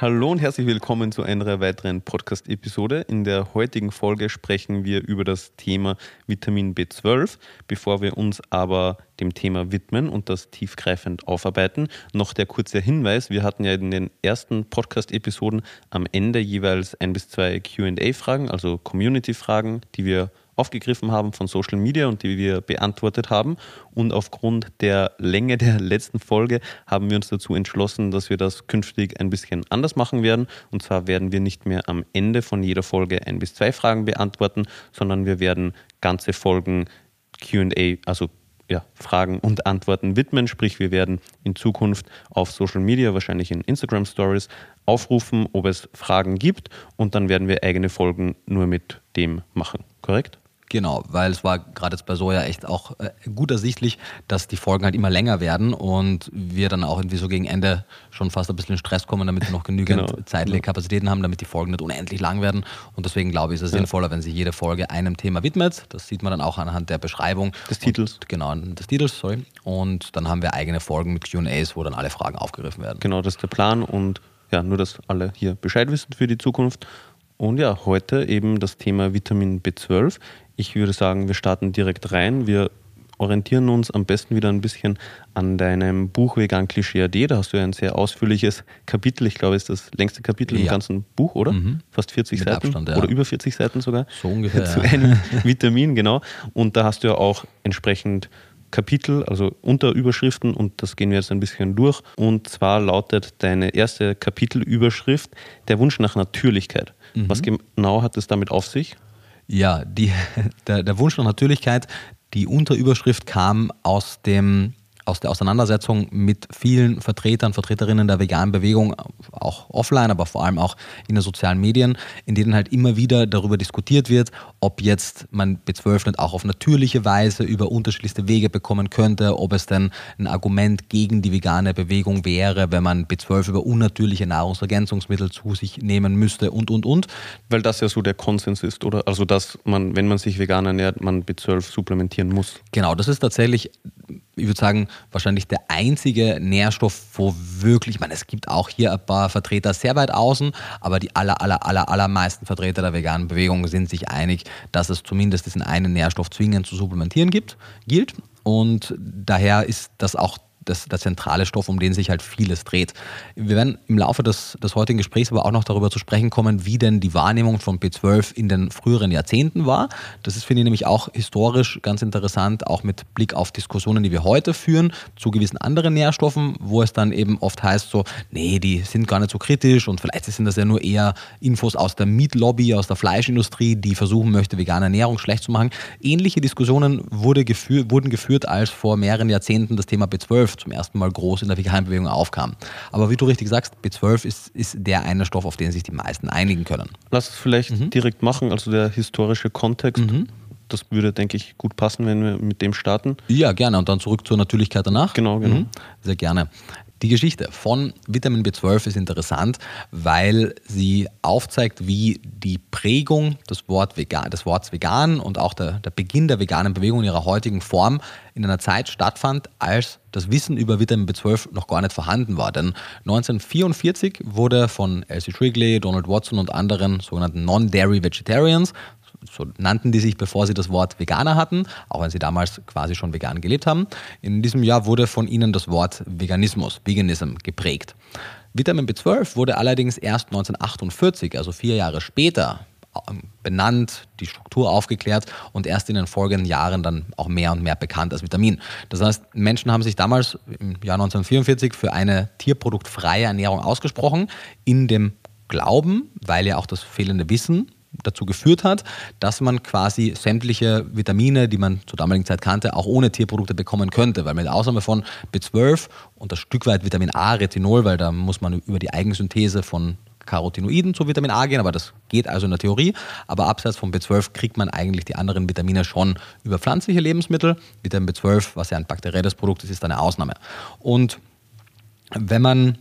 Hallo und herzlich willkommen zu einer weiteren Podcast-Episode. In der heutigen Folge sprechen wir über das Thema Vitamin B12. Bevor wir uns aber dem Thema widmen und das tiefgreifend aufarbeiten, noch der kurze Hinweis. Wir hatten ja in den ersten Podcast-Episoden am Ende jeweils ein bis zwei QA-Fragen, also Community-Fragen, die wir aufgegriffen haben von Social Media und die wir beantwortet haben. Und aufgrund der Länge der letzten Folge haben wir uns dazu entschlossen, dass wir das künftig ein bisschen anders machen werden. Und zwar werden wir nicht mehr am Ende von jeder Folge ein bis zwei Fragen beantworten, sondern wir werden ganze Folgen QA, also ja, Fragen und Antworten widmen. Sprich, wir werden in Zukunft auf Social Media, wahrscheinlich in Instagram Stories, aufrufen, ob es Fragen gibt und dann werden wir eigene Folgen nur mit dem machen. Korrekt? Genau, weil es war gerade jetzt bei Soja echt auch äh, gut ersichtlich, dass die Folgen halt immer länger werden und wir dann auch irgendwie so gegen Ende schon fast ein bisschen in Stress kommen, damit wir noch genügend genau. zeitliche Kapazitäten haben, damit die Folgen nicht unendlich lang werden. Und deswegen glaube ich, ist es ja. sinnvoller, wenn sich jede Folge einem Thema widmet. Das sieht man dann auch anhand der Beschreibung. Des Titels. Und, genau, des Titels, sorry. Und dann haben wir eigene Folgen mit QAs, wo dann alle Fragen aufgegriffen werden. Genau, das ist der Plan und ja, nur, dass alle hier Bescheid wissen für die Zukunft. Und ja, heute eben das Thema Vitamin B12. Ich würde sagen, wir starten direkt rein. Wir orientieren uns am besten wieder ein bisschen an deinem Buch Vegan Klischee AD. Da hast du ja ein sehr ausführliches Kapitel. Ich glaube, es ist das längste Kapitel ja. im ganzen Buch, oder? Mhm. Fast 40 Mit Seiten Abstand, ja. oder über 40 Seiten sogar. So ungefähr. Zu einem Vitamin, genau. Und da hast du ja auch entsprechend Kapitel, also Unterüberschriften und das gehen wir jetzt ein bisschen durch. Und zwar lautet deine erste Kapitelüberschrift der Wunsch nach Natürlichkeit. Mhm. Was genau hat es damit auf sich? Ja, die, der, der Wunsch nach Natürlichkeit, die Unterüberschrift kam aus dem aus der Auseinandersetzung mit vielen Vertretern, Vertreterinnen der veganen Bewegung, auch offline, aber vor allem auch in den sozialen Medien, in denen halt immer wieder darüber diskutiert wird, ob jetzt man B12 nicht auch auf natürliche Weise über unterschiedlichste Wege bekommen könnte, ob es denn ein Argument gegen die vegane Bewegung wäre, wenn man B12 über unnatürliche Nahrungsergänzungsmittel zu sich nehmen müsste und, und, und. Weil das ja so der Konsens ist, oder? Also, dass man, wenn man sich vegan ernährt, man B12 supplementieren muss. Genau, das ist tatsächlich ich würde sagen, wahrscheinlich der einzige Nährstoff, wo wirklich, ich meine, es gibt auch hier ein paar Vertreter sehr weit außen, aber die aller, aller, aller, allermeisten Vertreter der veganen Bewegung sind sich einig, dass es zumindest diesen einen Nährstoff zwingend zu supplementieren gibt, gilt. Und daher ist das auch das, der zentrale Stoff, um den sich halt vieles dreht. Wir werden im Laufe des, des heutigen Gesprächs aber auch noch darüber zu sprechen kommen, wie denn die Wahrnehmung von B12 in den früheren Jahrzehnten war. Das ist, finde ich, nämlich auch historisch ganz interessant, auch mit Blick auf Diskussionen, die wir heute führen, zu gewissen anderen Nährstoffen, wo es dann eben oft heißt so, nee, die sind gar nicht so kritisch und vielleicht sind das ja nur eher Infos aus der Meat-Lobby, aus der Fleischindustrie, die versuchen möchte, vegane Ernährung schlecht zu machen. Ähnliche Diskussionen wurde geführ, wurden geführt, als vor mehreren Jahrzehnten das Thema B12 zum ersten Mal groß in der Veganbewegung aufkam. Aber wie du richtig sagst, B12 ist, ist der eine Stoff, auf den sich die meisten einigen können. Lass es vielleicht mhm. direkt machen, also der historische Kontext. Mhm. Das würde, denke ich, gut passen, wenn wir mit dem starten. Ja, gerne. Und dann zurück zur Natürlichkeit danach. Genau, genau. Mhm. Sehr gerne. Die Geschichte von Vitamin B12 ist interessant, weil sie aufzeigt, wie die Prägung des, Wort vegan, des Wortes vegan und auch der, der Beginn der veganen Bewegung in ihrer heutigen Form in einer Zeit stattfand, als das Wissen über Vitamin B12 noch gar nicht vorhanden war. Denn 1944 wurde von Elsie Shrigley, Donald Watson und anderen sogenannten Non-Dairy Vegetarians so nannten die sich, bevor sie das Wort Veganer hatten, auch wenn sie damals quasi schon vegan gelebt haben. In diesem Jahr wurde von ihnen das Wort Veganismus, Veganism, geprägt. Vitamin B12 wurde allerdings erst 1948, also vier Jahre später, ähm, benannt, die Struktur aufgeklärt und erst in den folgenden Jahren dann auch mehr und mehr bekannt als Vitamin. Das heißt, Menschen haben sich damals im Jahr 1944 für eine tierproduktfreie Ernährung ausgesprochen, in dem Glauben, weil ja auch das fehlende Wissen dazu geführt hat, dass man quasi sämtliche Vitamine, die man zur damaligen Zeit kannte, auch ohne Tierprodukte bekommen könnte. Weil mit Ausnahme von B12 und das Stück weit Vitamin A, Retinol, weil da muss man über die Eigensynthese von Carotinoiden zu Vitamin A gehen, aber das geht also in der Theorie. Aber abseits von B12 kriegt man eigentlich die anderen Vitamine schon über pflanzliche Lebensmittel. Vitamin B12, was ja ein bakterielles Produkt ist, ist eine Ausnahme. Und wenn man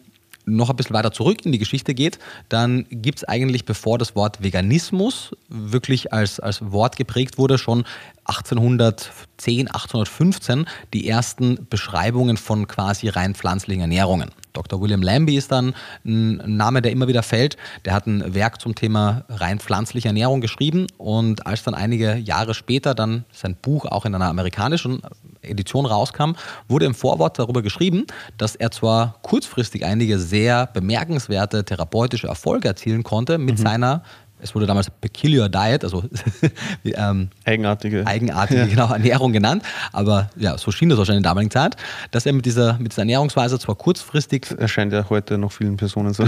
noch ein bisschen weiter zurück in die Geschichte geht, dann gibt es eigentlich, bevor das Wort Veganismus wirklich als, als Wort geprägt wurde, schon 1810, 1815 die ersten Beschreibungen von quasi rein pflanzlichen Ernährungen. Dr. William Lambie ist dann ein Name, der immer wieder fällt. Der hat ein Werk zum Thema rein pflanzliche Ernährung geschrieben und als dann einige Jahre später dann sein Buch auch in einer amerikanischen Edition rauskam, wurde im Vorwort darüber geschrieben, dass er zwar kurzfristig einige sehr bemerkenswerte therapeutische Erfolge erzielen konnte mit mhm. seiner es wurde damals Peculiar Diet, also ähm, eigenartige, eigenartige ja. genau, Ernährung genannt, aber ja, so schien das wahrscheinlich in der damaligen Zeit, dass er mit dieser, mit dieser Ernährungsweise zwar kurzfristig... Das erscheint ja heute noch vielen Personen so.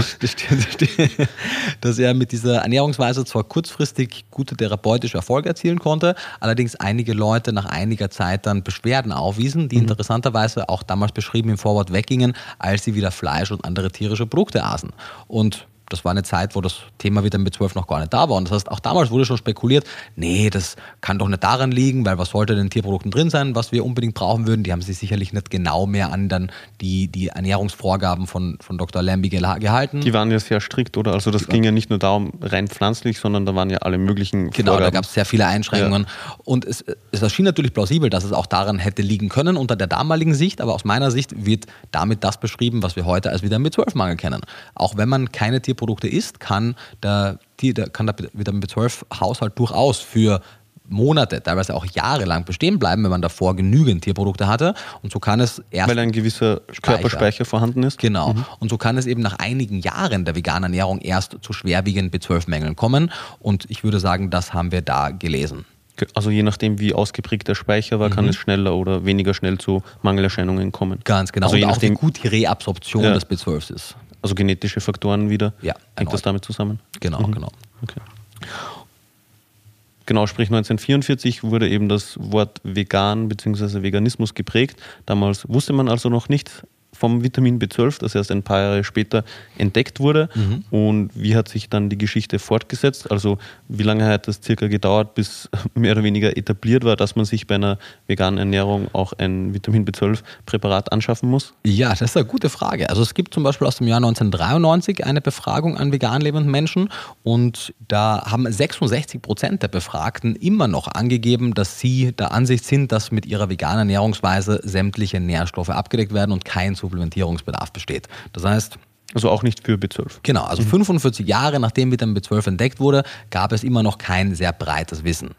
dass er mit dieser Ernährungsweise zwar kurzfristig gute therapeutische Erfolge erzielen konnte, allerdings einige Leute nach einiger Zeit dann Beschwerden aufwiesen, die mhm. interessanterweise auch damals beschrieben im Vorwort weggingen, als sie wieder Fleisch und andere tierische Produkte aßen. Und das war eine Zeit, wo das Thema Vitamin B12 noch gar nicht da war. Und das heißt, auch damals wurde schon spekuliert, nee, das kann doch nicht daran liegen, weil was sollte denn in Tierprodukten drin sein, was wir unbedingt brauchen würden. Die haben sich sicherlich nicht genau mehr an dann die, die Ernährungsvorgaben von, von Dr. Lambie gehalten. Die waren ja sehr strikt, oder? Also das ging ja nicht nur darum, rein pflanzlich, sondern da waren ja alle möglichen Genau, Vorgaben. da gab es sehr viele Einschränkungen. Ja. Und es, es erschien natürlich plausibel, dass es auch daran hätte liegen können unter der damaligen Sicht, aber aus meiner Sicht wird damit das beschrieben, was wir heute als Vitamin B12-Mangel kennen. Auch wenn man keine Tierprodukte Produkte isst, kann der, die, der, kann der Vitamin B12-Haushalt durchaus für Monate, teilweise auch jahrelang bestehen bleiben, wenn man davor genügend Tierprodukte hatte. Und so kann es erst. Weil ein gewisser Körperspeicher vorhanden ist. Genau. Mhm. Und so kann es eben nach einigen Jahren der veganen Ernährung erst zu schwerwiegenden B12-Mängeln kommen. Und ich würde sagen, das haben wir da gelesen. Also je nachdem, wie ausgeprägt der Speicher war, mhm. kann es schneller oder weniger schnell zu Mangelerscheinungen kommen. Ganz genau. Also und je nachdem, wie gut die Reabsorption ja. des B12 ist. Also genetische Faktoren wieder? Ja. Hängt das damit zusammen? Genau, mhm. genau. Okay. Genau, sprich 1944 wurde eben das Wort vegan bzw. Veganismus geprägt. Damals wusste man also noch nicht, vom Vitamin B12, das erst ein paar Jahre später entdeckt wurde. Mhm. Und wie hat sich dann die Geschichte fortgesetzt? Also wie lange hat das circa gedauert, bis mehr oder weniger etabliert war, dass man sich bei einer veganen Ernährung auch ein Vitamin B12-Präparat anschaffen muss? Ja, das ist eine gute Frage. Also es gibt zum Beispiel aus dem Jahr 1993 eine Befragung an vegan lebenden Menschen und da haben 66 Prozent der Befragten immer noch angegeben, dass sie der Ansicht sind, dass mit ihrer veganen Ernährungsweise sämtliche Nährstoffe abgedeckt werden und kein Supplementierungsbedarf besteht. Das heißt, also auch nicht für B12. Genau, also 45 mhm. Jahre nachdem Vitamin B12 entdeckt wurde, gab es immer noch kein sehr breites Wissen.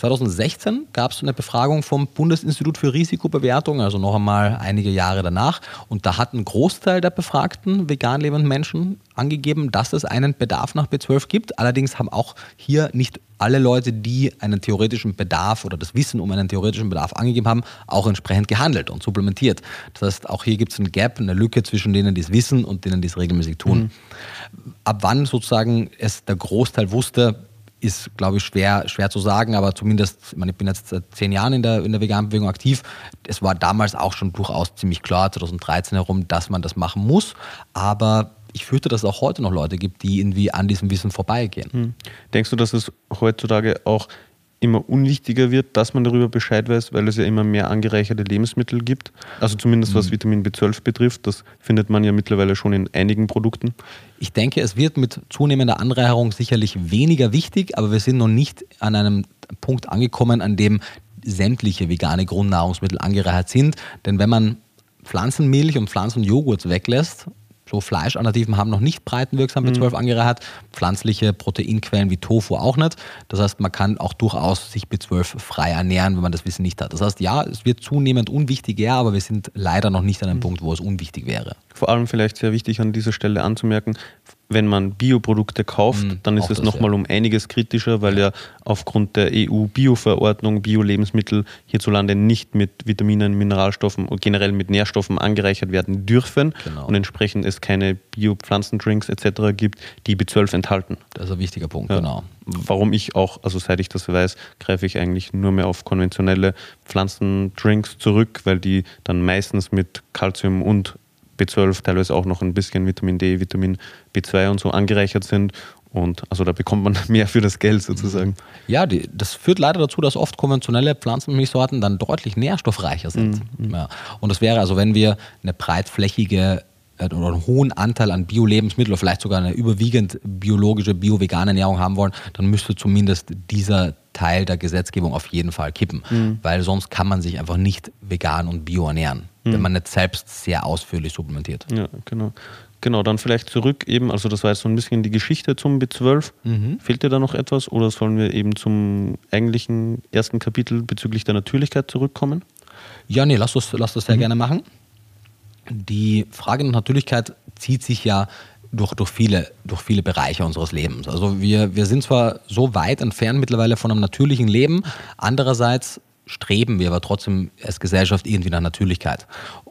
2016 gab es eine Befragung vom Bundesinstitut für Risikobewertung, also noch einmal einige Jahre danach. Und da hat ein Großteil der befragten vegan lebenden Menschen angegeben, dass es einen Bedarf nach B12 gibt. Allerdings haben auch hier nicht alle Leute, die einen theoretischen Bedarf oder das Wissen um einen theoretischen Bedarf angegeben haben, auch entsprechend gehandelt und supplementiert. Das heißt, auch hier gibt es ein Gap, eine Lücke zwischen denen, die es wissen und denen, die es regelmäßig tun. Mhm. Ab wann sozusagen es der Großteil wusste, ist, glaube ich, schwer, schwer zu sagen, aber zumindest, ich, meine, ich bin jetzt seit zehn Jahren in der, in der veganen Bewegung aktiv. Es war damals auch schon durchaus ziemlich klar, 2013 herum, dass man das machen muss. Aber ich fürchte, dass es auch heute noch Leute gibt, die irgendwie an diesem Wissen vorbeigehen. Hm. Denkst du, dass es heutzutage auch immer unwichtiger wird, dass man darüber Bescheid weiß, weil es ja immer mehr angereicherte Lebensmittel gibt. Also zumindest was mhm. Vitamin B12 betrifft, das findet man ja mittlerweile schon in einigen Produkten. Ich denke, es wird mit zunehmender Anreicherung sicherlich weniger wichtig, aber wir sind noch nicht an einem Punkt angekommen, an dem sämtliche vegane Grundnahrungsmittel angereichert sind. Denn wenn man Pflanzenmilch und Pflanzenjoghurt weglässt so Fleischalternativen haben noch nicht breitenwirksam B12 mhm. angereichert, pflanzliche Proteinquellen wie Tofu auch nicht. Das heißt, man kann auch durchaus sich B12 frei ernähren, wenn man das Wissen nicht hat. Das heißt, ja, es wird zunehmend unwichtiger, aber wir sind leider noch nicht an einem mhm. Punkt, wo es unwichtig wäre. Vor allem vielleicht sehr wichtig an dieser Stelle anzumerken, wenn man Bioprodukte kauft, mhm, dann ist es nochmal ja. um einiges kritischer, weil ja aufgrund der EU-Bio-Verordnung Bio-Lebensmittel hierzulande nicht mit Vitaminen, Mineralstoffen und generell mit Nährstoffen angereichert werden dürfen genau. und entsprechend es keine Bio-Pflanzendrinks etc. gibt, die B12 enthalten. Das ist ein wichtiger Punkt, ja. genau. Warum ich auch, also seit ich das weiß, greife ich eigentlich nur mehr auf konventionelle Pflanzendrinks zurück, weil die dann meistens mit Calcium und B12, teilweise auch noch ein bisschen Vitamin D, Vitamin B2 und so angereichert sind. Und also da bekommt man mehr für das Geld sozusagen. Ja, die, das führt leider dazu, dass oft konventionelle Pflanzenmilchsorten dann deutlich nährstoffreicher sind. Mhm. Ja. Und das wäre also, wenn wir eine breitflächige oder einen hohen Anteil an Bio-Lebensmitteln oder vielleicht sogar eine überwiegend biologische, bio-vegane Ernährung haben wollen, dann müsste zumindest dieser Teil der Gesetzgebung auf jeden Fall kippen, mhm. weil sonst kann man sich einfach nicht vegan und bio ernähren, mhm. wenn man nicht selbst sehr ausführlich supplementiert. Ja, genau. Genau, dann vielleicht zurück eben, also das war jetzt so ein bisschen die Geschichte zum B12. Mhm. Fehlt dir da noch etwas oder sollen wir eben zum eigentlichen ersten Kapitel bezüglich der Natürlichkeit zurückkommen? Ja, nee, lass das, lass das sehr mhm. gerne machen. Die Frage der Natürlichkeit zieht sich ja durch, durch, viele, durch viele Bereiche unseres Lebens. Also wir, wir sind zwar so weit entfernt mittlerweile von einem natürlichen Leben, andererseits streben wir aber trotzdem als Gesellschaft irgendwie nach Natürlichkeit.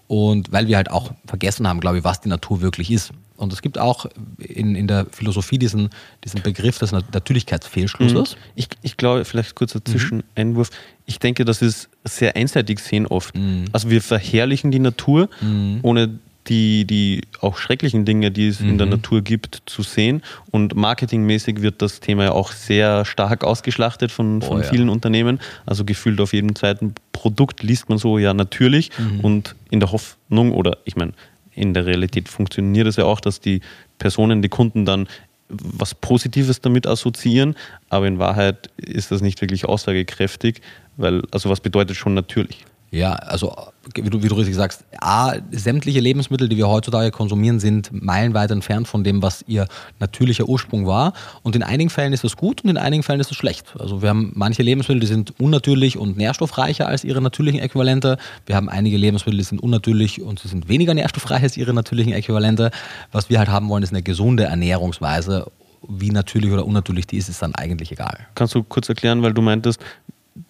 Und weil wir halt auch vergessen haben, glaube ich, was die Natur wirklich ist. Und es gibt auch in, in der Philosophie diesen, diesen Begriff des Natürlichkeitsfehlschlusses. Mhm. Ich, ich glaube, vielleicht kurzer Zwischeneinwurf. Mhm. Ich denke, das ist sehr einseitig sehen oft. Mhm. Also wir verherrlichen die Natur, mhm. ohne die, die auch schrecklichen Dinge, die es mhm. in der mhm. Natur gibt, zu sehen. Und marketingmäßig wird das Thema ja auch sehr stark ausgeschlachtet von, von oh, vielen ja. Unternehmen. Also gefühlt auf jedem zweiten Produkt liest man so ja natürlich mhm. und in der Hoffnung oder ich meine, in der Realität funktioniert es ja auch, dass die Personen, die Kunden dann was Positives damit assoziieren, aber in Wahrheit ist das nicht wirklich aussagekräftig, weil, also was bedeutet schon natürlich? Ja, also wie du, wie du richtig sagst, A, sämtliche Lebensmittel, die wir heutzutage konsumieren, sind meilenweit entfernt von dem, was ihr natürlicher Ursprung war. Und in einigen Fällen ist das gut und in einigen Fällen ist das schlecht. Also wir haben manche Lebensmittel, die sind unnatürlich und nährstoffreicher als ihre natürlichen Äquivalente. Wir haben einige Lebensmittel, die sind unnatürlich und sie sind weniger nährstoffreich als ihre natürlichen Äquivalente. Was wir halt haben wollen, ist eine gesunde Ernährungsweise wie natürlich oder unnatürlich die ist, ist dann eigentlich egal. Kannst du kurz erklären, weil du meintest,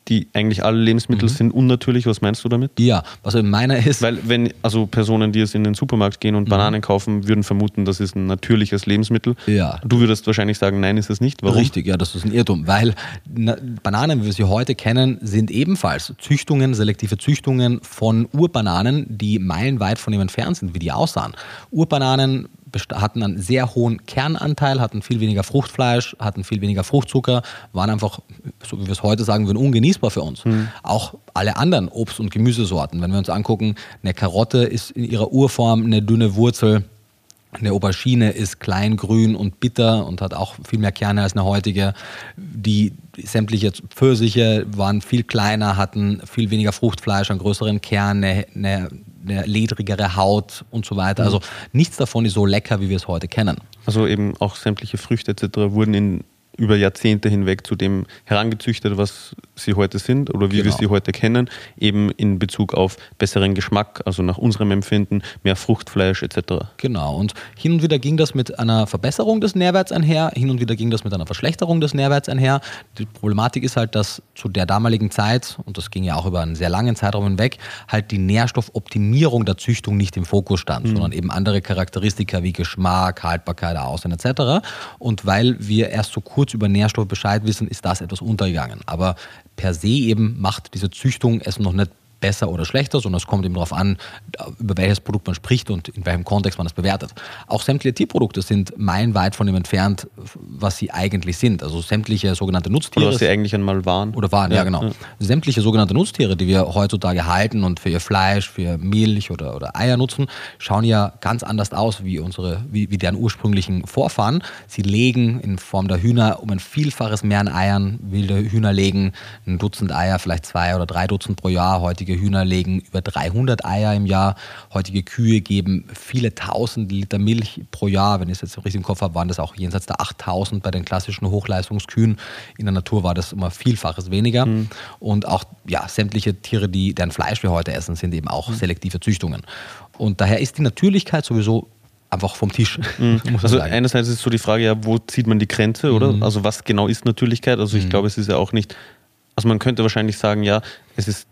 die eigentlich alle Lebensmittel mhm. sind unnatürlich. Was meinst du damit? Ja, was in meiner ist. Weil, wenn also Personen, die jetzt in den Supermarkt gehen und mhm. Bananen kaufen, würden vermuten, das ist ein natürliches Lebensmittel. Ja. Du würdest wahrscheinlich sagen, nein, ist es nicht. Warum? Richtig, ja, das ist ein Irrtum, weil Bananen, wie wir sie heute kennen, sind ebenfalls Züchtungen, selektive Züchtungen von Urbananen, die meilenweit von ihm entfernt sind, wie die aussahen. Urbananen hatten einen sehr hohen Kernanteil, hatten viel weniger Fruchtfleisch, hatten viel weniger Fruchtzucker, waren einfach, so wie wir es heute sagen würden, ungenießbar für uns. Mhm. Auch alle anderen Obst- und Gemüsesorten, wenn wir uns angucken, eine Karotte ist in ihrer Urform eine dünne Wurzel. Eine Aubergine ist klein, grün und bitter und hat auch viel mehr Kerne als eine heutige. Die sämtliche Pfirsiche waren viel kleiner, hatten viel weniger Fruchtfleisch, einen größeren Kern, eine, eine eine ledrigere Haut und so weiter. Also nichts davon ist so lecker, wie wir es heute kennen. Also eben auch sämtliche Früchte etc. wurden in über Jahrzehnte hinweg zu dem herangezüchtet, was sie heute sind oder wie genau. wir sie heute kennen, eben in Bezug auf besseren Geschmack, also nach unserem Empfinden, mehr Fruchtfleisch etc. Genau, und hin und wieder ging das mit einer Verbesserung des Nährwerts einher, hin und wieder ging das mit einer Verschlechterung des Nährwerts einher. Die Problematik ist halt, dass zu der damaligen Zeit, und das ging ja auch über einen sehr langen Zeitraum hinweg, halt die Nährstoffoptimierung der Züchtung nicht im Fokus stand, mhm. sondern eben andere Charakteristika wie Geschmack, Haltbarkeit, Aussehen etc. Und weil wir erst so kurz kurz über Nährstoffe Bescheid wissen, ist das etwas untergegangen. Aber per se eben macht diese Züchtung es noch nicht besser oder schlechter, sondern es kommt eben darauf an, über welches Produkt man spricht und in welchem Kontext man es bewertet. Auch sämtliche Tierprodukte sind meilenweit von dem entfernt, was sie eigentlich sind. Also sämtliche sogenannte Nutztiere. Oder was sie eigentlich einmal waren. Oder waren, ja, ja genau. Ja. Sämtliche sogenannte Nutztiere, die wir heutzutage halten und für ihr Fleisch, für Milch oder, oder Eier nutzen, schauen ja ganz anders aus wie unsere, wie, wie deren ursprünglichen Vorfahren. Sie legen in Form der Hühner um ein Vielfaches mehr an Eiern. Wilde Hühner legen ein Dutzend Eier, vielleicht zwei oder drei Dutzend pro Jahr. Heutige Heutige Hühner legen über 300 Eier im Jahr. Heutige Kühe geben viele tausend Liter Milch pro Jahr. Wenn ich es jetzt richtig im Kopf habe, waren das auch jenseits der 8000 bei den klassischen Hochleistungskühen. In der Natur war das immer Vielfaches weniger. Mhm. Und auch ja, sämtliche Tiere, die deren Fleisch wir heute essen, sind eben auch mhm. selektive Züchtungen. Und daher ist die Natürlichkeit sowieso einfach vom Tisch. Mhm. also einerseits ist so die Frage, ja, wo zieht man die Grenze, oder? Mhm. Also was genau ist Natürlichkeit? Also ich mhm. glaube, es ist ja auch nicht, also man könnte wahrscheinlich sagen, ja, es ist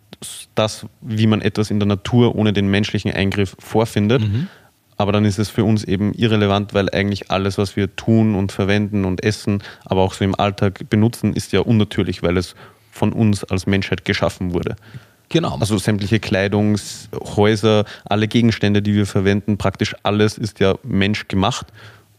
das, wie man etwas in der Natur ohne den menschlichen Eingriff vorfindet. Mhm. Aber dann ist es für uns eben irrelevant, weil eigentlich alles, was wir tun und verwenden und essen, aber auch so im Alltag benutzen, ist ja unnatürlich, weil es von uns als Menschheit geschaffen wurde. Genau. Also sämtliche Kleidungshäuser, alle Gegenstände, die wir verwenden, praktisch alles ist ja menschgemacht.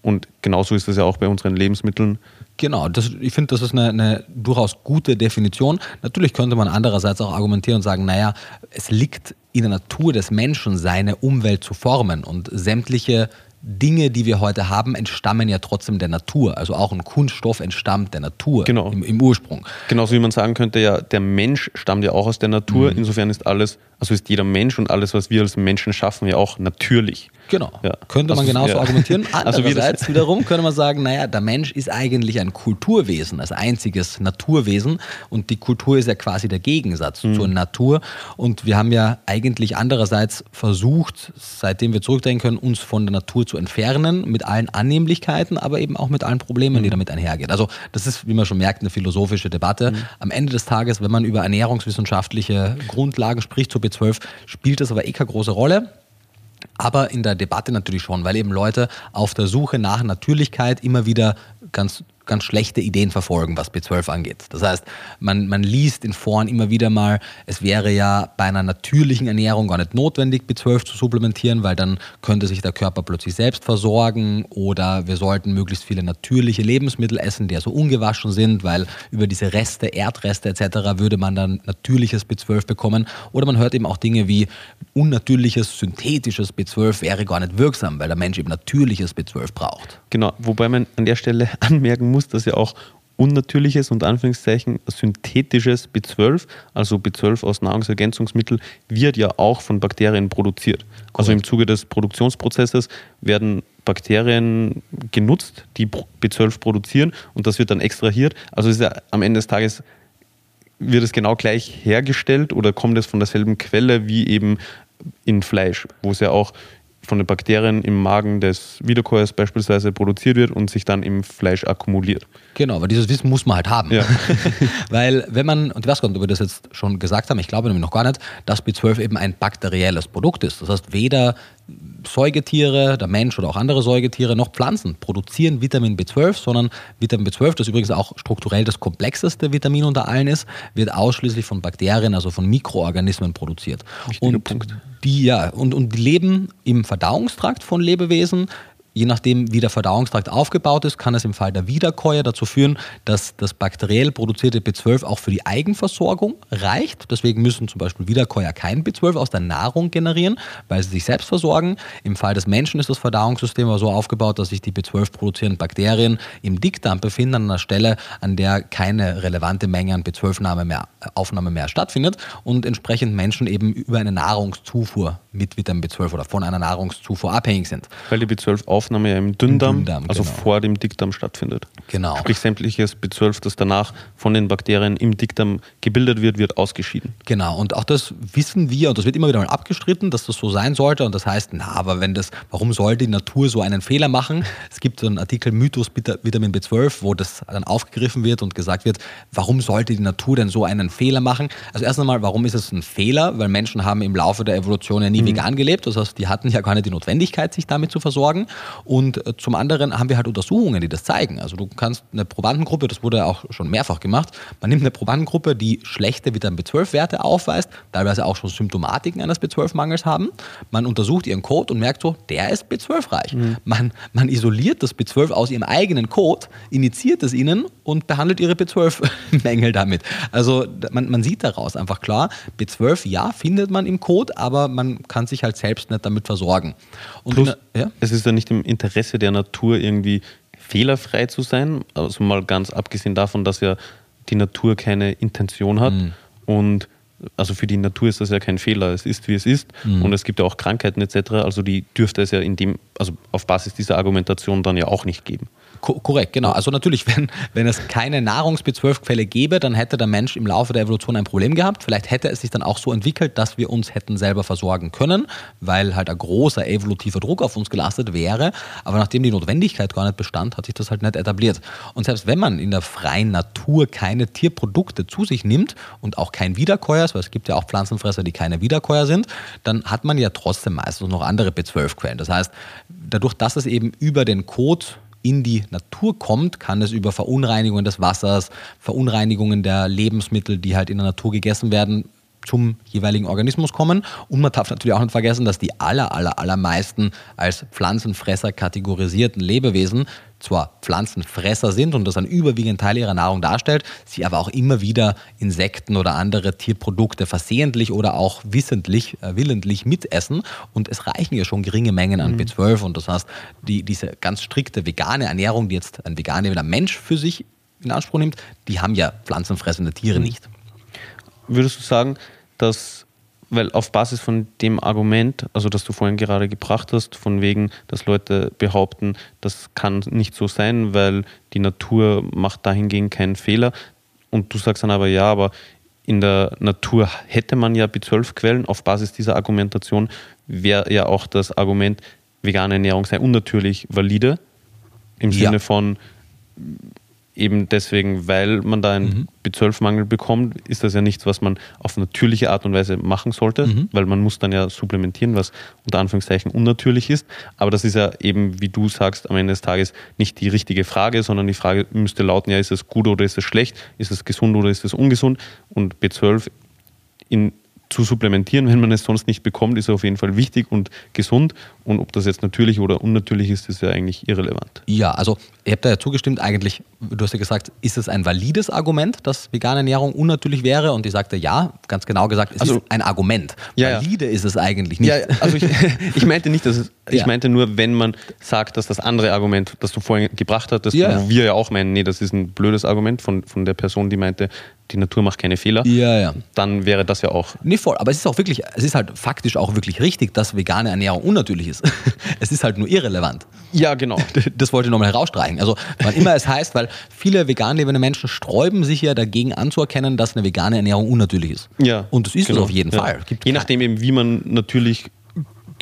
Und genauso ist es ja auch bei unseren Lebensmitteln. Genau, das, ich finde, das ist eine, eine, durchaus gute Definition. Natürlich könnte man andererseits auch argumentieren und sagen, naja, es liegt in der Natur des Menschen, seine Umwelt zu formen und sämtliche Dinge, die wir heute haben, entstammen ja trotzdem der Natur. Also auch ein Kunststoff entstammt der Natur genau. im, im, Ursprung. Genauso wie man sagen könnte, ja, der Mensch stammt ja auch aus der Natur. Mhm. Insofern ist alles, also ist jeder Mensch und alles, was wir als Menschen schaffen, ja auch natürlich. Genau. Ja. Könnte man also, genauso ja. argumentieren. Andererseits also wiederum könnte man sagen, naja, der Mensch ist eigentlich ein Kulturwesen, als einziges Naturwesen und die Kultur ist ja quasi der Gegensatz mhm. zur Natur und wir haben ja eigentlich andererseits versucht, seitdem wir zurückdenken können, uns von der Natur zu entfernen, mit allen Annehmlichkeiten, aber eben auch mit allen Problemen, die mhm. damit einhergehen. Also das ist, wie man schon merkt, eine philosophische Debatte. Mhm. Am Ende des Tages, wenn man über ernährungswissenschaftliche Grundlagen spricht, zu B12, spielt das aber eh keine große Rolle. Aber in der Debatte natürlich schon, weil eben Leute auf der Suche nach Natürlichkeit immer wieder ganz ganz schlechte Ideen verfolgen, was B12 angeht. Das heißt, man, man liest in Foren immer wieder mal, es wäre ja bei einer natürlichen Ernährung gar nicht notwendig, B12 zu supplementieren, weil dann könnte sich der Körper plötzlich selbst versorgen oder wir sollten möglichst viele natürliche Lebensmittel essen, die ja so ungewaschen sind, weil über diese Reste, Erdreste etc. würde man dann natürliches B12 bekommen. Oder man hört eben auch Dinge wie unnatürliches, synthetisches B12 wäre gar nicht wirksam, weil der Mensch eben natürliches B12 braucht. Genau, wobei man an der Stelle anmerken muss, dass ja auch unnatürliches und Anführungszeichen synthetisches B12, also B12 aus Nahrungsergänzungsmitteln, wird ja auch von Bakterien produziert. Correct. Also im Zuge des Produktionsprozesses werden Bakterien genutzt, die B12 produzieren und das wird dann extrahiert. Also ist ja am Ende des Tages wird es genau gleich hergestellt oder kommt es von derselben Quelle wie eben in Fleisch, wo es ja auch von den Bakterien im Magen des Wiederkäuers beispielsweise produziert wird und sich dann im Fleisch akkumuliert. Genau, aber dieses Wissen muss man halt haben. Ja. Weil wenn man, und ich weiß gar nicht, ob wir das jetzt schon gesagt haben, ich glaube nämlich noch gar nicht, dass B12 eben ein bakterielles Produkt ist. Das heißt, weder Säugetiere, der Mensch oder auch andere Säugetiere noch Pflanzen produzieren Vitamin B12, sondern Vitamin B12, das übrigens auch strukturell das komplexeste Vitamin unter allen ist, wird ausschließlich von Bakterien, also von Mikroorganismen produziert. Wichtiger und Punkt. Die, ja, und, und die leben im Verdauungstrakt von Lebewesen, Je nachdem, wie der Verdauungstrakt aufgebaut ist, kann es im Fall der Wiederkäuer dazu führen, dass das bakteriell produzierte B12 auch für die Eigenversorgung reicht. Deswegen müssen zum Beispiel Wiederkäuer kein B12 aus der Nahrung generieren, weil sie sich selbst versorgen. Im Fall des Menschen ist das Verdauungssystem aber so aufgebaut, dass sich die B12 produzierenden Bakterien im Dickdarm befinden, an einer Stelle, an der keine relevante Menge an B12-Aufnahme mehr, mehr stattfindet und entsprechend Menschen eben über eine Nahrungszufuhr mit Vitamin B12 oder von einer Nahrungszufuhr abhängig sind. Weil die B12 Aufnahme ja im Dünndarm, Im Dünndarm also genau. vor dem Dickdarm stattfindet. Genau. Sprich, sämtliches B12, das danach von den Bakterien im Dickdarm gebildet wird, wird ausgeschieden. Genau, und auch das wissen wir, und das wird immer wieder mal abgestritten, dass das so sein sollte. Und das heißt, na, aber wenn das, warum sollte die Natur so einen Fehler machen? Es gibt so einen Artikel Mythos Vitamin B12, wo das dann aufgegriffen wird und gesagt wird, warum sollte die Natur denn so einen Fehler machen? Also erst einmal, warum ist es ein Fehler? Weil Menschen haben im Laufe der Evolution ja nie mhm. vegan gelebt. Das heißt, die hatten ja gar nicht die Notwendigkeit, sich damit zu versorgen. Und äh, zum anderen haben wir halt Untersuchungen, die das zeigen. Also du kannst eine Probandengruppe, das wurde auch schon mehrfach gemacht, man nimmt eine Probandengruppe, die schlechte Vitamin B12-Werte aufweist, teilweise auch schon Symptomatiken eines B12-Mangels haben. Man untersucht ihren Code und merkt so, der ist B12-reich. Mhm. Man, man isoliert das B12 aus ihrem eigenen Code, initiiert es ihnen und behandelt ihre B12-Mängel damit. Also man, man sieht daraus einfach klar, B12 ja findet man im Code, aber man kann sich halt selbst nicht damit versorgen. Und Plus, der, ja? es ist ja nicht im Interesse der Natur irgendwie fehlerfrei zu sein, also mal ganz abgesehen davon, dass ja die Natur keine Intention hat mhm. und also für die Natur ist das ja kein Fehler. Es ist, wie es ist. Mhm. Und es gibt ja auch Krankheiten etc. Also die dürfte es ja in dem, also auf Basis dieser Argumentation dann ja auch nicht geben. Ko korrekt, genau. Also natürlich, wenn, wenn es keine Nahrungs-B12-Quelle gäbe, dann hätte der Mensch im Laufe der Evolution ein Problem gehabt. Vielleicht hätte es sich dann auch so entwickelt, dass wir uns hätten selber versorgen können, weil halt ein großer evolutiver Druck auf uns gelastet wäre. Aber nachdem die Notwendigkeit gar nicht bestand, hat sich das halt nicht etabliert. Und selbst wenn man in der freien Natur keine Tierprodukte zu sich nimmt und auch kein Wiederkäuer ist, weil es gibt ja auch Pflanzenfresser, die keine Wiederkäuer sind, dann hat man ja trotzdem meistens noch andere B12-Quellen. Das heißt, dadurch, dass es eben über den Code in die Natur kommt, kann es über Verunreinigungen des Wassers, Verunreinigungen der Lebensmittel, die halt in der Natur gegessen werden, zum jeweiligen Organismus kommen. Und man darf natürlich auch nicht vergessen, dass die aller, aller, allermeisten als Pflanzenfresser kategorisierten Lebewesen zwar Pflanzenfresser sind und das ein überwiegend Teil ihrer Nahrung darstellt, sie aber auch immer wieder Insekten oder andere Tierprodukte versehentlich oder auch wissentlich, äh, willentlich mitessen. Und es reichen ja schon geringe Mengen an mhm. B12. Und das heißt, die, diese ganz strikte vegane Ernährung, die jetzt ein veganer Mensch für sich in Anspruch nimmt, die haben ja pflanzenfressende Tiere mhm. nicht. Würdest du sagen, dass weil auf Basis von dem Argument, also das du vorhin gerade gebracht hast, von wegen, dass Leute behaupten, das kann nicht so sein, weil die Natur macht dahingehend keinen Fehler. Und du sagst dann aber ja, aber in der Natur hätte man ja B12-Quellen. Auf Basis dieser Argumentation wäre ja auch das Argument, vegane Ernährung sei unnatürlich valide. Im ja. Sinne von, eben deswegen, weil man da einen mhm. B12-Mangel bekommt, ist das ja nichts, was man auf natürliche Art und Weise machen sollte, mhm. weil man muss dann ja supplementieren, was unter Anführungszeichen unnatürlich ist. Aber das ist ja eben, wie du sagst, am Ende des Tages nicht die richtige Frage, sondern die Frage müsste lauten, ja, ist es gut oder ist es schlecht, ist es gesund oder ist es ungesund? Und B12 in zu supplementieren, wenn man es sonst nicht bekommt, ist auf jeden Fall wichtig und gesund. Und ob das jetzt natürlich oder unnatürlich ist, ist ja eigentlich irrelevant. Ja, also ihr habt da ja zugestimmt, eigentlich, du hast ja gesagt, ist es ein valides Argument, dass vegane Ernährung unnatürlich wäre? Und ich sagte ja, ganz genau gesagt, es also, ist ein Argument. Ja, Valide ja. ist es eigentlich nicht. Ja, also ich, ich meinte nicht, dass es, ich meinte nur, wenn man sagt, dass das andere Argument, das du vorhin gebracht hast, ja. wo wir ja auch meinen, nee, das ist ein blödes Argument von, von der Person, die meinte, die Natur macht keine Fehler, ja, ja. dann wäre das ja auch. Nee, voll. Aber es ist auch wirklich, es ist halt faktisch auch wirklich richtig, dass vegane Ernährung unnatürlich ist. es ist halt nur irrelevant. Ja, genau. Das wollte ich nochmal herausstreichen. Also, wann immer es heißt, weil viele vegan lebende Menschen sträuben sich ja dagegen anzuerkennen, dass eine vegane Ernährung unnatürlich ist. Ja. Und das ist genau. es auf jeden ja. Fall. Gibt Je nachdem eben, wie man natürlich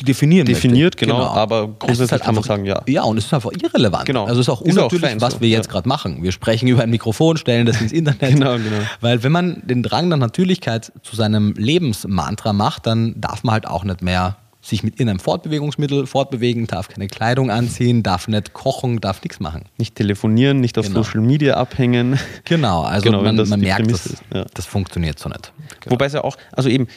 definieren definiert, genau, genau, aber grundsätzlich halt kann man sagen, ja. Ja, und es ist einfach irrelevant. Genau. Also es ist auch unnatürlich, ist auch was wir jetzt ja. gerade machen. Wir sprechen über ein Mikrofon, stellen das ins Internet. genau, genau. Weil wenn man den Drang der Natürlichkeit zu seinem Lebensmantra macht, dann darf man halt auch nicht mehr sich mit in einem Fortbewegungsmittel fortbewegen, darf keine Kleidung anziehen, darf nicht kochen, darf nichts machen. Nicht telefonieren, nicht auf genau. Social Media abhängen. Genau, also genau, man, man merkt, das, ja. das funktioniert so nicht. Genau. Wobei es ja auch, also eben,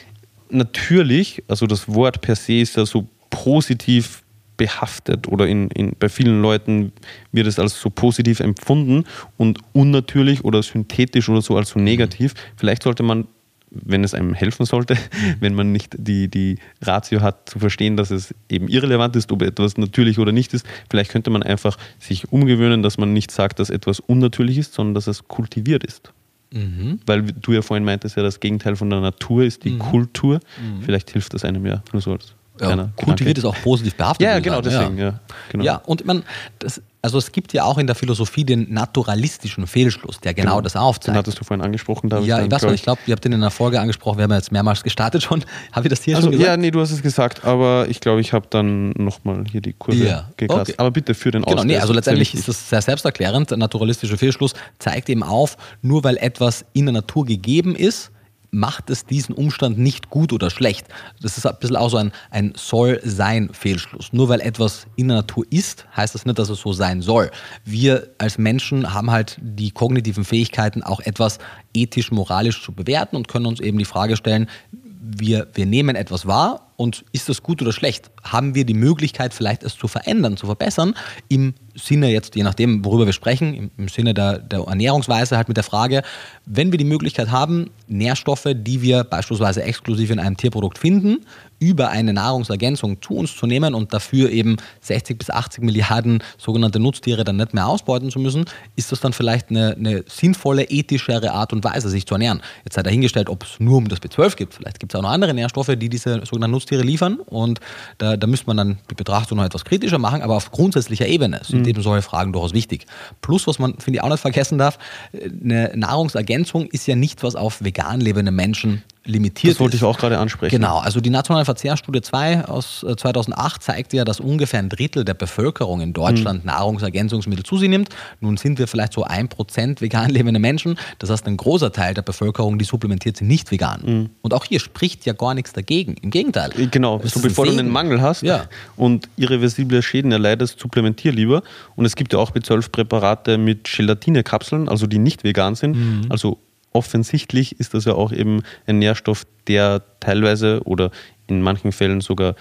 natürlich, also das Wort per se ist ja so positiv behaftet oder in, in, bei vielen Leuten wird es als so positiv empfunden und unnatürlich oder synthetisch oder so als so negativ. Vielleicht sollte man, wenn es einem helfen sollte, wenn man nicht die, die Ratio hat, zu verstehen, dass es eben irrelevant ist, ob etwas natürlich oder nicht ist, vielleicht könnte man einfach sich umgewöhnen, dass man nicht sagt, dass etwas unnatürlich ist, sondern dass es kultiviert ist. Mhm. Weil du ja vorhin meintest, ja, das Gegenteil von der Natur ist die mhm. Kultur. Mhm. Vielleicht hilft das einem ja nur so als ja, kultiviert ist auch positiv behaftet. Ja, genau, deswegen. Ja. Ja, genau. ja und man, das, also es gibt ja auch in der Philosophie den naturalistischen Fehlschluss, der genau, genau. das aufzeigt. Den hattest du vorhin angesprochen. Da ja, ich, weiß nicht, ich glaube, ihr habt den in einer Folge angesprochen, wir haben ja jetzt mehrmals gestartet schon. Habe ich das hier also, schon gesagt? Ja, nee, du hast es gesagt, aber ich glaube, ich habe dann nochmal hier die Kurve ja. gegrast. Okay. Aber bitte für den Genau, nee, also letztendlich ist das sehr selbsterklärend. Der naturalistische Fehlschluss zeigt eben auf, nur weil etwas in der Natur gegeben ist, macht es diesen Umstand nicht gut oder schlecht. Das ist ein bisschen auch so ein, ein Soll-Sein-Fehlschluss. Nur weil etwas in der Natur ist, heißt das nicht, dass es so sein soll. Wir als Menschen haben halt die kognitiven Fähigkeiten, auch etwas ethisch, moralisch zu bewerten und können uns eben die Frage stellen, wir, wir nehmen etwas wahr und ist das gut oder schlecht? Haben wir die Möglichkeit, vielleicht es zu verändern, zu verbessern? Im Sinne jetzt, je nachdem, worüber wir sprechen, im, im Sinne der, der Ernährungsweise halt mit der Frage, wenn wir die Möglichkeit haben, Nährstoffe, die wir beispielsweise exklusiv in einem Tierprodukt finden, über eine Nahrungsergänzung zu uns zu nehmen und dafür eben 60 bis 80 Milliarden sogenannte Nutztiere dann nicht mehr ausbeuten zu müssen, ist das dann vielleicht eine, eine sinnvolle, ethischere Art und Weise, sich zu ernähren. Jetzt sei dahingestellt, ob es nur um das B12 gibt. Vielleicht gibt es auch noch andere Nährstoffe, die diese sogenannten Nutztiere liefern und da, da müsste man dann die Betrachtung noch etwas kritischer machen, aber auf grundsätzlicher Ebene sind mhm. eben solche Fragen durchaus wichtig. Plus, was man, finde ich, auch nicht vergessen darf, eine Nahrungsergänzung ist ja nichts, was auf vegan lebende Menschen limitiert Das wollte ist. ich auch gerade ansprechen. Genau, also die nationale Verzehrstudie 2 aus 2008 äh, zeigt ja, dass ungefähr ein Drittel der Bevölkerung in Deutschland mhm. Nahrungsergänzungsmittel zu sich nimmt. Nun sind wir vielleicht so ein Prozent vegan lebende Menschen. Das heißt, ein großer Teil der Bevölkerung, die supplementiert, sind nicht vegan. Mhm. Und auch hier spricht ja gar nichts dagegen. Im Gegenteil. Äh, genau, so bevor du einen Mangel hast ja. und irreversible Schäden erleidest, supplementier lieber. Und es gibt ja auch B12-Präparate mit Gelatinekapseln, also die nicht vegan sind. Mhm. Also offensichtlich ist das ja auch eben ein Nährstoff, der teilweise oder in manchen Fällen sogar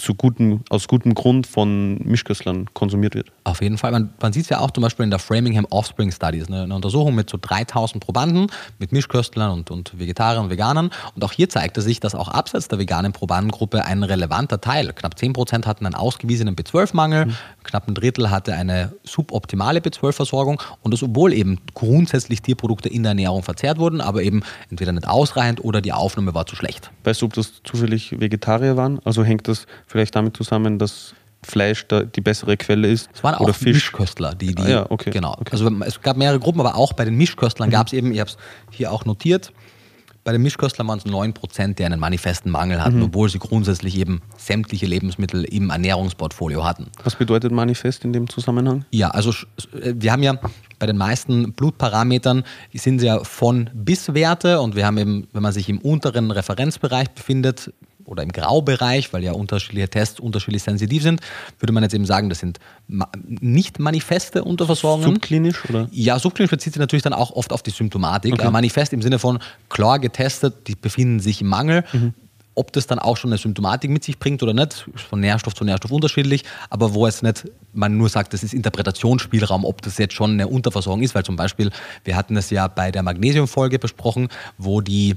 zu gutem, aus gutem Grund von Mischköstlern konsumiert wird. Auf jeden Fall. Man, man sieht es ja auch zum Beispiel in der Framingham Offspring Studies, eine, eine, Untersuchung mit so 3000 Probanden, mit Mischköstlern und, und Vegetariern und Veganern. Und auch hier zeigte sich, dass auch abseits der veganen Probandengruppe ein relevanter Teil, knapp 10% hatten einen ausgewiesenen B12-Mangel, mhm. knapp ein Drittel hatte eine suboptimale B12-Versorgung und das obwohl eben grundsätzlich Tierprodukte in der Ernährung verzehrt wurden, aber eben entweder nicht ausreichend oder die Aufnahme war zu schlecht. Weißt du, ob das zufällig Vegetarier waren? Also hängt das vielleicht damit zusammen, dass Fleisch da die bessere Quelle ist. Es waren oder auch Fisch. Mischköstler, die, die ah, ja, okay. genau. Okay. Also es gab mehrere Gruppen, aber auch bei den Mischköstlern mhm. gab es eben, ich habe es hier auch notiert, bei den Mischköstlern waren es 9%, die einen manifesten Mangel hatten, mhm. obwohl sie grundsätzlich eben sämtliche Lebensmittel im Ernährungsportfolio hatten. Was bedeutet manifest in dem Zusammenhang? Ja, also wir haben ja bei den meisten Blutparametern sind sie ja von bis Werte und wir haben eben, wenn man sich im unteren Referenzbereich befindet, oder im Graubereich, weil ja unterschiedliche Tests unterschiedlich sensitiv sind, würde man jetzt eben sagen, das sind nicht manifeste Unterversorgungen. Subklinisch, oder? Ja, subklinisch bezieht sich natürlich dann auch oft auf die Symptomatik. Okay. manifest im Sinne von klar getestet, die befinden sich im Mangel. Mhm. Ob das dann auch schon eine Symptomatik mit sich bringt oder nicht, ist von Nährstoff zu Nährstoff unterschiedlich, aber wo es nicht, man nur sagt, das ist Interpretationsspielraum, ob das jetzt schon eine Unterversorgung ist, weil zum Beispiel, wir hatten es ja bei der Magnesiumfolge besprochen, wo die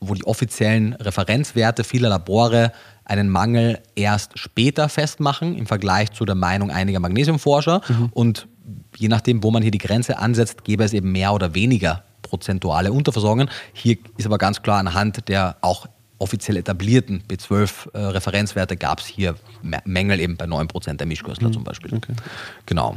wo die offiziellen Referenzwerte vieler Labore einen Mangel erst später festmachen im Vergleich zu der Meinung einiger Magnesiumforscher. Mhm. Und je nachdem, wo man hier die Grenze ansetzt, gäbe es eben mehr oder weniger prozentuale Unterversorgungen. Hier ist aber ganz klar anhand der auch offiziell etablierten B12-Referenzwerte gab es hier Mängel eben bei 9% der Mischköstler mhm. zum Beispiel. Okay. Genau.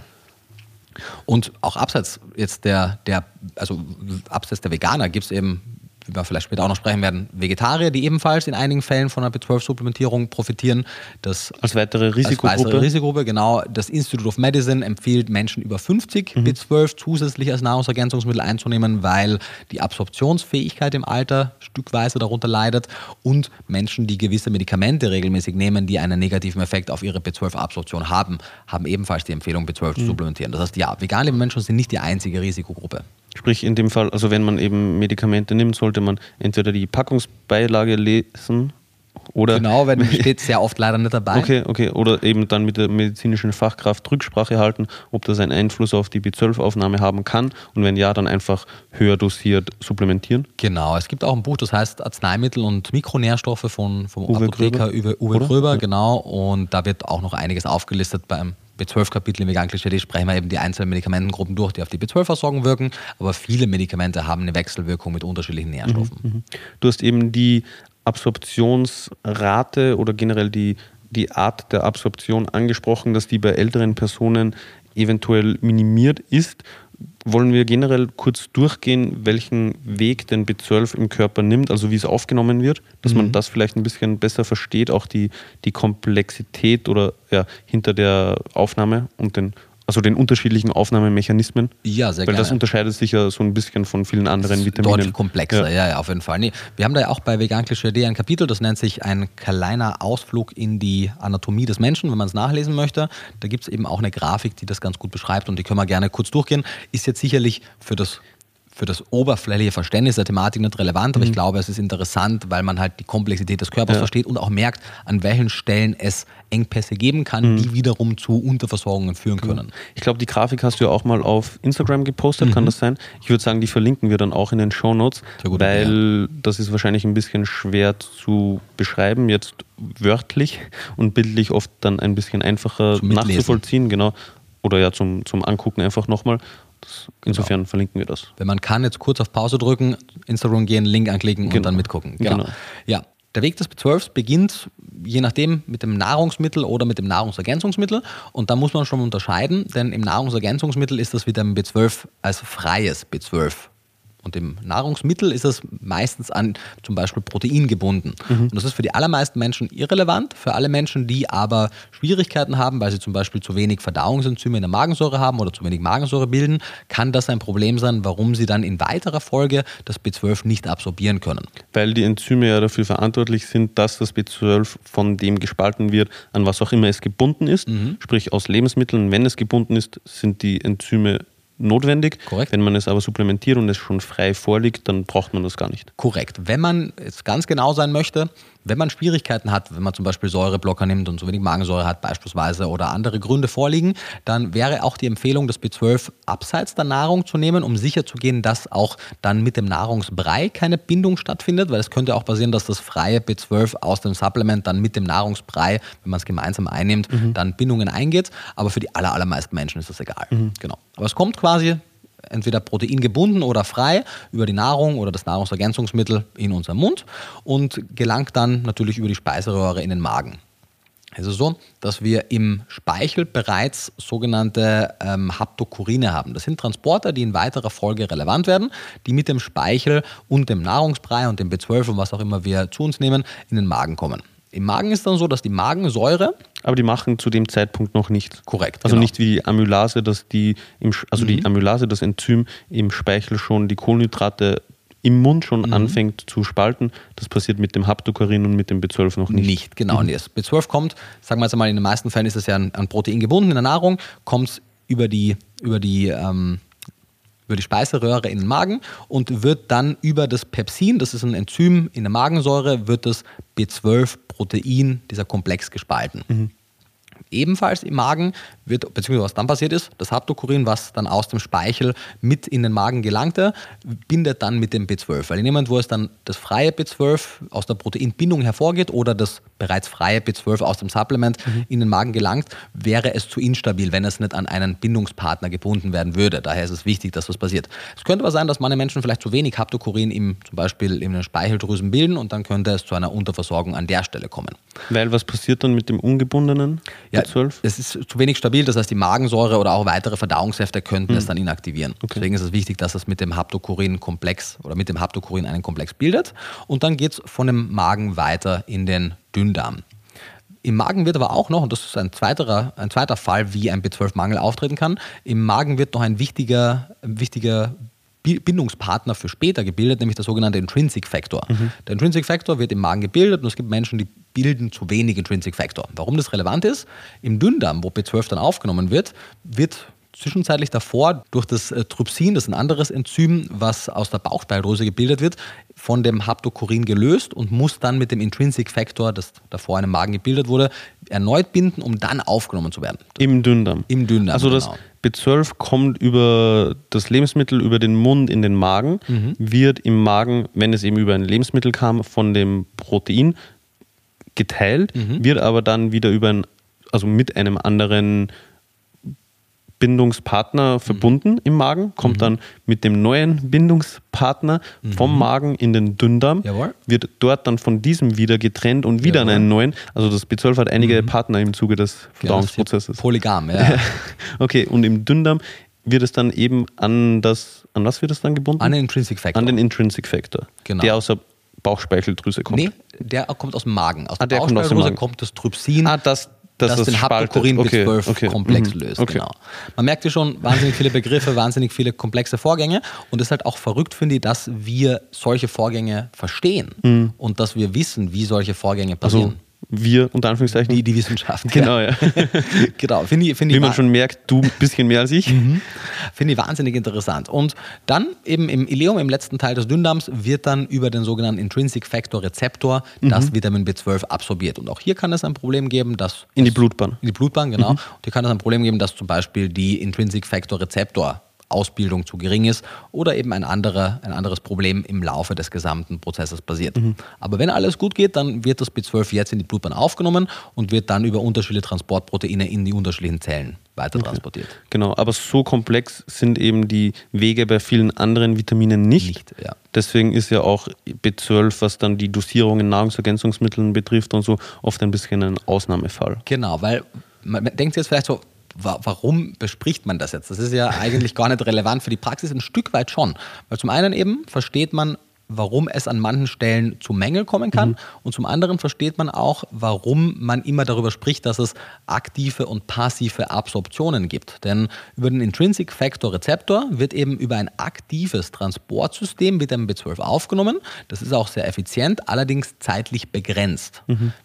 Und auch abseits jetzt der, der, also abseits der Veganer gibt es eben wie wir vielleicht später auch noch sprechen werden, Vegetarier, die ebenfalls in einigen Fällen von einer B12-Supplementierung profitieren. Das als weitere Risikogruppe? Als weitere Risikogruppe, genau. Das Institute of Medicine empfiehlt Menschen über 50 mhm. B12 zusätzlich als Nahrungsergänzungsmittel einzunehmen, weil die Absorptionsfähigkeit im Alter stückweise darunter leidet und Menschen, die gewisse Medikamente regelmäßig nehmen, die einen negativen Effekt auf ihre B12-Absorption haben, haben ebenfalls die Empfehlung, B12 mhm. zu supplementieren. Das heißt, ja, vegane Menschen sind nicht die einzige Risikogruppe. Sprich, in dem Fall, also wenn man eben Medikamente nimmt, sollte man entweder die Packungsbeilage lesen oder. Genau, weil steht sehr oft leider nicht dabei. Okay, okay. Oder eben dann mit der medizinischen Fachkraft Rücksprache halten, ob das einen Einfluss auf die B12-Aufnahme haben kann und wenn ja, dann einfach höher dosiert supplementieren. Genau, es gibt auch ein Buch, das heißt Arzneimittel und Mikronährstoffe von, vom Uwe Apotheker Gröber. Uwe, Uwe Gröber, genau. Und da wird auch noch einiges aufgelistet beim B12-Kapitel im Vegan-Klischee sprechen wir eben die einzelnen Medikamentengruppen durch, die auf die B12-Versorgung wirken, aber viele Medikamente haben eine Wechselwirkung mit unterschiedlichen Nährstoffen. Mhm, mhm. Du hast eben die Absorptionsrate oder generell die, die Art der Absorption angesprochen, dass die bei älteren Personen eventuell minimiert ist wollen wir generell kurz durchgehen, welchen Weg denn B12 im Körper nimmt, also wie es aufgenommen wird, dass mhm. man das vielleicht ein bisschen besser versteht, auch die, die Komplexität oder ja, hinter der Aufnahme und den also den unterschiedlichen Aufnahmemechanismen? Ja, sehr Weil gerne. das unterscheidet sich ja so ein bisschen von vielen anderen Vitaminen. Deutlich komplexer, ja. ja, ja, auf jeden Fall. Nee, wir haben da ja auch bei Vegan Klischee ein Kapitel, das nennt sich ein kleiner Ausflug in die Anatomie des Menschen, wenn man es nachlesen möchte. Da gibt es eben auch eine Grafik, die das ganz gut beschreibt und die können wir gerne kurz durchgehen. Ist jetzt sicherlich für das für das oberflächliche Verständnis der Thematik nicht relevant, aber mhm. ich glaube, es ist interessant, weil man halt die Komplexität des Körpers ja. versteht und auch merkt, an welchen Stellen es Engpässe geben kann, mhm. die wiederum zu Unterversorgungen führen können. Ich glaube, die Grafik hast du ja auch mal auf Instagram gepostet, mhm. kann das sein? Ich würde sagen, die verlinken wir dann auch in den Show Notes, weil ja. das ist wahrscheinlich ein bisschen schwer zu beschreiben, jetzt wörtlich und bildlich oft dann ein bisschen einfacher nachzuvollziehen, genau. Oder ja, zum, zum Angucken einfach nochmal. Insofern genau. verlinken wir das. Wenn man kann, jetzt kurz auf Pause drücken, Instagram gehen, Link anklicken genau. und dann mitgucken. Genau. genau. Ja, der Weg des B12 beginnt je nachdem mit dem Nahrungsmittel oder mit dem Nahrungsergänzungsmittel. Und da muss man schon unterscheiden, denn im Nahrungsergänzungsmittel ist das Vitamin B12 als freies B12 und im Nahrungsmittel ist es meistens an zum Beispiel Protein gebunden. Mhm. Und das ist für die allermeisten Menschen irrelevant. Für alle Menschen, die aber Schwierigkeiten haben, weil sie zum Beispiel zu wenig Verdauungsenzyme in der Magensäure haben oder zu wenig Magensäure bilden, kann das ein Problem sein, warum sie dann in weiterer Folge das B12 nicht absorbieren können. Weil die Enzyme ja dafür verantwortlich sind, dass das B12 von dem gespalten wird, an was auch immer es gebunden ist. Mhm. Sprich aus Lebensmitteln, wenn es gebunden ist, sind die Enzyme notwendig. Korrekt. Wenn man es aber supplementiert und es schon frei vorliegt, dann braucht man das gar nicht. Korrekt. Wenn man jetzt ganz genau sein möchte, wenn man Schwierigkeiten hat, wenn man zum Beispiel Säureblocker nimmt und zu wenig Magensäure hat beispielsweise oder andere Gründe vorliegen, dann wäre auch die Empfehlung, das B12 abseits der Nahrung zu nehmen, um sicherzugehen, dass auch dann mit dem Nahrungsbrei keine Bindung stattfindet, weil es könnte auch passieren, dass das freie B12 aus dem Supplement dann mit dem Nahrungsbrei, wenn man es gemeinsam einnimmt, dann Bindungen eingeht. Aber für die aller, allermeisten Menschen ist das egal. Genau. Aber es kommt quasi entweder proteingebunden oder frei über die Nahrung oder das Nahrungsergänzungsmittel in unseren Mund und gelangt dann natürlich über die Speiseröhre in den Magen. Es ist so, dass wir im Speichel bereits sogenannte ähm, Haptokurine haben. Das sind Transporter, die in weiterer Folge relevant werden, die mit dem Speichel und dem Nahrungsbrei und dem B12 und was auch immer wir zu uns nehmen, in den Magen kommen. Im Magen ist dann so, dass die Magensäure Aber die machen zu dem Zeitpunkt noch nichts. Korrekt, Also genau. nicht wie die Amylase, dass die im, also die Amylase, das Enzym im Speichel schon die Kohlenhydrate im Mund schon anfängt zu spalten. Das passiert mit dem Haptokarin und mit dem B12 noch nicht. Nicht, genau. Und das B12 kommt, sagen wir jetzt mal, in den meisten Fällen ist es ja an, an Protein gebunden in der Nahrung, kommt es über die, über die ähm, über die Speiseröhre in den Magen und wird dann über das Pepsin, das ist ein Enzym in der Magensäure, wird das B12-Protein, dieser Komplex gespalten. Ebenfalls im Magen wird, beziehungsweise was dann passiert ist, das Haptokurin, was dann aus dem Speichel mit in den Magen gelangte, bindet dann mit dem B12. Weil in Moment, wo es dann das freie B12 aus der Proteinbindung hervorgeht oder das bereits freie B12 aus dem Supplement in den Magen gelangt, wäre es zu instabil, wenn es nicht an einen Bindungspartner gebunden werden würde. Daher ist es wichtig, dass das passiert. Es könnte aber sein, dass manche Menschen vielleicht zu wenig Haptokurin im, zum Beispiel in den Speicheldrüsen bilden und dann könnte es zu einer Unterversorgung an der Stelle kommen. Weil was passiert dann mit dem ungebundenen B12? Es ist zu wenig stabil, das heißt, die Magensäure oder auch weitere Verdauungssäfte könnten es dann inaktivieren. Deswegen ist es wichtig, dass es mit dem Haptokurin-Komplex oder mit dem Haptokurin einen Komplex bildet. Und dann geht es von dem Magen weiter in den Dünndarm. Im Magen wird aber auch noch, und das ist ein zweiter, ein zweiter Fall, wie ein B12-Mangel auftreten kann, im Magen wird noch ein wichtiger, wichtiger Bi- Bindungspartner für später gebildet, nämlich der sogenannte Intrinsic Factor. Der Intrinsic Factor wird im Magen gebildet und es gibt Menschen, die bilden zu wenig Intrinsic Factor. Warum das relevant ist? Im Dünndarm, wo B12 dann aufgenommen wird, wird zwischenzeitlich davor durch das äh, Trypsin, das ist ein anderes Enzym, was aus der Bauchspeicheldrüse gebildet wird, von dem Haptokurin gelöst und muss dann mit dem Intrinsic Factor, das davor in dem Magen gebildet wurde, erneut binden, um dann aufgenommen zu werden. Im Dünndarm. Im Dünndarm, Also das genau. B12 kommt über das Lebensmittel, über den Mund in den Magen, Mhm. wird im Magen, wenn es eben über ein Lebensmittel kam, von dem Protein geteilt, Mhm. wird aber dann wieder über ein, also mit einem anderen Bindungspartner verbunden im Magen, kommt dann mit dem neuen Bindungspartner vom Magen in den Dünndarm, Jawohl. wird dort dann von diesem wieder getrennt und wieder an Jawohl. einen neuen. Also das B12 hat einige Partner im Zuge des Ja, Verdauungsprozesses. Polygam, ja. Okay, und im Dünndarm wird es dann eben an das, an was wird es dann gebunden? An den Intrinsic Factor. An den Intrinsic Factor, Genau. der aus der Bauchspeicheldrüse kommt. Nee, der kommt aus dem Magen. Aus Ah, der der kommt aus dem Bauchspeicheldrüse Magen. kommt das Trypsin, Ah, das, das, das, den spaltet. Haptokurin Okay, okay. B12-Komplex Mhm. löst. Okay. Genau. Man merkt ja schon wahnsinnig viele Begriffe, wahnsinnig viele komplexe Vorgänge und es ist halt auch verrückt, finde ich, dass wir solche Vorgänge verstehen und dass wir wissen, wie solche Vorgänge passieren. Also wir, unter Anführungszeichen. die, die Wissenschaft. Genau, ja. genau, finde ich, finde Wie ich, man schon merkt, du ein bisschen mehr als ich. Mhm. Finde ich wahnsinnig interessant. Und dann eben im Ileum, im letzten Teil des Dünndarms, wird dann über den sogenannten Intrinsic Factor Rezeptor Mhm. das Vitamin B12 absorbiert. Und auch hier kann es ein Problem geben, dass. In die Blutbahn. In die Blutbahn, genau. Und hier kann es ein Problem geben, dass zum Beispiel die Intrinsic Factor Rezeptor Ausbildung zu gering ist oder eben ein, anderer, ein anderes Problem im Laufe des gesamten Prozesses passiert. Aber wenn alles gut geht, dann wird das B12 jetzt in die Blutbahn aufgenommen und wird dann über unterschiedliche Transportproteine in die unterschiedlichen Zellen weiter transportiert. Genau, aber so komplex sind eben die Wege bei vielen anderen Vitaminen nicht. Nicht, ja. Deswegen ist ja auch B12, was dann die Dosierung in Nahrungsergänzungsmitteln betrifft und so, oft ein bisschen ein Ausnahmefall. Genau, weil man denkt jetzt vielleicht so, wa- warum bespricht man das jetzt? Das ist ja eigentlich gar nicht relevant für die Praxis, ein Stück weit schon. Weil zum einen eben versteht man, warum es an manchen Stellen zu Mängeln kommen kann und zum anderen versteht man auch, warum man immer darüber spricht, dass es aktive und passive Absorptionen gibt. Denn über den Intrinsic Factor Rezeptor wird eben über ein aktives Transportsystem Vitamin B12 aufgenommen. Das ist auch sehr effizient, allerdings zeitlich begrenzt.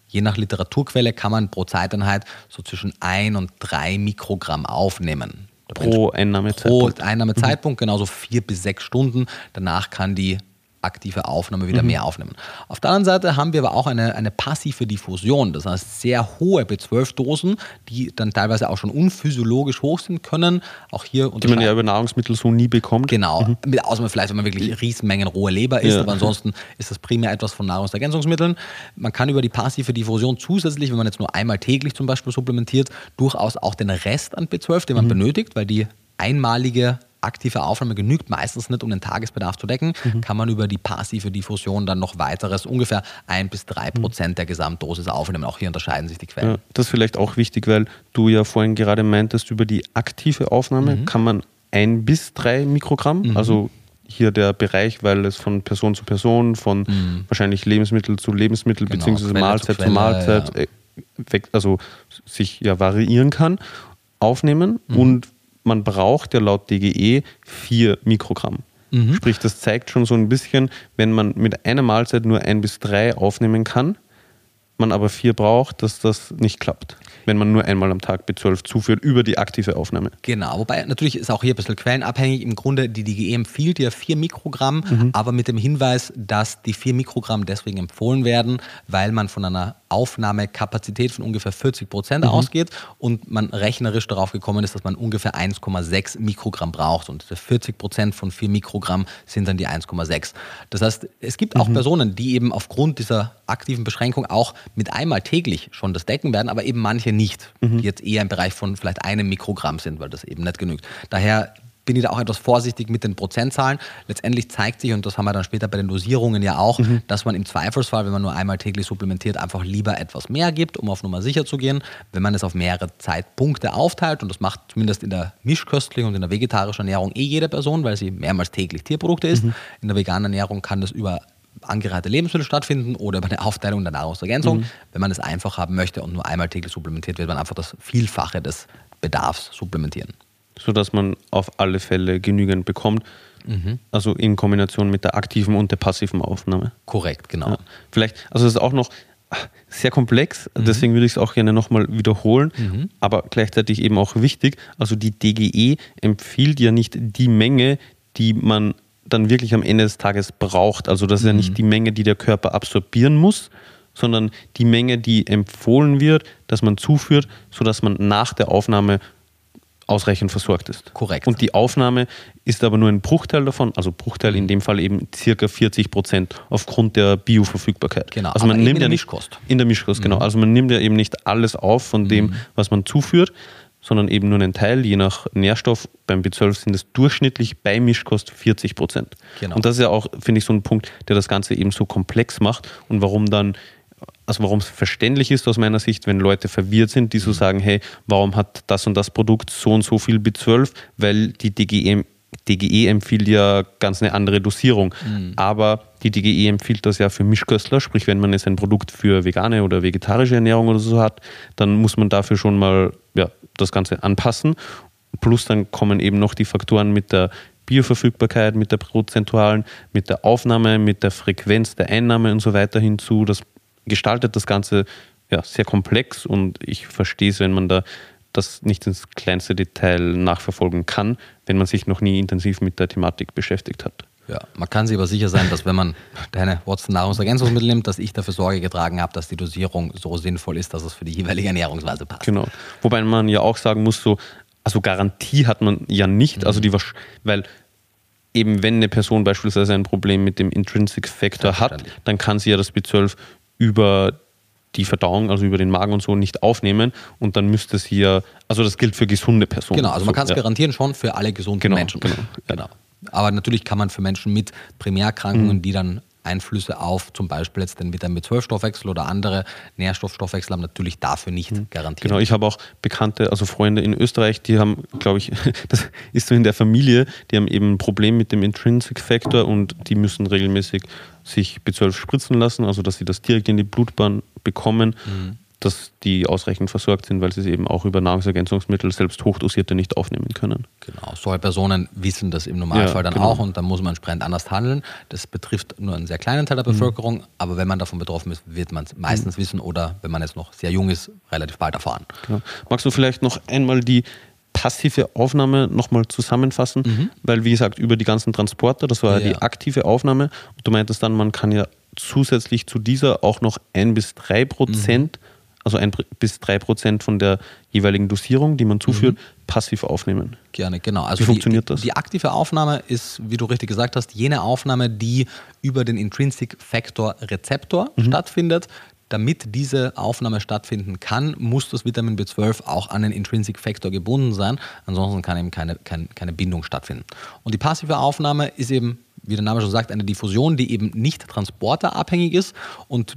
Je nach Literaturquelle kann man pro Zeiteinheit so zwischen 1 und 3 Mikrogramm aufnehmen. Pro Einnahmezeitpunkt. Pro Einnahmezeitpunkt, genauso vier bis sechs Stunden. Danach kann die aktive Aufnahme wieder Mhm. mehr aufnehmen. Auf der anderen Seite haben wir aber auch eine, eine passive Diffusion, das heißt sehr hohe B12-Dosen, die dann teilweise auch schon unphysiologisch hoch sind können. Auch hier Die man ja über Nahrungsmittel so nie bekommt. Genau, mit Ausnahme vielleicht, wenn man wirklich Riesenmengen rohe Leber isst, Ja. aber ansonsten ist das primär etwas von Nahrungsergänzungsmitteln. Man kann über die passive Diffusion zusätzlich, wenn man jetzt nur einmal täglich zum Beispiel supplementiert, durchaus auch den Rest an B12, den man Mhm. benötigt, weil die einmalige aktive Aufnahme genügt meistens nicht, um den Tagesbedarf zu decken, Mhm. kann man über die passive Diffusion dann noch weiteres, ungefähr ein bis drei Prozent der Gesamtdosis aufnehmen. Auch hier unterscheiden sich die Quellen. Ja, das ist vielleicht auch wichtig, weil du ja vorhin gerade meintest, über die aktive Aufnahme Mhm. kann man ein bis drei Mikrogramm, also hier der Bereich, weil es von Person zu Person, von wahrscheinlich Lebensmittel zu Lebensmittel Mhm. Genau, beziehungsweise Quelle Mahlzeit zu zu, Quelle, Mahlzeit, ja. äh, also sich ja variieren kann, aufnehmen Mhm. und man braucht ja laut DGE vier Mikrogramm. Mhm. Sprich, das zeigt schon so ein bisschen, wenn man mit einer Mahlzeit nur ein bis drei aufnehmen kann, man aber vier braucht, dass das nicht klappt, wenn man nur einmal am Tag B12 zuführt über die aktive Aufnahme. Genau, wobei natürlich ist auch hier ein bisschen quellenabhängig. Im Grunde, die DGE empfiehlt ja 4 Mikrogramm, aber mit dem Hinweis, dass die 4 Mikrogramm deswegen empfohlen werden, weil man von einer Aufnahmekapazität von ungefähr 40 Prozent ausgeht und man rechnerisch darauf gekommen ist, dass man ungefähr 1,6 Mikrogramm braucht. Und diese 40 Prozent von 4 Mikrogramm sind dann die 1,6. Das heißt, es gibt auch Personen, die eben aufgrund dieser aktiven Beschränkung auch mit einmal täglich schon das decken werden, aber eben manche nicht, die jetzt eher im Bereich von vielleicht einem Mikrogramm sind, weil das eben nicht genügt. Daher bin ich da auch etwas vorsichtig mit den Prozentzahlen. Letztendlich zeigt sich, und das haben wir dann später bei den Dosierungen ja auch, dass man im Zweifelsfall, wenn man nur einmal täglich supplementiert, einfach lieber etwas mehr gibt, um auf Nummer sicher zu gehen. Wenn man es auf mehrere Zeitpunkte aufteilt, und das macht zumindest in der mischköstlichen und in der vegetarischen Ernährung eh jede Person, weil sie mehrmals täglich Tierprodukte isst. In der veganen Ernährung kann das über angereihte Lebensmittel stattfinden oder über eine Aufteilung der Nahrungsergänzung. Wenn man es einfach haben möchte und nur einmal täglich supplementiert, wird man einfach das Vielfache des Bedarfs supplementieren. sodass man auf alle Fälle genügend bekommt. Also in Kombination mit der aktiven und der passiven Aufnahme. Korrekt, genau. Ja. Vielleicht, also es ist auch noch sehr komplex, deswegen würde ich es auch gerne nochmal wiederholen, aber gleichzeitig eben auch wichtig. Also die DGE empfiehlt ja nicht die Menge, die man dann wirklich am Ende des Tages braucht. Also das ist ja nicht die Menge, die der Körper absorbieren muss, sondern die Menge, die empfohlen wird, dass man zuführt, sodass man nach der Aufnahme ausreichend versorgt ist. Korrekt. Und die Aufnahme ist aber nur ein Bruchteil davon, also Bruchteil in dem Fall eben circa 40 Prozent aufgrund der Bioverfügbarkeit. Genau, also man nimmt in ja der nicht, Mischkost. In der Mischkost, genau. Also man nimmt ja eben nicht alles auf von dem, was man zuführt, sondern eben nur einen Teil, je nach Nährstoff. Beim B12 sind es durchschnittlich bei Mischkost 40 Prozent. Genau. Und das ist ja auch, finde ich, so ein Punkt, der das Ganze eben so komplex macht und warum dann also warum es verständlich ist aus meiner Sicht, wenn Leute verwirrt sind, die so sagen, hey, warum hat das und das Produkt so und so viel B12? Weil die DGE, DGE empfiehlt ja ganz eine andere Dosierung. Aber die DGE empfiehlt das ja für Mischköstler, sprich, wenn man jetzt ein Produkt für vegane oder vegetarische Ernährung oder so hat, dann muss man dafür schon mal ja, das Ganze anpassen. Plus dann kommen eben noch die Faktoren mit der Bioverfügbarkeit, mit der prozentualen, mit der Aufnahme, mit der Frequenz der Einnahme und so weiter hinzu. Das gestaltet das Ganze ja, sehr komplex und ich verstehe es, wenn man da das nicht ins kleinste Detail nachverfolgen kann, wenn man sich noch nie intensiv mit der Thematik beschäftigt hat. Ja, man kann sich aber sicher sein, dass wenn man deine Watson Nahrungsergänzungsmittel nimmt, dass ich dafür Sorge getragen habe, dass die Dosierung so sinnvoll ist, dass es für die jeweilige Ernährungsweise passt. Genau. Wobei man ja auch sagen muss, so, also Garantie hat man ja nicht, also die, wahrsch- weil eben wenn eine Person beispielsweise ein Problem mit dem Intrinsic Factor hat, dann kann sie ja das B12 über die Verdauung, also über den Magen und so nicht aufnehmen und dann müsste sie ja, also das gilt für gesunde Personen. Genau, also man kann es ja. garantieren schon für alle gesunden Genau, Menschen. genau, genau. Aber natürlich kann man für Menschen mit Mhm. Primärerkrankungen, die dann Einflüsse auf zum Beispiel jetzt den Vitamin B12-Stoffwechsel oder andere Nährstoffstoffwechsel haben, natürlich dafür nicht garantieren. Genau, ich habe auch Bekannte, also Freunde in Österreich, die haben, glaube ich, das ist so in der Familie, die haben eben ein Problem mit dem Intrinsic Factor und die müssen regelmäßig sich B12 spritzen lassen, also dass sie das direkt in die Blutbahn bekommen, dass die ausreichend versorgt sind, weil sie es eben auch über Nahrungsergänzungsmittel, selbst hochdosierte, nicht aufnehmen können. Genau, solche Personen wissen das im Normalfall Ja, dann genau. auch und dann muss man entsprechend anders handeln. Das betrifft nur einen sehr kleinen Teil der Mhm. Bevölkerung, aber wenn man davon betroffen ist, wird man es meistens wissen oder wenn man jetzt noch sehr jung ist, relativ bald erfahren. Genau. Magst du vielleicht noch einmal die passive Aufnahme nochmal zusammenfassen, Mhm. weil wie gesagt, über die ganzen Transporter, das war ja Ja. die aktive Aufnahme. Und du meintest dann, man kann ja zusätzlich zu dieser auch noch ein bis drei Prozent, Mhm. Also ein bis drei Prozent von der jeweiligen Dosierung, die man zuführt, Mhm. passiv aufnehmen. Gerne, genau. Also Wie funktioniert die, das? Die aktive Aufnahme ist, wie du richtig gesagt hast, jene Aufnahme, die über den Intrinsic Factor Rezeptor Mhm. stattfindet. Damit diese Aufnahme stattfinden kann, muss das Vitamin B12 auch an den Intrinsic Factor gebunden sein. Ansonsten kann eben keine, kein, keine Bindung stattfinden. Und die passive Aufnahme ist eben, wie der Name schon sagt, eine Diffusion, die eben nicht transporterabhängig ist und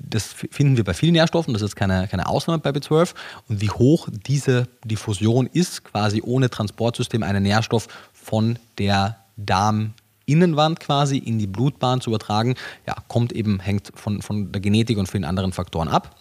das finden wir bei vielen Nährstoffen, das ist keine, keine Ausnahme bei B12. Und wie hoch diese Diffusion ist, quasi ohne Transportsystem einen Nährstoff von der Darminnenwand quasi in die Blutbahn zu übertragen, ja, kommt eben, hängt von, von der Genetik und vielen anderen Faktoren ab.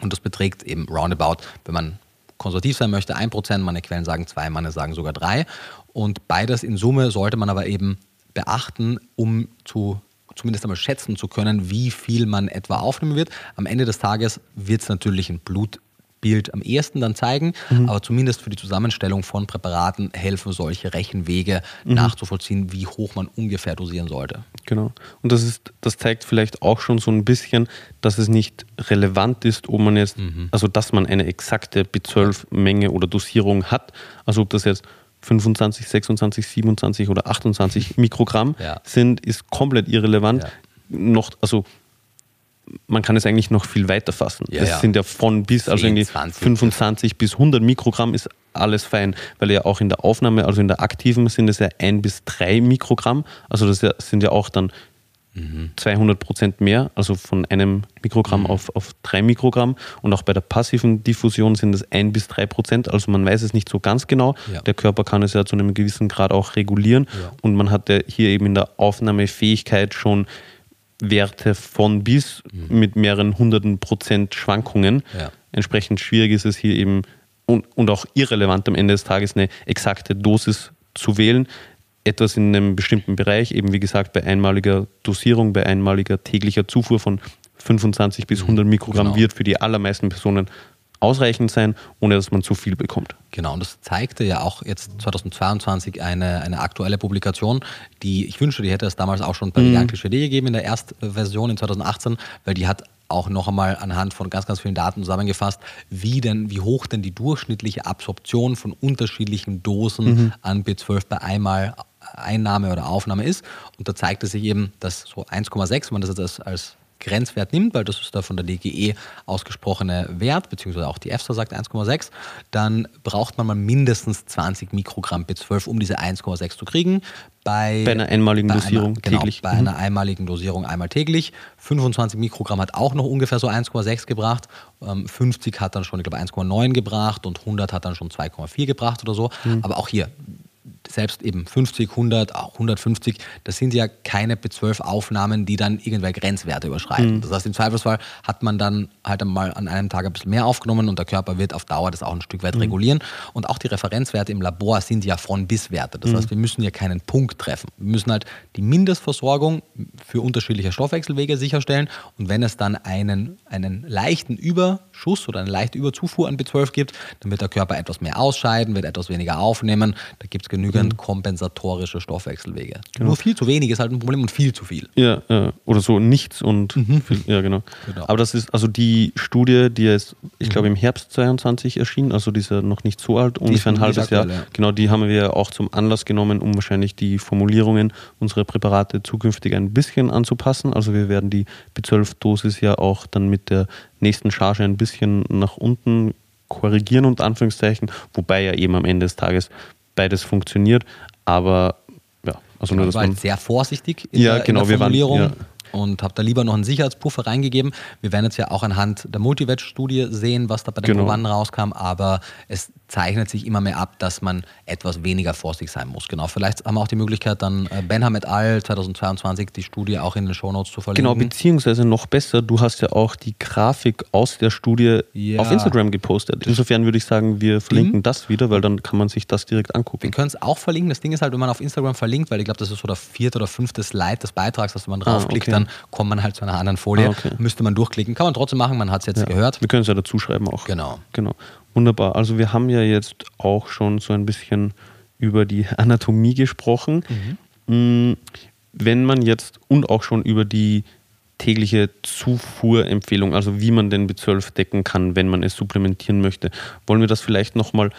Und das beträgt eben roundabout, wenn man konservativ sein möchte, 1%, meine Quellen sagen 2, meine sagen sogar 3. Und beides in Summe sollte man aber eben beachten, um zu zumindest einmal schätzen zu können, wie viel man etwa aufnehmen wird. Am Ende des Tages wird es natürlich ein Blutbild am ehesten dann zeigen, aber zumindest für die Zusammenstellung von Präparaten helfen solche Rechenwege nachzuvollziehen, wie hoch man ungefähr dosieren sollte. Genau. Und das ist, das zeigt vielleicht auch schon so ein bisschen, dass es nicht relevant ist, ob man jetzt, Mhm. also dass man eine exakte B12-Menge oder Dosierung hat. Also ob das jetzt 25, 26, 27 oder 28 Mikrogramm Ja. sind, ist komplett irrelevant. Ja. Noch, also man kann es eigentlich noch viel weiter fassen. Ja, es ja. sind ja von bis, also 10, irgendwie 20. 25 bis 100 Mikrogramm ist alles fein, weil ja auch in der Aufnahme, also in der aktiven sind es ja ein bis drei Mikrogramm, also das sind ja auch dann 200 Prozent mehr, also von einem Mikrogramm Mhm. auf, auf drei Mikrogramm. Und auch bei der passiven Diffusion sind es ein bis drei Prozent, also man weiß es nicht so ganz genau. Ja. Der Körper kann es ja zu einem gewissen Grad auch regulieren Ja. und man hat ja hier eben in der Aufnahmefähigkeit schon Werte von bis mit mehreren hunderten Prozent Schwankungen. Ja. Entsprechend schwierig ist es hier eben und, und auch irrelevant am Ende des Tages eine exakte Dosis zu wählen. Etwas in einem bestimmten Bereich, eben wie gesagt bei einmaliger Dosierung, bei einmaliger täglicher Zufuhr von 25 bis 100 Mikrogramm Genau. wird für die allermeisten Personen ausreichend sein, ohne dass man zu viel bekommt. Genau, und das zeigte ja auch jetzt 2022 eine, eine aktuelle Publikation, die ich wünschte, die hätte es damals auch schon bei Vegan Klischee gegeben in der Erstversion in 2018, weil die hat auch noch einmal anhand von ganz, ganz vielen Daten zusammengefasst, wie denn, wie hoch denn die durchschnittliche Absorption von unterschiedlichen Dosen an B12 bei einmal Einnahme oder Aufnahme ist. Und da zeigte sich eben, dass so 1,6, wenn man das jetzt als, Grenzwert nimmt, weil das ist der von der DGE ausgesprochene Wert, beziehungsweise auch die EFSA sagt 1,6, dann braucht man mal mindestens 20 Mikrogramm B12, um diese 1,6 zu kriegen. Bei, Bei einer einmaligen bei Dosierung einer, genau, täglich. Bei Mhm. einer einmaligen Dosierung einmal täglich. 25 Mikrogramm hat auch noch ungefähr so 1,6 gebracht. Ähm, 50 hat dann schon, ich glaube, 1,9 gebracht und 100 hat dann schon 2,4 gebracht oder so. Mhm. Aber auch hier, selbst eben 50, 100, auch 150, das sind ja keine B12-Aufnahmen, die dann irgendwelche Grenzwerte überschreiten. Das heißt, im Zweifelsfall hat man dann halt einmal an einem Tag ein bisschen mehr aufgenommen und der Körper wird auf Dauer das auch ein Stück weit regulieren. Und auch die Referenzwerte im Labor sind ja von bis Werte. Das heißt, wir müssen ja keinen Punkt treffen. Wir müssen halt die Mindestversorgung für unterschiedliche Stoffwechselwege sicherstellen. Und wenn es dann einen, einen leichten Überschuss oder eine leichte Überzufuhr an B12 gibt, dann wird der Körper etwas mehr ausscheiden, wird etwas weniger aufnehmen. Da gibt es genügend kompensatorische Stoffwechselwege. Nur viel zu wenig ist halt ein Problem und viel zu viel. Ja, ja, oder so nichts und viel, ja, genau. Genau. Aber das ist also die Studie, die jetzt, ich glaube, im Herbst 22 erschien, also die ist ja noch nicht so alt, ungefähr ein die ist halbes Jahr. aktuell, ja. Genau, die haben wir auch zum Anlass genommen, um wahrscheinlich die Formulierungen unserer Präparate zukünftig ein bisschen anzupassen. Also wir werden die B12-Dosis ja auch dann mit der nächsten Charge ein bisschen nach unten korrigieren, unter Anführungszeichen, wobei ja eben am Ende des Tages beides funktioniert. Aber ja, also nur, Ich dass man sehr vorsichtig in Ja, der, genau, in der wir waren- Formulierung ja. Und habe da lieber noch einen Sicherheitspuffer reingegeben. Wir werden jetzt ja auch anhand der Multiveg-Studie sehen, was da bei den Genau. Probanden rauskam, aber es zeichnet sich immer mehr ab, dass man etwas weniger vorsichtig sein muss. Genau, vielleicht haben wir auch die Möglichkeit, dann äh, Benham et al. 2022 die Studie auch in den Shownotes zu Genau, verlinken. beziehungsweise noch besser, du hast ja auch die Grafik aus der Studie Ja. auf Instagram gepostet. Insofern würde ich sagen, wir verlinken das wieder, weil dann kann man sich das direkt Wir angucken. können es auch verlinken. Das Ding ist halt, wenn man auf Instagram verlinkt, weil ich glaube, das ist so der vierte oder fünfte Slide des Beitrags, dass man draufklickt, okay. dann kommt man halt zu einer anderen Folie. Ah, okay. Müsste man durchklicken. Kann man trotzdem machen, man hat es jetzt Ja. gehört. Wir können es ja dazu schreiben auch. Genau. genau. Wunderbar. Also wir haben ja jetzt auch schon so ein bisschen über die Anatomie gesprochen. Mhm. Wenn man jetzt und auch schon über die tägliche Zufuhrempfehlung, also wie man den B12 decken kann, wenn man es supplementieren möchte, wollen wir das vielleicht nochmal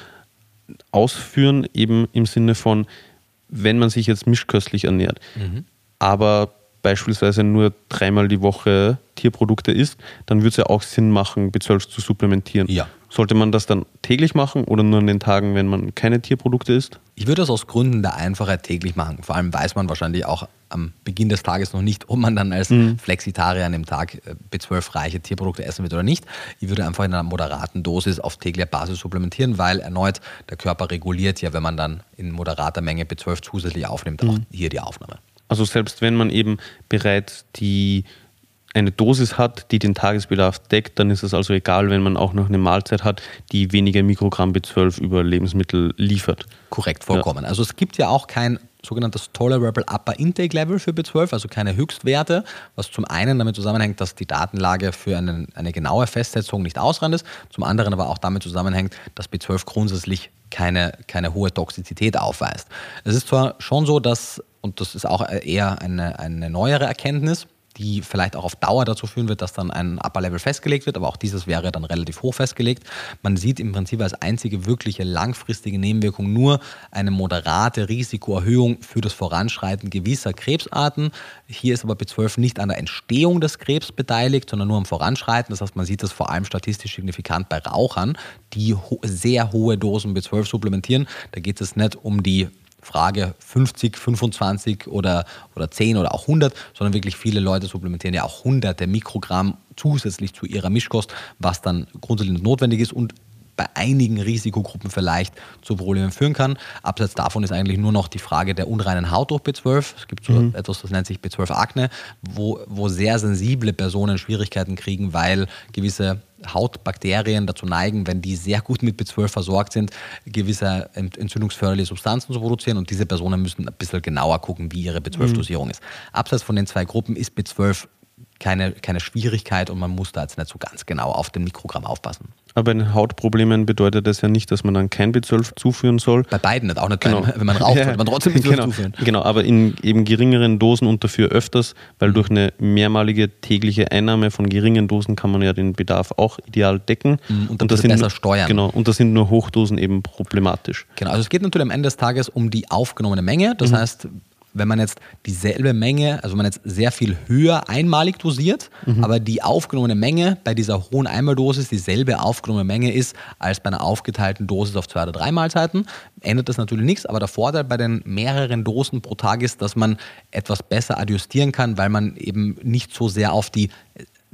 ausführen, eben im Sinne von, wenn man sich jetzt mischköstlich ernährt, mhm. aber beispielsweise nur dreimal die Woche Tierprodukte isst, dann würde es ja auch Sinn machen, B12 zu supplementieren. Ja. Sollte man das dann täglich machen oder nur an den Tagen, wenn man keine Tierprodukte isst? Ich würde das aus Gründen der Einfachheit täglich machen. Vor allem weiß man wahrscheinlich auch am Beginn des Tages noch nicht, ob man dann als mhm. Flexitarier an dem Tag äh, B12-reiche Tierprodukte essen wird oder nicht. Ich würde einfach in einer moderaten Dosis auf täglicher Basis supplementieren, weil erneut der Körper reguliert ja, wenn man dann in moderater Menge B12 zusätzlich aufnimmt, mhm. auch hier die Aufnahme. Also selbst wenn man eben bereits die eine Dosis hat, die den Tagesbedarf deckt, dann ist es also egal, wenn man auch noch eine Mahlzeit hat, die weniger Mikrogramm B12 über Lebensmittel liefert. Korrekt vollkommen. Ja. Also es gibt ja auch kein sogenanntes Tolerable Upper Intake Level für B12, also keine Höchstwerte, was zum einen damit zusammenhängt, dass die Datenlage für einen, eine genaue Festsetzung nicht ausreichend ist, zum anderen aber auch damit zusammenhängt, dass B12 grundsätzlich keine, keine hohe Toxizität aufweist. Es ist zwar schon so, dass, und das ist auch eher eine, eine neuere Erkenntnis, die vielleicht auch auf Dauer dazu führen wird, dass dann ein Upper Level festgelegt wird, aber auch dieses wäre dann relativ hoch festgelegt. Man sieht im Prinzip als einzige wirkliche langfristige Nebenwirkung nur eine moderate Risikoerhöhung für das Voranschreiten gewisser Krebsarten. Hier ist aber B12 nicht an der Entstehung des Krebs beteiligt, sondern nur am Voranschreiten. Das heißt, man sieht das vor allem statistisch signifikant bei Rauchern, die ho sehr hohe Dosen B12 supplementieren. Da geht es nicht um die Frage 50, 25 oder, oder 10 oder auch 100, sondern wirklich viele Leute supplementieren ja auch hunderte Mikrogramm zusätzlich zu ihrer Mischkost, was dann grundsätzlich notwendig ist. Und bei einigen Risikogruppen vielleicht zu Problemen führen kann. Abseits davon ist eigentlich nur noch die Frage der unreinen Haut durch B12. Es gibt so mhm. etwas, das nennt sich B12-Akne, wo, wo sehr sensible Personen Schwierigkeiten kriegen, weil gewisse Hautbakterien dazu neigen, wenn die sehr gut mit B12 versorgt sind, gewisse entzündungsförderliche Substanzen zu produzieren und diese Personen müssen ein bisschen genauer gucken, wie ihre B12-Dosierung mhm. ist. Abseits von den zwei Gruppen ist B12 keine, keine Schwierigkeit und man muss da jetzt nicht so ganz genau auf den Mikrogramm aufpassen. Aber in Hautproblemen bedeutet das ja nicht, dass man dann kein B12 zuführen soll. Bei beiden nicht, auch nicht, genau. wenn man raucht, ja, man trotzdem B12 genau, zuführen. Genau, aber in eben geringeren Dosen und dafür öfters, weil durch eine mehrmalige tägliche Einnahme von geringen Dosen kann man ja den Bedarf auch ideal decken. Mhm, und, und das sind besser steuern. Genau, und da sind nur Hochdosen eben problematisch. Genau, also es geht natürlich am Ende des Tages um die aufgenommene Menge. Das mhm. heißt, wenn man jetzt dieselbe Menge, also wenn man jetzt sehr viel höher einmalig dosiert, mhm. aber die aufgenommene Menge bei dieser hohen Einmaldosis dieselbe aufgenommene Menge ist als bei einer aufgeteilten Dosis auf zwei oder drei Mahlzeiten, ändert das natürlich nichts. Aber der Vorteil bei den mehreren Dosen pro Tag ist, dass man etwas besser adjustieren kann, weil man eben nicht so sehr auf die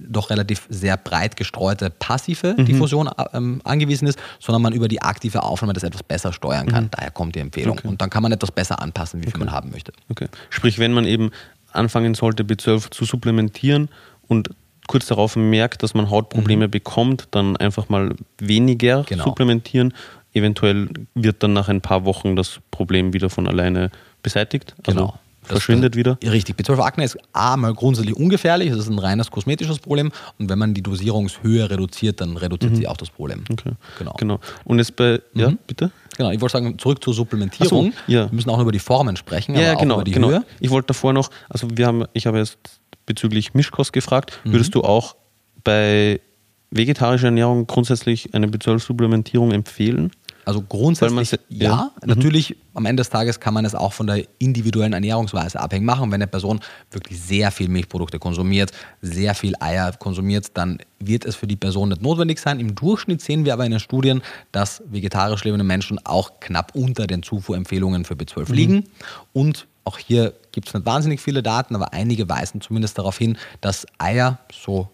doch relativ sehr breit gestreute passive mhm. Diffusion ähm, angewiesen ist, sondern man über die aktive Aufnahme das etwas besser steuern kann. Mhm. Daher kommt die Empfehlung. Okay. Und dann kann man etwas besser anpassen, wie okay. viel man haben möchte. Okay. Sprich, wenn man eben anfangen sollte, B12 zu supplementieren und kurz darauf merkt, dass man Hautprobleme mhm. bekommt, dann einfach mal weniger genau. supplementieren. Eventuell wird dann nach ein paar Wochen das Problem wieder von alleine beseitigt. Also genau verschwindet wieder. Richtig. B12-Akne ist A, mal grundsätzlich ungefährlich, das ist ein reines kosmetisches Problem und wenn man die Dosierungshöhe reduziert, dann reduziert mhm. sie auch das Problem. Okay. Genau. genau. Und jetzt bei, ja, mhm. bitte? Genau, ich wollte sagen, zurück zur Supplementierung. So, ja. Wir müssen auch über die Formen sprechen, ja, aber genau, auch über die genau. Höhe. Ich wollte davor noch, also wir haben, ich habe jetzt bezüglich Mischkost gefragt, mhm. würdest du auch bei vegetarischer Ernährung grundsätzlich eine B12-Supplementierung empfehlen? Also grundsätzlich ja. Mhm. Natürlich, am Ende des Tages kann man es auch von der individuellen Ernährungsweise abhängig machen. Wenn eine Person wirklich sehr viel Milchprodukte konsumiert, sehr viel Eier konsumiert, dann wird es für die Person nicht notwendig sein. Im Durchschnitt sehen wir aber in den Studien, dass vegetarisch lebende Menschen auch knapp unter den Zufuhrempfehlungen für B12 mhm. liegen. Und auch hier gibt es nicht wahnsinnig viele Daten, aber einige weisen zumindest darauf hin, dass Eier so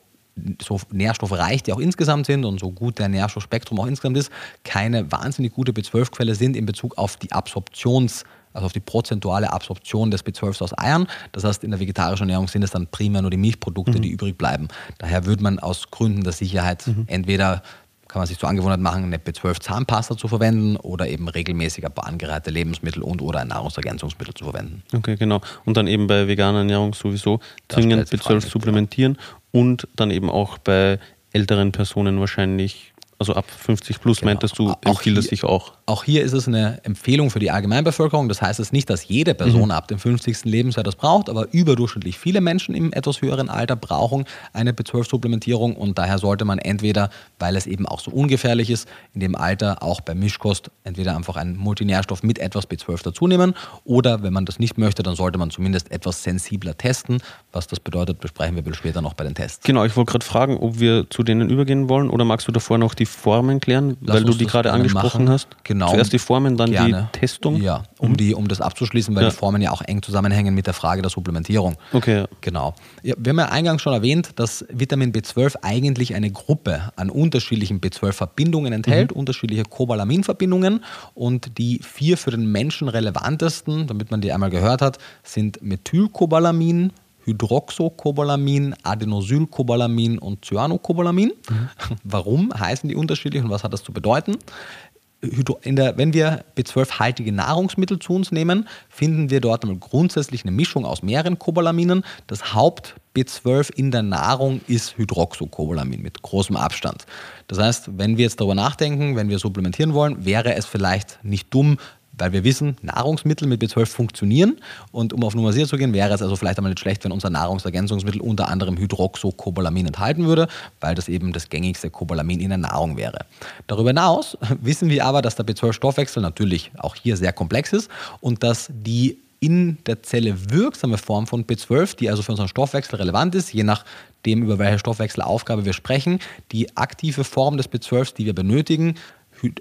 so nährstoffreich die auch insgesamt sind und so gut der Nährstoffspektrum auch insgesamt ist, keine wahnsinnig gute B12-Quelle sind in Bezug auf die Absorptions- also auf die prozentuale Absorption des B12 aus Eiern. Das heißt, in der vegetarischen Ernährung sind es dann primär nur die Milchprodukte, mhm. die übrig bleiben. Daher würde man aus Gründen der Sicherheit mhm. entweder kann man sich zur Angewohnheit machen, eine B12-Zahnpasta zu verwenden oder eben regelmäßig ein paar angereihte Lebensmittel und oder ein Nahrungsergänzungsmittel zu verwenden. Okay, genau. Und dann eben bei veganer Ernährung sowieso dringend B12 supplementieren und dann eben auch bei älteren Personen wahrscheinlich also ab 50 plus Genau. meintest du, empfiehlt es sich auch. Auch hier ist es eine Empfehlung für die Allgemeinbevölkerung. Das heißt es nicht, dass jede Person ab dem 50. Lebensjahr das braucht, aber überdurchschnittlich viele Menschen im etwas höheren Alter brauchen eine B12-Supplementierung und daher sollte man entweder, weil es eben auch so ungefährlich ist, in dem Alter auch bei Mischkost entweder einfach einen Multinährstoff mit etwas B12 dazu nehmen oder wenn man das nicht möchte, dann sollte man zumindest etwas sensibler testen. Was das bedeutet, besprechen wir später noch bei den Tests. Genau, ich wollte gerade fragen, ob wir zu denen übergehen wollen oder magst du davor noch die Formen klären, Lass weil du die gerade angesprochen machen. hast? Genau. Zuerst die Formen, dann Gerne. die Testung. Ja, um, die, um das abzuschließen, weil Ja. die Formen ja auch eng zusammenhängen mit der Frage der Supplementierung. Okay, ja. Genau. Ja, wir haben ja eingangs schon erwähnt, dass Vitamin B12 eigentlich eine Gruppe an unterschiedlichen B12-Verbindungen enthält, unterschiedliche Cobalamin-Verbindungen und die vier für den Menschen relevantesten, damit man die einmal gehört hat, sind Methylcobalamin, Hydroxocobalamin, Adenosylcobalamin und Cyanocobalamin. Warum heißen die unterschiedlich und was hat das zu bedeuten? Der, wenn wir B12-haltige Nahrungsmittel zu uns nehmen, finden wir dort grundsätzlich eine Mischung aus mehreren Cobalaminen. Das Haupt B12 in der Nahrung ist Hydroxocobalamin mit großem Abstand. Das heißt, wenn wir jetzt darüber nachdenken, wenn wir supplementieren wollen, wäre es vielleicht nicht dumm, weil wir wissen, Nahrungsmittel mit B12 funktionieren. Und um auf Nummer sicher zu gehen, wäre es also vielleicht einmal nicht schlecht, wenn unser Nahrungsergänzungsmittel unter anderem Hydroxocobalamin enthalten würde, weil das eben das gängigste Cobalamin in der Nahrung wäre. Darüber hinaus wissen wir aber, dass der B12-Stoffwechsel natürlich auch hier sehr komplex ist und dass die in der Zelle wirksame Form von B12, die also für unseren Stoffwechsel relevant ist, je nachdem, über welche Stoffwechselaufgabe wir sprechen, die aktive Form des B12s, die wir benötigen,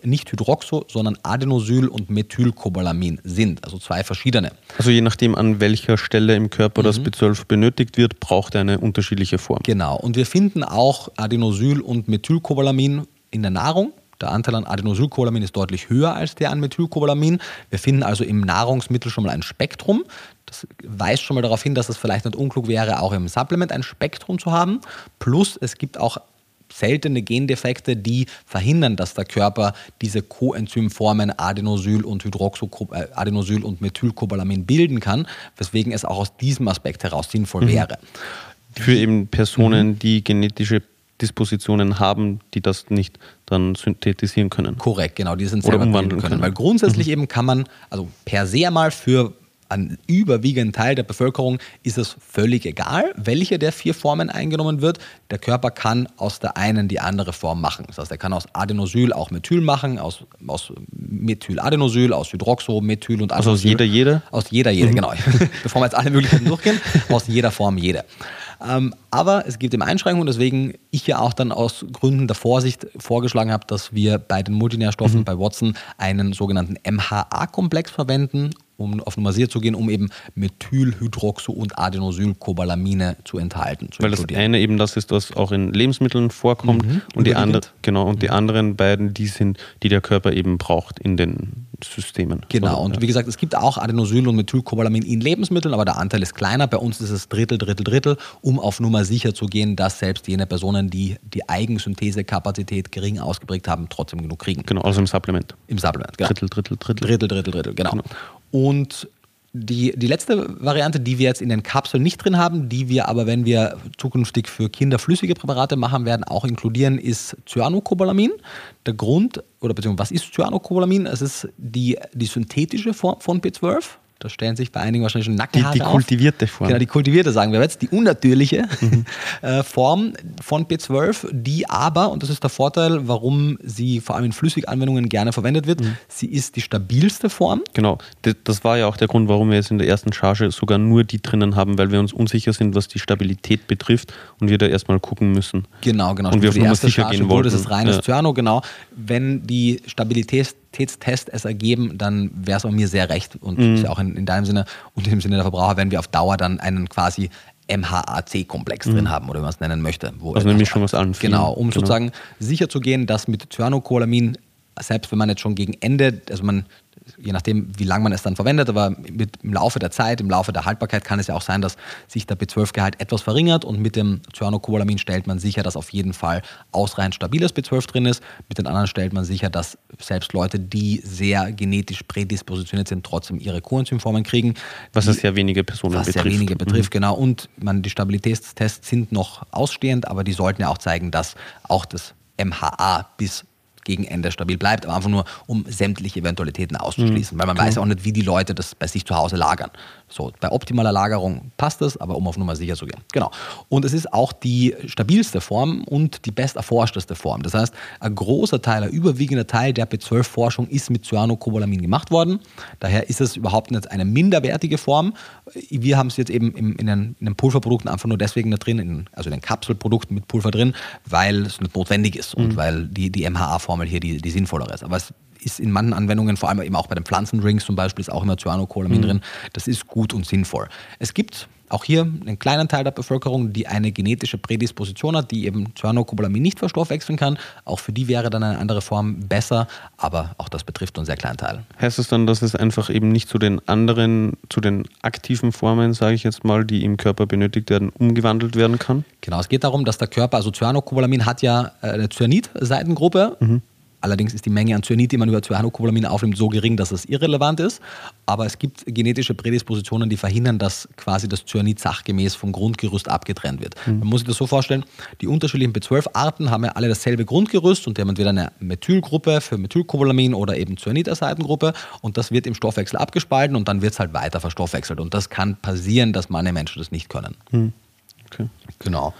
nicht Hydroxo, sondern Adenosyl und Methylcobalamin sind, also zwei verschiedene. Also je nachdem, an welcher Stelle im Körper Mhm. das B12 benötigt wird, braucht er eine unterschiedliche Form. Genau. Und wir finden auch Adenosyl und Methylcobalamin in der Nahrung. Der Anteil an Adenosylcobalamin ist deutlich höher als der an Methylcobalamin. Wir finden also im Nahrungsmittel schon mal ein Spektrum. Das weist schon mal darauf hin, dass es vielleicht nicht unklug wäre, auch im Supplement ein Spektrum zu haben. Plus es gibt auch seltene Gendefekte, die verhindern, dass der Körper diese Coenzymformen Adenosyl und Hydroxo äh, Adenosyl und Methylcobalamin bilden kann, weswegen es auch aus diesem Aspekt heraus sinnvoll wäre. Für eben Mhm. Personen, die genetische Dispositionen haben, die das nicht dann synthetisieren können. Korrekt, genau, die sind Oder selber umwandeln können. können. Weil grundsätzlich eben kann man, also per se mal für einen überwiegenden Teil der Bevölkerung ist es völlig egal, welche der vier Formen eingenommen wird. Der Körper kann aus der einen die andere Form machen. Das heißt, er kann aus Adenosyl auch Methyl machen, aus, aus Methyladenosyl, aus Hydroxo, Methyl und Also aus Adenosyl. jeder jede? Aus jeder jede, genau. Bevor wir jetzt alle Möglichkeiten durchgehen, aus jeder Form jede. Ähm, aber es gibt eben Einschränkungen, deswegen ich ja auch dann aus Gründen der Vorsicht vorgeschlagen habe, dass wir bei den Multinährstoffen bei Watson einen sogenannten MHA-Komplex verwenden, um auf Nummer sicher zu gehen, um eben Methyl, Hydroxo und Adenosylcobalamine zu enthalten. Zu Weil das eine eben das ist, was auch in Lebensmitteln vorkommt Mhm, und die andere, genau, und die anderen beiden, die sind, die der Körper eben braucht in den Systemen. Genau, und wie gesagt, es gibt auch Adenosyl und Methylcobalamin in Lebensmitteln, aber der Anteil ist kleiner. Bei uns ist es Drittel, Drittel, Drittel, um auf Nummer sicher zu gehen, dass selbst jene Personen, die die Eigensynthesekapazität gering ausgeprägt haben, trotzdem genug kriegen. Genau, also im Supplement. Im Supplement, genau. Drittel, Drittel, Drittel. Drittel, Drittel, Drittel, genau. Genau. Und die, die letzte Variante, die wir jetzt in den Kapseln nicht drin haben, die wir aber, wenn wir zukünftig für Kinder flüssige Präparate machen werden, auch inkludieren, ist Cyanocobalamin. Der Grund, oder beziehungsweise was ist Cyanocobalamin? Es ist die, die synthetische Form von B12. Da stellen sich bei einigen wahrscheinlich schon Nackenhaare Die- die kultivierte Form. Genau, die kultivierte, sagen wir jetzt, die unnatürliche äh, Form von B12, die aber, und das ist der Vorteil, warum sie vor allem in Flüssiganwendungen gerne verwendet wird, sie ist die stabilste Form. Genau, das, das war ja auch der Grund, warum wir jetzt in der ersten Charge sogar nur die drinnen haben, weil wir uns unsicher sind, was die Stabilität betrifft und wir da erstmal gucken müssen. Genau, genau. Und wir auf Nummer erste sicher Charge gehen wollten. es reines Ja. Cyano, genau. Wenn die Stabilitätstests es ergeben, dann wäre es bei mir sehr recht und Mhm. auch in, in deinem Sinne und im Sinne der Verbraucher, wenn wir auf Dauer dann einen quasi MHAC-Komplex drin haben oder wie man es nennen möchte. Wo Mhm. Also eine etwas- Mischung aus allen. Genau, um Genau. sozusagen sicher zu gehen, dass mit Cyanocolamin, selbst wenn man jetzt schon gegen Ende, also man je nachdem, wie lange man es dann verwendet, aber mit, im Laufe der Zeit, im Laufe der Haltbarkeit kann es ja auch sein, dass sich der B12-Gehalt etwas verringert und mit dem Cyanocobalamin stellt man sicher, dass auf jeden Fall ausreichend stabiles B12 drin ist. Mit den anderen stellt man sicher, dass selbst Leute, die sehr genetisch prädispositioniert sind, trotzdem ihre Coenzymformen kriegen. Was die, es sehr wenige Personen was betrifft. Mhm. sehr wenige betrifft, genau. Und man, die Stabilitätstests sind noch ausstehend, aber die sollten ja auch zeigen, dass auch das MHA bis gegen Ende stabil bleibt, aber einfach nur, um sämtliche Eventualitäten auszuschließen, mhm. weil man weiß auch nicht, wie die Leute das bei sich zu Hause lagern. So, bei optimaler Lagerung passt das, aber um auf Nummer sicher zu gehen. Genau. Und es ist auch die stabilste Form und die besterforschteste Form. Das heißt, ein großer Teil, ein überwiegender Teil der B12-Forschung ist mit Cyanocobalamin gemacht worden. Daher ist es überhaupt nicht eine minderwertige Form. Wir haben es jetzt eben in, den, in den Pulverprodukten einfach nur deswegen da drin, in, also in den Kapselprodukten mit Pulver drin, weil es nicht notwendig ist mhm. und weil die, die MHA-Form Formel hier die, die sinnvollere ist. Aber es ist in manchen Anwendungen, vor allem eben auch bei den Pflanzendrinks zum Beispiel, ist auch immer Cyanocolamin mhm. drin. Das ist gut und sinnvoll. Es gibt auch hier einen kleinen Teil der Bevölkerung, die eine genetische Prädisposition hat, die eben Cyanocobalamin nicht verstoffwechseln kann. Auch für die wäre dann eine andere Form besser, aber auch das betrifft nur einen sehr kleinen Teil. Heißt es dann, dass es einfach eben nicht zu den anderen, zu den aktiven Formen, sage ich jetzt mal, die im Körper benötigt werden, umgewandelt werden kann? Genau, es geht darum, dass der Körper, also Cyanocobalamin hat ja äh, eine Cyanid-Seitengruppe. Mhm. Allerdings ist die Menge an Cyanid, die man über Cyanocobalamin aufnimmt, so gering, dass es irrelevant ist. Aber es gibt genetische Prädispositionen, die verhindern, dass quasi das Cyanid sachgemäß vom Grundgerüst abgetrennt wird. Mhm. Man muss sich das so vorstellen, die unterschiedlichen B12-Arten haben ja alle dasselbe Grundgerüst und die haben entweder eine Methylgruppe für Methylcobalamin oder eben Cyaniderseitengruppe und das wird im Stoffwechsel abgespalten und dann wird es halt weiter verstoffwechselt. Und das kann passieren, dass manche Menschen das nicht können. Mhm. Okay. Genau.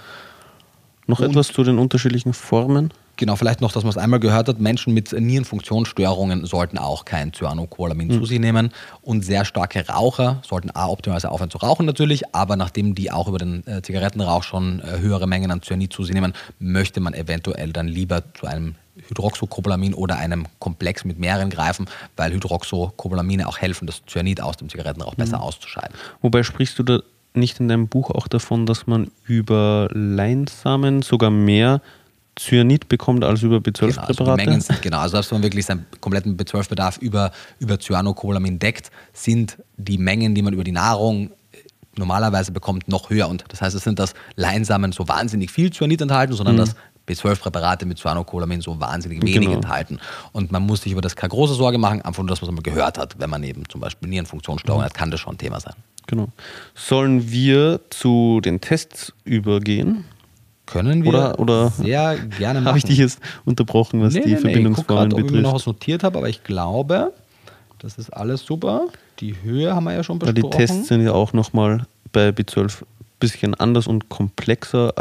Noch und etwas zu den unterschiedlichen Formen? Genau, vielleicht noch, dass man es einmal gehört hat, Menschen mit Nierenfunktionsstörungen sollten auch kein Cyanocolamin mhm. zu sich nehmen und sehr starke Raucher sollten A, optimalerweise aufhören zu rauchen natürlich, aber nachdem die auch über den äh, Zigarettenrauch schon äh, höhere Mengen an Cyanid zu sich nehmen, möchte man eventuell dann lieber zu einem Hydroxocobalamin oder einem Komplex mit mehreren greifen, weil Hydroxocobalamine auch helfen, das Cyanid aus dem Zigarettenrauch mhm. besser auszuscheiden. Wobei sprichst du da nicht in deinem Buch auch davon, dass man über Leinsamen sogar mehr Cyanid bekommt als über B12-Präparate? Genau, also genau, also wenn man wirklich seinen kompletten B12-Bedarf über, über Cyanocobalamin deckt, sind die Mengen, die man über die Nahrung äh, normalerweise bekommt, noch höher. Und das heißt, es sind das Leinsamen so wahnsinnig viel Cyanid enthalten, sondern mhm. das B12-Präparate mit Cyanocolamin so wahnsinnig wenig genau. enthalten. Und man muss sich über das keine große Sorge machen, einfach nur das, was man gehört hat. Wenn man eben zum Beispiel Nierenfunktionsstörungen mhm. hat, kann das schon ein Thema sein. Genau. Sollen wir zu den Tests übergehen? Können wir oder, oder sehr gerne machen. Habe ich dich jetzt unterbrochen, was nee, die nee, Verbindungsformen betrifft? Ich gucke ob ich noch was notiert habe, aber ich glaube, das ist alles super. Die Höhe haben wir ja schon besprochen. Ja, die Tests sind ja auch nochmal bei B12 ein bisschen anders und komplexer,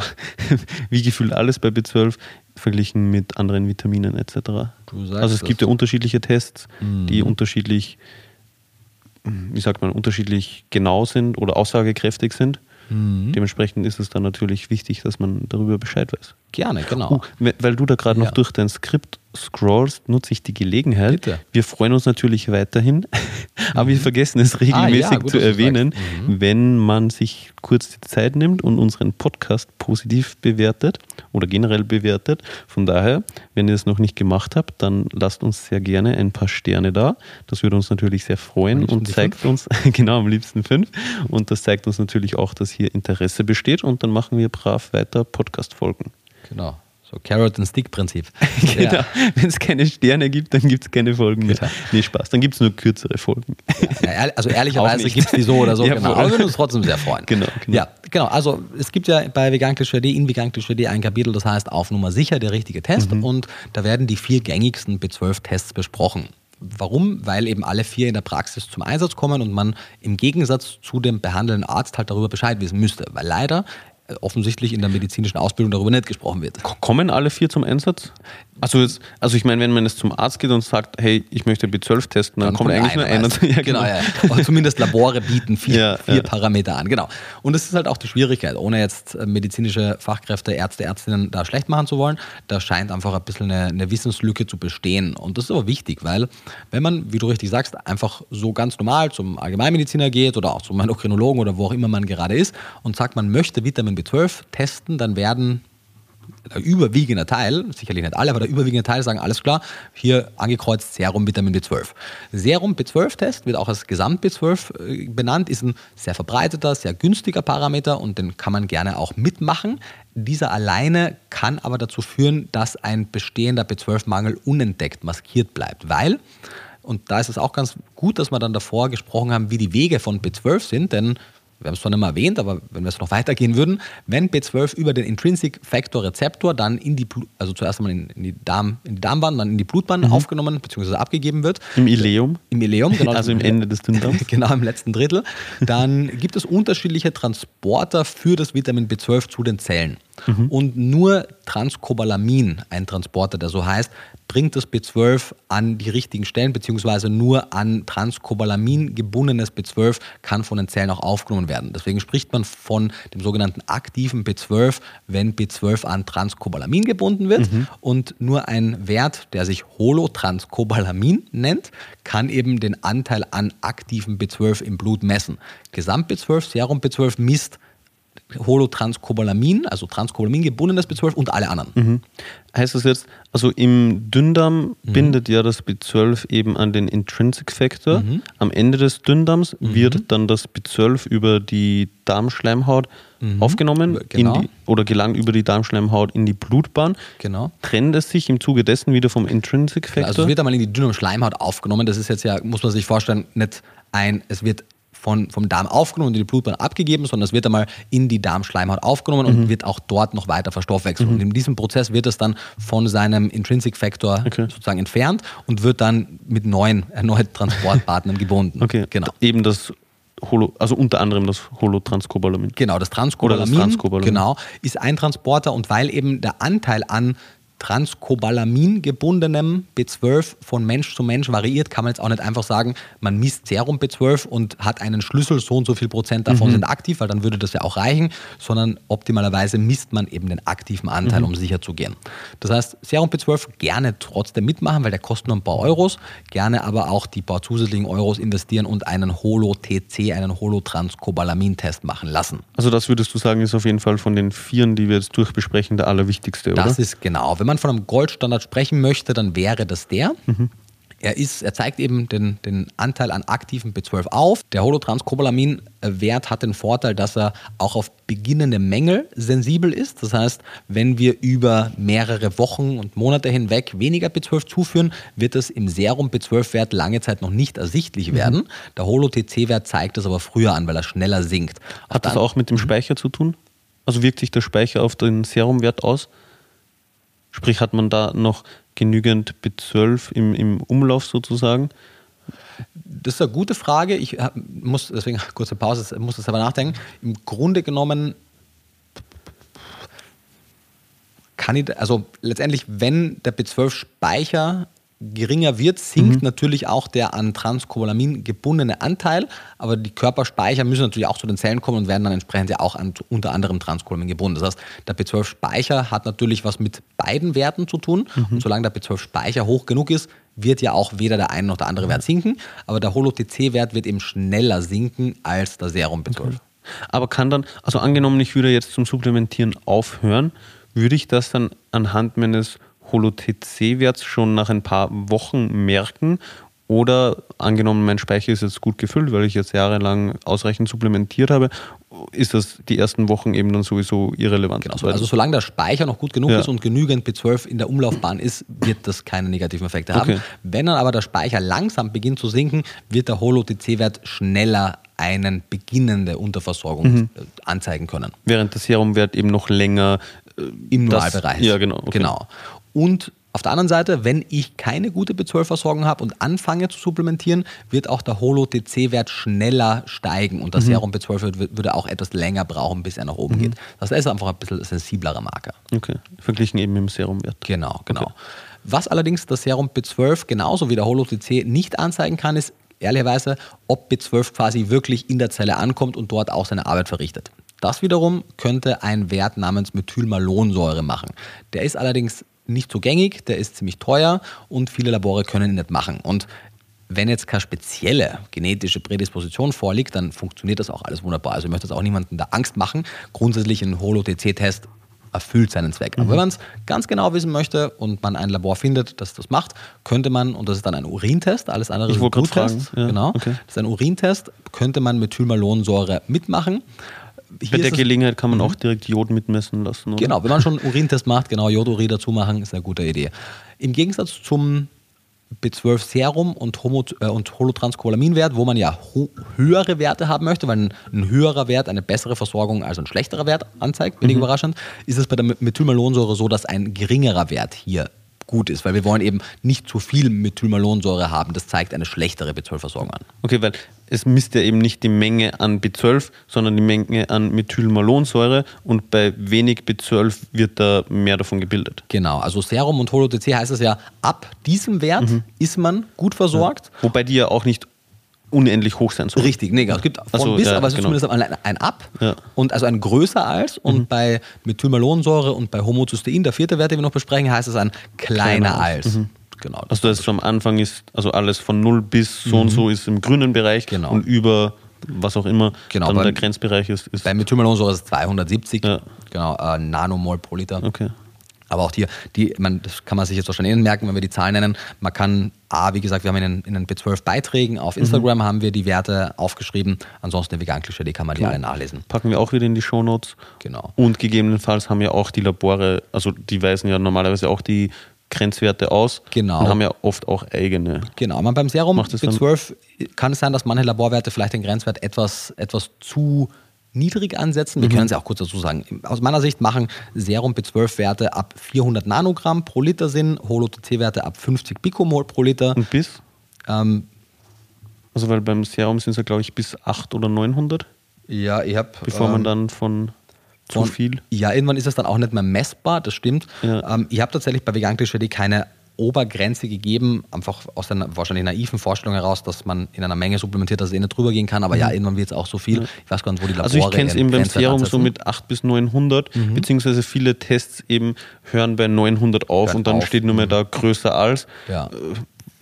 wie gefühlt alles bei B12 verglichen mit anderen Vitaminen etc. also es gibt ja unterschiedliche Tests, mhm. die unterschiedlich, wie sagt man, unterschiedlich genau sind oder aussagekräftig sind. Mhm. Dementsprechend ist es dann natürlich wichtig, dass man darüber Bescheid weiß. Gerne, genau. Uh, weil du da gerade ja. noch durch dein Skript scrollst, nutze ich die Gelegenheit. Bitte. Wir freuen uns natürlich weiterhin, aber wir mhm. vergessen es regelmäßig ah, ja, gut, zu erwähnen, mhm. wenn man sich kurz die Zeit nimmt und unseren Podcast positiv bewertet oder generell bewertet. Von daher, wenn ihr es noch nicht gemacht habt, dann lasst uns sehr gerne ein paar Sterne da. Das würde uns natürlich sehr freuen und zeigt fünf. uns, genau am liebsten fünf. Und das zeigt uns natürlich auch, dass hier Interesse besteht und dann machen wir brav weiter Podcast-Folgen. Genau. So Carrot and Stick Prinzip. genau. Ja. Wenn es keine Sterne gibt, dann gibt es keine Folgen mehr. Nee, Spaß. Dann gibt es nur kürzere Folgen. Ja, also ehrlicherweise gibt es die so oder so. Ja, genau. Aber wir würden uns trotzdem sehr freuen. Genau, genau. Ja, genau. Also es gibt ja bei Vegan Klischee in Vegan Klischee ein Kapitel, das heißt auf Nummer sicher der richtige Test. Mhm. Und da werden die vier gängigsten B12-Tests besprochen. Warum? Weil eben alle vier in der Praxis zum Einsatz kommen und man im Gegensatz zu dem behandelnden Arzt halt darüber Bescheid wissen müsste. Weil leider offensichtlich in der medizinischen Ausbildung darüber nicht gesprochen wird. Kommen alle vier zum Einsatz? Also, jetzt, also ich meine, wenn man jetzt zum Arzt geht und sagt, hey, ich möchte B12 testen, dann, dann kommt eigentlich nur einer. Ja, genau, genau ja. Aber zumindest Labore bieten vier, ja, vier ja. Parameter an. Genau. Und das ist halt auch die Schwierigkeit, ohne jetzt äh, medizinische Fachkräfte, Ärzte, Ärztinnen da schlecht machen zu wollen. Da scheint einfach ein bisschen eine, eine Wissenslücke zu bestehen. Und das ist aber wichtig, weil wenn man, wie du richtig sagst, einfach so ganz normal zum Allgemeinmediziner geht oder auch zum Endokrinologen oder wo auch immer man gerade ist und sagt, man möchte Vitamin B12 testen, dann werden der überwiegende Teil, sicherlich nicht alle, aber der überwiegende Teil sagen, alles klar, hier angekreuzt Serum Vitamin B12. Serum B12-Test wird auch als Gesamt-B12 äh, benannt, ist ein sehr verbreiteter, sehr günstiger Parameter und den kann man gerne auch mitmachen. Dieser alleine kann aber dazu führen, dass ein bestehender B12-Mangel unentdeckt maskiert bleibt, weil und da ist es auch ganz gut, dass wir dann davor gesprochen haben, wie die Wege von B12 sind, denn wir haben es nicht mehr erwähnt, aber wenn wir es noch weitergehen würden, wenn B12 über den Intrinsic Factor Rezeptor dann in die, also zuerst einmal in, in, die Darm, in die Darmbahn, dann in die Blutbahn mhm. aufgenommen bzw. abgegeben wird. Im Ileum. Im Ileum, genau. also im Ende des Dünndarms. genau, im letzten Drittel. Dann gibt es unterschiedliche Transporter für das Vitamin B12 zu den Zellen. Mhm. Und nur Transkobalamin, ein Transporter, der so heißt, bringt das B12 an die richtigen Stellen, beziehungsweise nur an Transkobalamin gebundenes B12 kann von den Zellen auch aufgenommen werden. Deswegen spricht man von dem sogenannten aktiven B12, wenn B12 an Transkobalamin gebunden wird. Mhm. Und nur ein Wert, der sich Holotranskobalamin nennt, kann eben den Anteil an aktiven B12 im Blut messen. Gesamt B12, Serum B12 misst Holotranskobalamin, also Transkobalamin gebundenes B12 und alle anderen. Mhm. Heißt das jetzt, also im Dünndarm mhm. bindet ja das B12 eben an den Intrinsic Factor. Mhm. Am Ende des Dünndarms mhm. wird dann das B12 über die Darmschleimhaut mhm. aufgenommen genau. die, oder gelangt über die Darmschleimhaut in die Blutbahn. Genau. Trennt es sich im Zuge dessen wieder vom Intrinsic Factor? Also es wird einmal in die Dünndarmschleimhaut aufgenommen. Das ist jetzt ja, muss man sich vorstellen, nicht ein, es wird von, vom Darm aufgenommen und in die Blutbahn abgegeben, sondern es wird einmal in die Darmschleimhaut aufgenommen und mhm. wird auch dort noch weiter verstoffwechselt. Mhm. Und in diesem Prozess wird es dann von seinem Intrinsic Factor okay. sozusagen entfernt und wird dann mit neuen erneut Transportpartnern gebunden. Okay, genau. Eben das Holo, also unter anderem das Holotranscobalamin. Genau, das Transkobalamin, das Transkobalamin, genau, ist ein Transporter und weil eben der Anteil an Transkobalamin gebundenem B12 von Mensch zu Mensch variiert, kann man jetzt auch nicht einfach sagen, man misst Serum B12 und hat einen Schlüssel, so und so viel Prozent davon mhm. sind aktiv, weil dann würde das ja auch reichen, sondern optimalerweise misst man eben den aktiven Anteil, mhm. um sicher zu gehen. Das heißt, Serum B12 gerne trotzdem mitmachen, weil der kostet nur ein paar Euros, gerne aber auch die paar zusätzlichen Euros investieren und einen Holo-TC, einen Holotranscobalamin-Test machen lassen. Also das würdest du sagen, ist auf jeden Fall von den Vieren, die wir jetzt durchbesprechen, der allerwichtigste, oder? Das ist genau. Wenn man von einem Goldstandard sprechen möchte, dann wäre das der. Mhm. Er, ist, er zeigt eben den, den Anteil an aktiven B12 auf. Der Holotranscobalamin-Wert hat den Vorteil, dass er auch auf beginnende Mängel sensibel ist. Das heißt, wenn wir über mehrere Wochen und Monate hinweg weniger B12 zuführen, wird es im Serum B12-Wert lange Zeit noch nicht ersichtlich mhm. werden. Der Holo-TC-Wert zeigt das aber früher an, weil er schneller sinkt. Hat das auch mit dem mhm. Speicher zu tun? Also wirkt sich der Speicher auf den Serumwert aus? Sprich, hat man da noch genügend B12 im, im Umlauf sozusagen? Das ist eine gute Frage. Ich muss, deswegen kurze Pause, muss das aber nachdenken. Im Grunde genommen kann ich, also letztendlich, wenn der B12-Speicher geringer wird, sinkt mhm. natürlich auch der an Transkobalamin gebundene Anteil, aber die Körperspeicher müssen natürlich auch zu den Zellen kommen und werden dann entsprechend ja auch an unter anderem Transkobalamin gebunden. Das heißt, der B12-Speicher hat natürlich was mit beiden Werten zu tun mhm. und solange der B12-Speicher hoch genug ist, wird ja auch weder der eine noch der andere Wert sinken, aber der Holo-TC-Wert wird eben schneller sinken als der Serum B12. Okay. Aber kann dann, also angenommen, ich würde jetzt zum Supplementieren aufhören, würde ich das dann anhand meines Holo-TC-Werts schon nach ein paar Wochen merken? Oder angenommen, mein Speicher ist jetzt gut gefüllt, weil ich jetzt jahrelang ausreichend supplementiert habe, ist das die ersten Wochen eben dann sowieso irrelevant. Genau, also solange der Speicher noch gut genug ja. ist und genügend B12 in der Umlaufbahn ist, wird das keine negativen Effekte haben. Okay. Wenn dann aber der Speicher langsam beginnt zu sinken, wird der Holo-TC-Wert schneller eine beginnende Unterversorgung mhm. anzeigen können. Während der Serumwert eben noch länger äh, im Normalbereich. Ja, genau. Okay. Genau. Und auf der anderen Seite, wenn ich keine gute B12-Versorgung habe und anfange zu supplementieren, wird auch der Holo-TC-Wert schneller steigen und das mhm. Serum B12 würde auch etwas länger brauchen, bis er nach oben mhm. geht. Das ist einfach ein bisschen sensiblerer Marker. Okay, verglichen eben mit dem Serumwert. Genau, genau. Okay. Was allerdings das Serum B12 genauso wie der Holo-TC nicht anzeigen kann, ist ehrlicherweise, ob B12 quasi wirklich in der Zelle ankommt und dort auch seine Arbeit verrichtet. Das wiederum könnte ein Wert namens Methylmalonsäure machen. Der ist allerdings nicht so gängig, der ist ziemlich teuer und viele Labore können ihn nicht machen. Und wenn jetzt keine spezielle genetische Prädisposition vorliegt, dann funktioniert das auch alles wunderbar. Also ich möchte jetzt auch niemandem da Angst machen. Grundsätzlich ein Holo-TC-Test erfüllt seinen Zweck. Aber mhm. wenn man es ganz genau wissen möchte und man ein Labor findet, das das macht, könnte man, und das ist dann ein Urintest, alles andere ich ist ein Bluttest, ja, genau, okay. das ist ein Urintest, könnte man Methylmalonsäure mitmachen. Bei der Gelegenheit kann man auch direkt Jod mitmessen lassen. Oder? Genau, wenn man schon einen Urintest macht, genau, Jodurin dazu machen, ist eine gute Idee. Im Gegensatz zum B12 Serum und, Homo, äh, und Holotranscolaminwert, wo man ja höhere Werte haben möchte, weil ein, ein, höherer Wert eine bessere Versorgung als ein schlechterer Wert anzeigt, wenig mhm. überraschend, ist es bei der Methylmalonsäure so, dass ein geringerer Wert hier gut ist, weil wir wollen eben nicht zu viel Methylmalonsäure haben. Das zeigt eine schlechtere B12-Versorgung an. Okay, weil es misst ja eben nicht die Menge an B12, sondern die Menge an Methylmalonsäure und bei wenig B12 wird da mehr davon gebildet. Genau, also Serum und Holo-TC heißt es ja, ab diesem Wert mhm. ist man gut versorgt. Ja. Wobei die ja auch nicht unendlich hoch sein soll. Richtig, nee, es gibt von so, bis, ja, aber es ist genau. zumindest ein, ein Ab ja. und also ein größer als und mhm. bei Methylmalonsäure und bei Homozystein, der vierte Wert, den wir noch besprechen, heißt es ein kleiner, kleiner als. Mhm. Genau. Das also das am Anfang ist, also alles von 0 bis so mhm. und so ist im grünen Bereich genau. und über was auch immer genau, dann der Grenzbereich ist. ist bei Methylmalonsäure ist es 270 ja. genau, äh, Nanomol pro Liter. Okay. Aber auch hier, die, man, das kann man sich jetzt wahrscheinlich merken, wenn wir die Zahlen nennen. Man kann, A, wie gesagt, wir haben in den, in den B12-Beiträgen auf Instagram mhm. haben wir die Werte aufgeschrieben. Ansonsten Vegan-Klischee, kann man die alle nachlesen. Packen wir auch wieder in die Shownotes. Genau. Und gegebenenfalls haben ja auch die Labore, also die weisen ja normalerweise auch die Grenzwerte aus genau. und haben ja oft auch eigene. Genau, man beim Serum B12 kann es sein, dass manche Laborwerte vielleicht den Grenzwert etwas, etwas zu niedrig ansetzen. Wir mhm. können es ja auch kurz dazu sagen. Aus meiner Sicht machen Serum B12-Werte ab 400 Nanogramm pro Liter Sinn, Holo-TC-Werte ab 50 Pikomol pro Liter. Und bis? Ähm, also weil beim Serum sind es ja, glaube ich, bis 8 oder 900. Ja, ich habe... Bevor ähm, man dann von zu viel? Ja, irgendwann ist es dann auch nicht mehr messbar, das stimmt. Ja. Ähm, ich habe tatsächlich bei Vegan keine Obergrenze gegeben, einfach aus der wahrscheinlich naiven Vorstellung heraus, dass man in einer Menge supplementiert, dass es eh nicht drüber gehen kann, aber mhm. ja, irgendwann wird es auch so viel. Ich weiß gar nicht, wo die Labore Also ich kenne es eben beim Serum so mit 8 bis 900, mhm. beziehungsweise viele Tests eben hören bei 900 auf Hört und dann auf. steht nur mehr mhm. da größer als. Ja. Äh,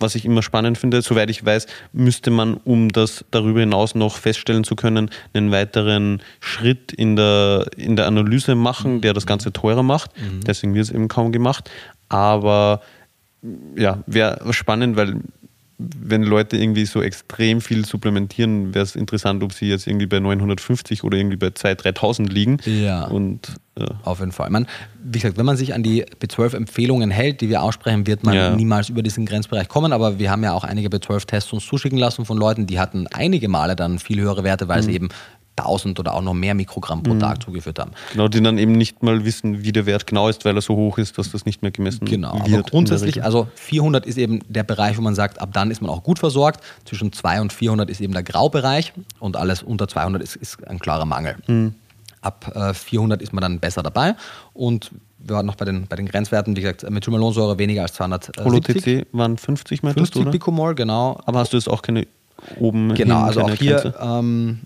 was ich immer spannend finde, soweit ich weiß, müsste man, um das darüber hinaus noch feststellen zu können, einen weiteren Schritt in der, in der Analyse machen, der das Ganze teurer macht. Mhm. Deswegen wird es eben kaum gemacht. Aber ja, wäre spannend, weil wenn Leute irgendwie so extrem viel supplementieren, wäre es interessant, ob sie jetzt irgendwie bei 950 oder irgendwie bei 2.000, 3.000 liegen. Ja. Und, ja. Auf jeden Fall. Man, wie gesagt, wenn man sich an die B12-Empfehlungen hält, die wir aussprechen, wird man ja. niemals über diesen Grenzbereich kommen. Aber wir haben ja auch einige B12-Tests uns zuschicken lassen von Leuten, die hatten einige Male dann viel höhere Werte, weil mhm. sie eben 1000 oder auch noch mehr Mikrogramm pro mhm. Tag zugeführt haben. Genau, die dann eben nicht mal wissen, wie der Wert genau ist, weil er so hoch ist, dass das nicht mehr gemessen genau, wird. Genau, aber grundsätzlich, also 400 ist eben der Bereich, wo man sagt, ab dann ist man auch gut versorgt. Zwischen 200 und 400 ist eben der Graubereich und alles unter 200 ist, ist ein klarer Mangel. Mhm. Ab äh, 400 ist man dann besser dabei und wir waren noch bei den, bei den Grenzwerten, wie gesagt, Methylmalonsäure weniger als 200. Holo-TC waren 50, meintest 50 du, 50 Picomol, genau. Aber hast du jetzt auch keine oben Genau, also auch hier, ähm,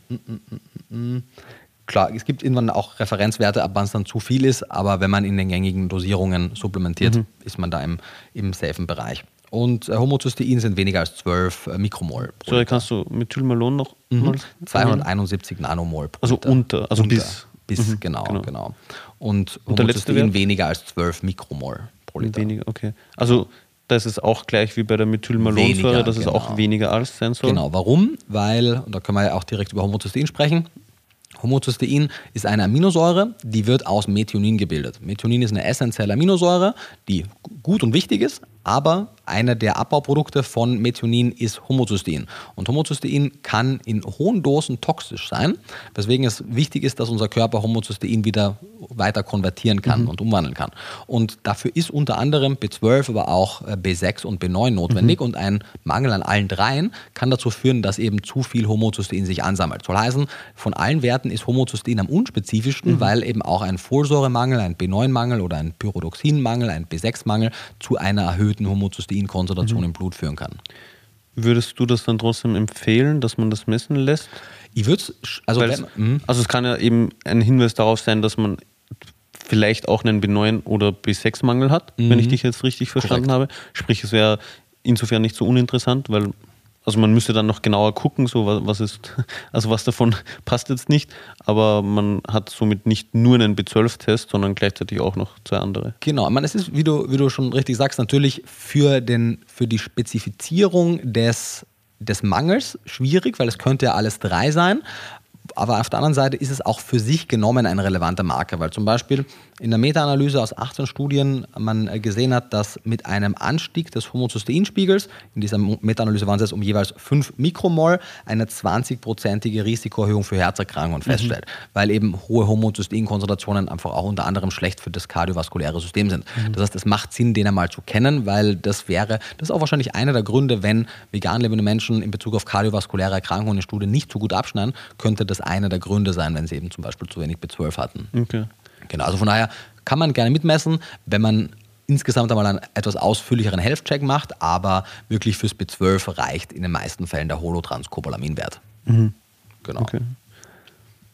klar, es gibt irgendwann auch Referenzwerte, ab wann es dann zu viel ist, aber wenn man in den gängigen Dosierungen supplementiert, mhm. ist man da im, im safen Bereich. Und äh, Homozystein sind weniger als 12 äh, Mikromol. So, kannst du Methylmalon noch? Mhm. 271 Nanomol pro Also Liter. unter, also unter, bis. Bis, mhm, genau, genau, genau. Und, Und Homozystein weniger als 12 Mikromol pro Liter. Weniger, okay. Also das ist auch gleich wie bei der Methylmalonsäure, dass genau. es auch weniger als sein soll. Genau, warum? Weil, und da können wir ja auch direkt über Homozystein sprechen, Homozystein ist eine Aminosäure, die wird aus Methionin gebildet. Methionin ist eine essentielle Aminosäure, die gut und wichtig ist, aber einer der Abbauprodukte von Methionin ist Homozystein. Und Homozystein kann in hohen Dosen toxisch sein, weswegen es wichtig ist, dass unser Körper Homozystein wieder weiter konvertieren kann mhm. und umwandeln kann. Und dafür ist unter anderem B12, aber auch äh, B6 und B9 notwendig. Mhm. Und ein Mangel an allen dreien kann dazu führen, dass eben zu viel Homozystein sich ansammelt. Soll heißen, von allen Werten ist Homozystein am unspezifischsten, mhm. weil eben auch ein Folsäuremangel, ein B9-Mangel oder ein Pyridoxin-Mangel, ein B6-Mangel zu einer erhöhten Homozysteinkonzentration mhm. im Blut führen kann. Würdest du das dann trotzdem empfehlen, dass man das messen lässt? Ich würde also, es, mhm. also es kann ja eben ein Hinweis darauf sein, dass man vielleicht auch einen B9 oder B6-Mangel hat, mhm. wenn ich dich jetzt richtig verstanden Korrekt. habe. Sprich, es wäre insofern nicht so uninteressant, weil also man müsste dann noch genauer gucken, so was, was ist, also was davon passt jetzt nicht, aber man hat somit nicht nur einen B12-Test, sondern gleichzeitig auch noch zwei andere. Genau, meine, es ist, wie du, wie du schon richtig sagst, natürlich für, den, für die Spezifizierung des, des Mangels schwierig, weil es könnte ja alles drei sein. Aber auf der anderen Seite ist es auch für sich genommen ein relevanter Marker, weil zum Beispiel in der Meta-Analyse aus 18 Studien man gesehen hat, dass mit einem Anstieg des Homozysteinspiegels, in dieser Meta-Analyse waren es jetzt um jeweils 5 Mikromol, eine 20-prozentige Risikoerhöhung für Herzerkrankungen mhm. feststellt, weil eben hohe Homozysteinkonzentrationen einfach auch unter anderem schlecht für das kardiovaskuläre System sind. Mhm. Das heißt, es macht Sinn, den einmal zu kennen, weil das wäre, das ist auch wahrscheinlich einer der Gründe, wenn vegan lebende Menschen in Bezug auf kardiovaskuläre Erkrankungen in Studien nicht so gut abschneiden, könnte das einer der Gründe sein, wenn sie eben zum Beispiel zu wenig B12 hatten. Okay. Genau, also von daher kann man gerne mitmessen, wenn man insgesamt einmal einen etwas ausführlicheren Health-Check macht, aber wirklich fürs B12 reicht in den meisten Fällen der Holotranscobalaminwert. Mhm. Genau. Okay.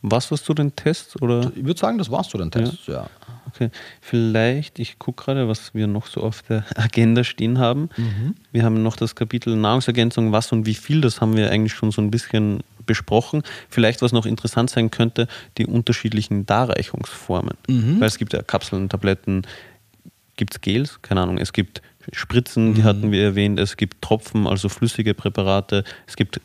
Was warst du den Test? Oder? Ich würde sagen, das warst du den Test, ja. ja. Okay, vielleicht, ich gucke gerade, was wir noch so auf der Agenda stehen haben. Mhm. Wir haben noch das Kapitel Nahrungsergänzung, was und wie viel, das haben wir eigentlich schon so ein bisschen besprochen. Vielleicht, was noch interessant sein könnte, die unterschiedlichen Darreichungsformen. Mhm. Weil es gibt ja Kapseln, Tabletten, gibt es Gels, keine Ahnung, es gibt Spritzen, die mhm. hatten wir erwähnt, es gibt Tropfen, also flüssige Präparate, es gibt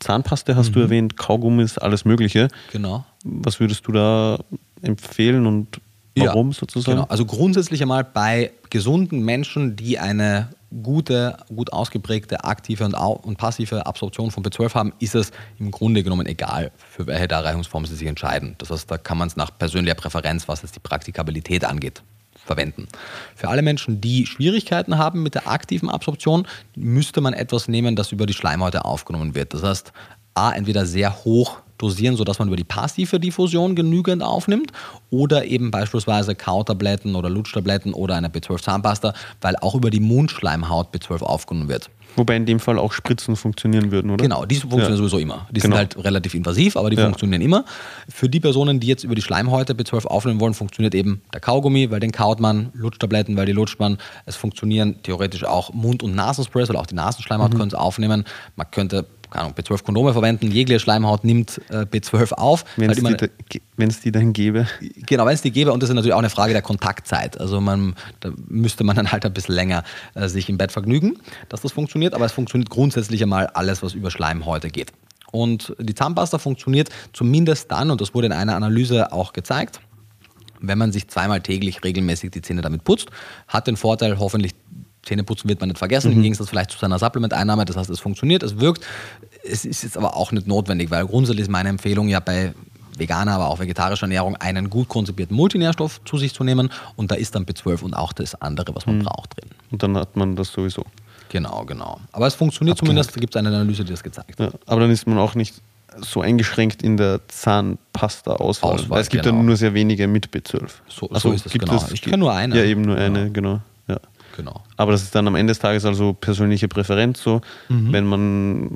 Zahnpaste, hast mhm. du erwähnt, Kaugummis, alles Mögliche. Genau. Was würdest du da empfehlen und warum ja, sozusagen? Genau. Also grundsätzlich einmal bei gesunden Menschen, die eine gute, gut ausgeprägte aktive und, und, passive Absorption von B12 haben, ist es im Grunde genommen egal, für welche Darreichungsform sie sich entscheiden. Das heißt, da kann man es nach persönlicher Präferenz, was es die Praktikabilität angeht, verwenden. Für alle Menschen, die Schwierigkeiten haben mit der aktiven Absorption, müsste man etwas nehmen, das über die Schleimhäute aufgenommen wird. Das heißt, A, entweder sehr hoch dosieren, sodass man über die passive Diffusion genügend aufnimmt oder eben beispielsweise Kautabletten oder Lutschtabletten oder eine B12-Zahnpasta, weil auch über die Mundschleimhaut B12 aufgenommen wird. Wobei in dem Fall auch Spritzen funktionieren würden, oder? Genau, die funktionieren ja. sowieso immer. Die genau. sind halt relativ invasiv, aber die ja. funktionieren immer. Für die Personen, die jetzt über die Schleimhäute B12 aufnehmen wollen, funktioniert eben der Kaugummi, weil den kaut man, Lutschtabletten, weil die lutscht man. Es funktionieren theoretisch auch Mund- und Nasensprays, weil auch die Nasenschleimhaut mhm. können es aufnehmen. Man könnte keine Ahnung, B12 Kondome verwenden, jegliche Schleimhaut nimmt äh, B12 auf. Wenn es halt die, die, dann gäbe. Genau, wenn es die gäbe und das ist natürlich auch eine Frage der Kontaktzeit. Also man, da müsste man dann halt ein bisschen länger äh, sich im Bett vergnügen, dass das funktioniert, aber es funktioniert grundsätzlich einmal alles, was über Schleimhäute geht. Und die Zahnpasta funktioniert zumindest dann, und das wurde in einer Analyse auch gezeigt, wenn man sich zweimal täglich regelmäßig die Zähne damit putzt, hat den Vorteil, hoffentlich Zähneputzen wird man nicht vergessen, mhm. im Gegensatz vielleicht zu seiner Supplement-Einnahme. Das heißt, es funktioniert, es wirkt. Es ist jetzt aber auch nicht notwendig, weil grundsätzlich ist meine Empfehlung ja bei veganer, aber auch vegetarischer Ernährung einen gut konzipierten Multinährstoff zu sich zu nehmen und da ist dann B12 und auch das andere, was man mhm. braucht drin. Und dann hat man das sowieso. Genau, genau. Aber es funktioniert Abgehakt. zumindest, da gibt es eine Analyse, die das gezeigt hat. Ja, aber dann ist man auch nicht so eingeschränkt in der Zahnpasta-Auswahl. Auswahl, es gibt genau. ja nur sehr wenige mit B12. So, also so ist es, genau. Es, ich kenne nur eine. Ja, eben nur eine, genau. genau. Genau. Aber das ist dann am Ende des Tages also persönliche Präferenz so. Mhm. Wenn man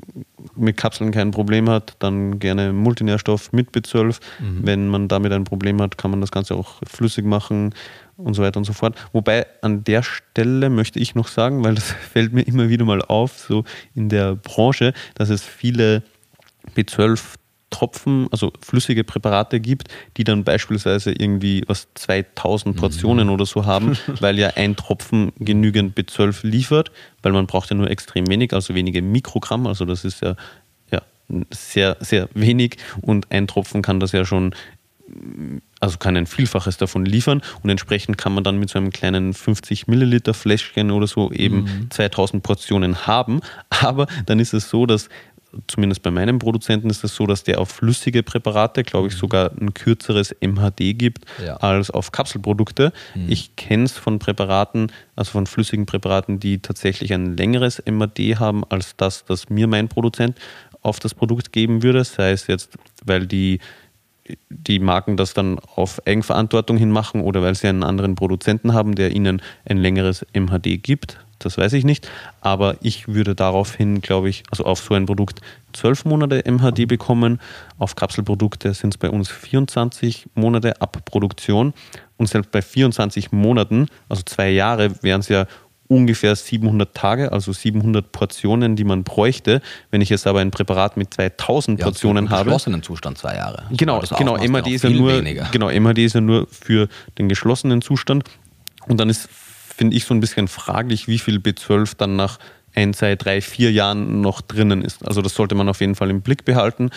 mit Kapseln kein Problem hat, dann gerne Multinährstoff mit B12. Mhm. Wenn man damit ein Problem hat, kann man das Ganze auch flüssig machen und so weiter und so fort. Wobei an der Stelle möchte ich noch sagen, weil das fällt mir immer wieder mal auf, so in der Branche, dass es viele B12 Tropfen, also flüssige Präparate gibt, die dann beispielsweise irgendwie was 2000 mhm. Portionen mhm. oder so haben, weil ja ein Tropfen genügend B12 liefert, weil man braucht ja nur extrem wenig, also wenige Mikrogramm, also das ist ja, ja sehr, sehr wenig und ein Tropfen kann das ja schon also kann ein Vielfaches davon liefern und entsprechend kann man dann mit so einem kleinen 50 Milliliter Fläschchen oder so eben mhm. 2000 Portionen haben. Aber dann ist es so, dass zumindest bei meinem Produzenten ist es das so, dass der auf flüssige Präparate, glaube ich, mhm. sogar ein kürzeres MHD gibt ja. als auf Kapselprodukte. Mhm. Ich kenne es von Präparaten, also von flüssigen Präparaten, die tatsächlich ein längeres MHD haben als das, das mir mein Produzent auf das Produkt geben würde. Sei es jetzt, weil die die Marken das dann auf Eigenverantwortung hin machen oder weil sie einen anderen Produzenten haben, der ihnen ein längeres MHD gibt das weiß ich nicht. Aber ich würde daraufhin, glaube ich, also auf so ein Produkt 12 Monate MHD bekommen. Auf Kapselprodukte sind es bei uns 24 Monate ab Produktion. Und selbst bei 24 Monaten, also zwei Jahre, wären es ja ungefähr 700 Tage, also 700 Portionen, die man bräuchte. Wenn ich jetzt aber ein Präparat mit 2000 ja, Portionen im habe. geschlossenen Zustand zwei Jahre. Genau, genau. MHD ist ja nur, genau, MHD ist ja nur für den geschlossenen Zustand. Und dann ist finde ich so ein bisschen fraglich, wie viel B12 dann nach ein, zwei, drei, vier Jahren noch drinnen ist. Also das sollte man auf jeden Fall im Blick behalten.